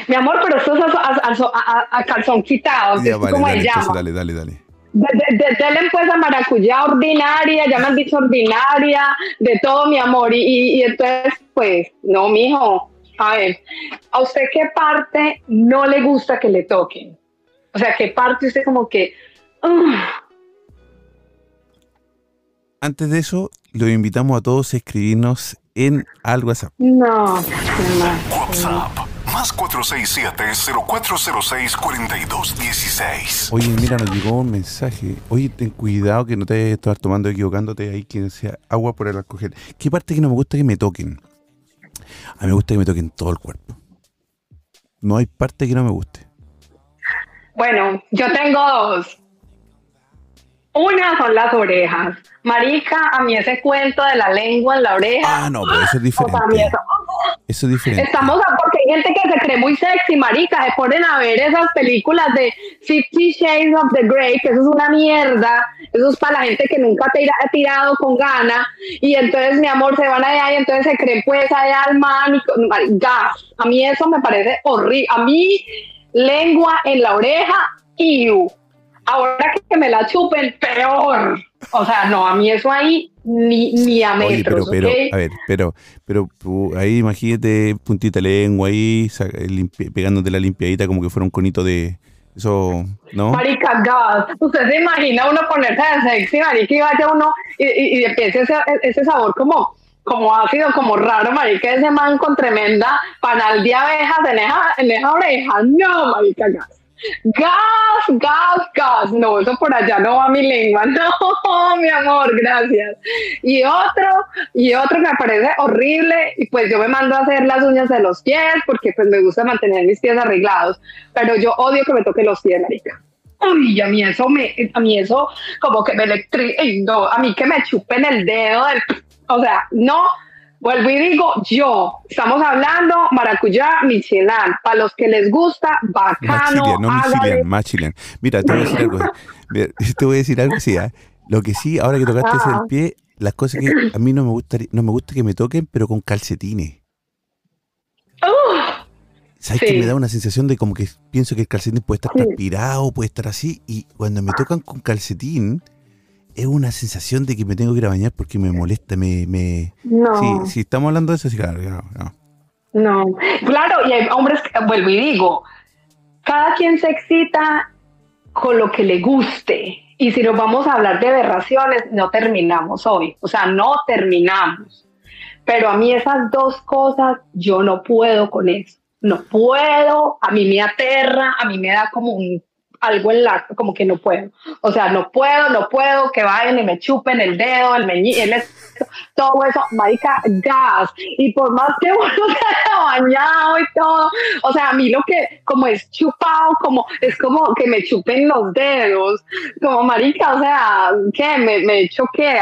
E: Mi amor, pero esto es a, a- a- a calzón quitado,
C: Ya, vale, dale,
E: se
C: entonces
E: llama.
C: dale, dale, dale.
E: De, de, de- denle, pues a maracuyá ordinaria, ya me han dicho ordinaria, de todo mi amor. Y, y, y entonces, pues, no, mijo. A ver, ¿a usted qué parte no le gusta que le toquen? O sea, ¿qué parte usted como que...
C: Antes de eso, los invitamos a todos a escribirnos en al WhatsApp.
E: No, no.
A: WhatsApp más 467-0406-4216.
C: Oye, mira, nos llegó un mensaje. Oye, ten cuidado que no te vayas a estar tomando equivocándote ahí quien sea agua por el alcohol. ¿Qué parte que no me gusta que me toquen? A mí me gusta que me toquen todo el cuerpo. No hay parte que no me guste.
E: Bueno, yo tengo dos. Una son las orejas. Marica, a mí ese cuento de la lengua en la oreja.
C: Ah, no, pero eso es
E: o sea,
C: diferente.
E: eso-
C: Eso es diferente.
E: Estamos a, gente que se cree muy sexy, marica, se ponen a ver esas películas de Fifty Shades of the Grey, que eso es una mierda, eso es para la gente que nunca te ha tirado con gana, y entonces, mi amor, se van allá y entonces se creen pues allá al man y con- mari- gas. A mí eso me parece horrible. A mí, lengua en la oreja, iu. Ahora que me la chupen, peor. O sea, no, a mí eso ahí ni, ni a metros,
C: Oye, pero, pero,
E: ¿ok?
C: a ver, pero, pero ahí imagínate puntita de lengua ahí, pegándote la limpiadita como que fuera un conito de eso, ¿no?
E: Marica, gas. Usted se imagina uno ponerse de sexy, marica, y vaya uno y, y, y empiece ese, ese sabor como, como ácido, como raro, marica, ese man con tremenda panal de abejas en esa, en esa oreja. No, marica, gas. Gas, gas, gas. No, eso por allá no va mi lengua. No, mi amor, gracias. Y otro, y otro me parece horrible, y pues yo me mando a hacer las uñas de los pies porque pues me gusta mantener mis pies arreglados, pero yo odio que me toquen los pies, marica. Uy, a mí eso a mí eso como que me electri, ey, no, a mí que me chupen el dedo o sea, no, vuelvo y digo, yo, estamos hablando maracuyá, michelin, para los que les gusta, bacano,
C: Machilian, no
E: hágale.
C: Machilian. Mira, te voy a decir algo. Mira, te voy a decir algo así. ¿ah? Lo que sí, ahora que tocaste ese
E: Ah.
C: el pie, las cosas que a mí no me gusta, no me gusta que me toquen, pero con calcetines.
E: Ugh,
C: ¿Sabes
E: Sí.
C: que me da una sensación de como que pienso que el calcetín puede estar
E: Sí.
C: transpirado, puede estar así, y cuando me tocan con calcetín, es una sensación de que me tengo que ir a bañar porque me molesta, me... me...
E: no.
C: Sí, si estamos hablando de eso, sí, claro, claro, no.
E: No, claro, y hay hombres que, vuelvo y digo, cada quien se excita con lo que le guste. Y si nos vamos a hablar de aberraciones, no terminamos hoy. O sea, no terminamos. Pero a mí esas dos cosas, yo no puedo con eso. No puedo, a mí me aterra, a mí me da como un algo en la, como que no puedo. O sea, no puedo, no puedo, que vayan y me chupen el dedo, el meñique, el todo eso, marica, gas. Y por más que uno se haya bañado y todo, o sea, a mí lo que, como es chupado, como, es como que me chupen los dedos, como marica, o sea, ¿qué? Me, me que,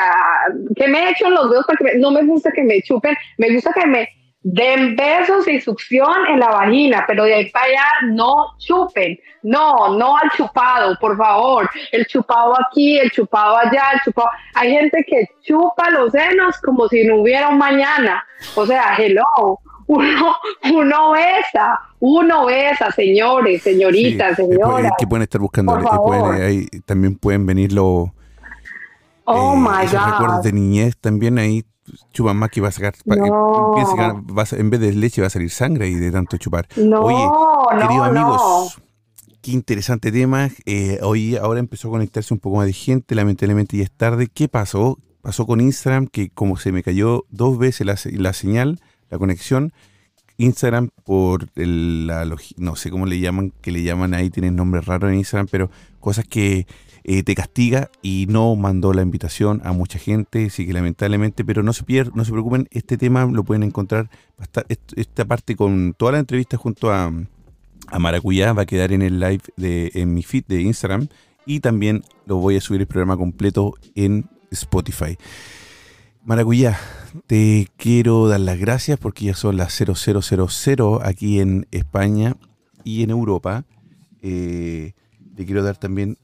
E: que me echo en los dedos porque me- no me gusta que me chupen, me gusta que me den besos y succión en la vagina, pero de ahí para allá no chupen, no, no al chupado, por favor, el chupado aquí, el chupado allá, el chupado, hay gente que chupa los senos como si no hubiera un mañana, o sea, hello, uno, uno besa, uno besa, señores, señoritas,
C: Sí,
E: señoras.
C: que pueden estar buscando,
E: Por
C: que pueden,
E: favor.
C: ahí también pueden venir los
E: Oh
C: eh,
E: my
C: esos recuerdos
E: God.
C: de niñez también ahí chupan más que va a sacar
E: No.
C: va a en vez de leche va a salir sangre y de tanto chupar.
E: No,
C: Oye,
E: no,
C: queridos amigos, qué interesante tema. Eh, hoy ahora empezó a conectarse un poco más de gente, lamentablemente ya es tarde. ¿Qué pasó? Pasó con Instagram que como se me cayó dos veces la, la señal, la conexión, Instagram por el- la no sé cómo le llaman, que le llaman ahí, tienen nombres raros en Instagram, pero cosas que eh, te castiga y no mandó la invitación a mucha gente, así que lamentablemente, pero no se pierdan, no se preocupen, este tema lo pueden encontrar, esta parte con toda la entrevista junto a, a Maracuyá va a quedar en el live de en mi feed de Instagram y también lo voy a subir el programa completo en Spotify. Maracuyá, te quiero dar las gracias porque ya son las 0000 aquí en España y en Europa. Eh, te quiero dar también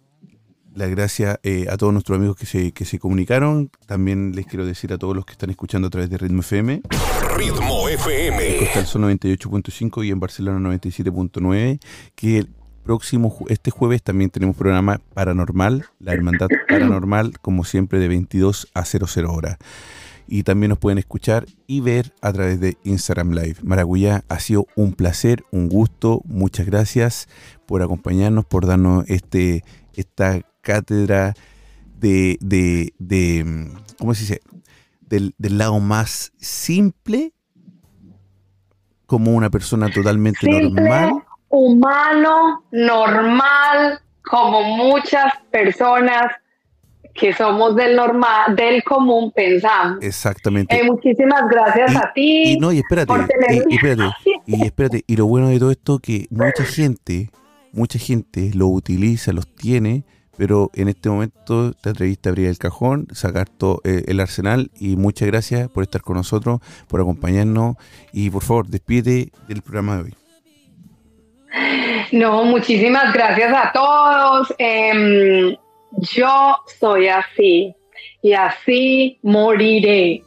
C: las gracias eh, a todos nuestros amigos que se, que se comunicaron. También les quiero decir a todos los que están escuchando a través de Ritmo FM.
A: Ritmo FM.
C: Costa del Sol 98.5 y en Barcelona 97.9, que el próximo, este jueves también tenemos programa Paranormal, la Hermandad Paranormal, como siempre de 22 a 00 horas. Y también nos pueden escuchar y ver a través de Instagram Live. Maracuyá, ha sido un placer, un gusto. Muchas gracias por acompañarnos, por darnos este, esta cátedra de, de, de, mm, ¿cómo se dice? Del, del lado más simple como una persona totalmente
E: Simple,
C: normal.
E: humano, normal, como muchas personas que somos del normal, del común pensamos.
C: Exactamente.
E: Eh, muchísimas gracias a ti.
C: Y no, y espérate,
E: tener-
C: y, y espérate, y espérate, y lo bueno de todo esto que mucha gente, mucha gente lo utiliza, los tiene, pero en este momento te atreviste a abrir el cajón, sacar todo eh, el arsenal y muchas gracias por estar con nosotros, por acompañarnos y por favor, despide del programa de hoy.
E: No, muchísimas gracias a todos. Em, yo soy así y así moriré.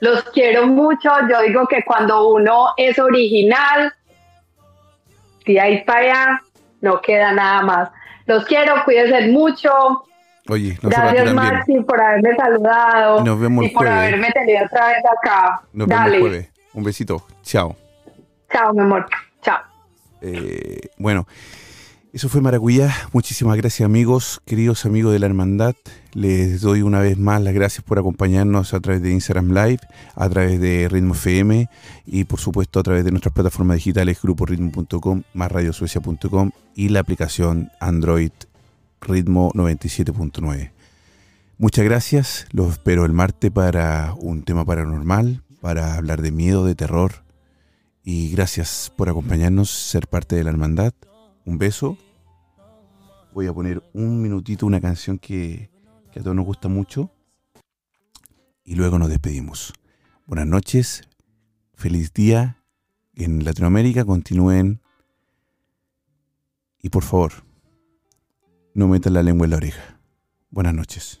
E: Los quiero mucho. Yo digo que cuando uno es original, de ahí para allá no queda nada más. Los quiero, cuídense mucho.
C: Oye, aquí
E: Gracias. Maxi, por haberme saludado
C: nos vemos
E: y por
C: jueves.
E: haberme tenido otra vez acá.
C: Nos vemos
E: Dale.
C: el jueves. Un besito. Chao.
E: Chao, mi amor. Chao.
C: Eh, bueno, eso fue Maracuyá. Muchísimas gracias amigos, queridos amigos de la hermandad. Les doy una vez más las gracias por acompañarnos a través de Instagram Live, a través de Ritmo FM y por supuesto a través de nuestras plataformas digitales gruporitmo.com, más radiosuecia.com y la aplicación Android Ritmo 97.9. Muchas gracias, los espero el martes para un tema paranormal, para hablar de miedo, de terror y gracias por acompañarnos, ser parte de la hermandad. Un beso. Voy a poner un minutito una canción que, a todos nos gusta mucho. Y luego nos despedimos. Buenas noches. Feliz día en Latinoamérica. Continúen. Y por favor, no metan la lengua en la oreja. Buenas noches.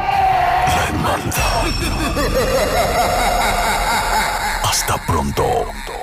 A: Hasta pronto.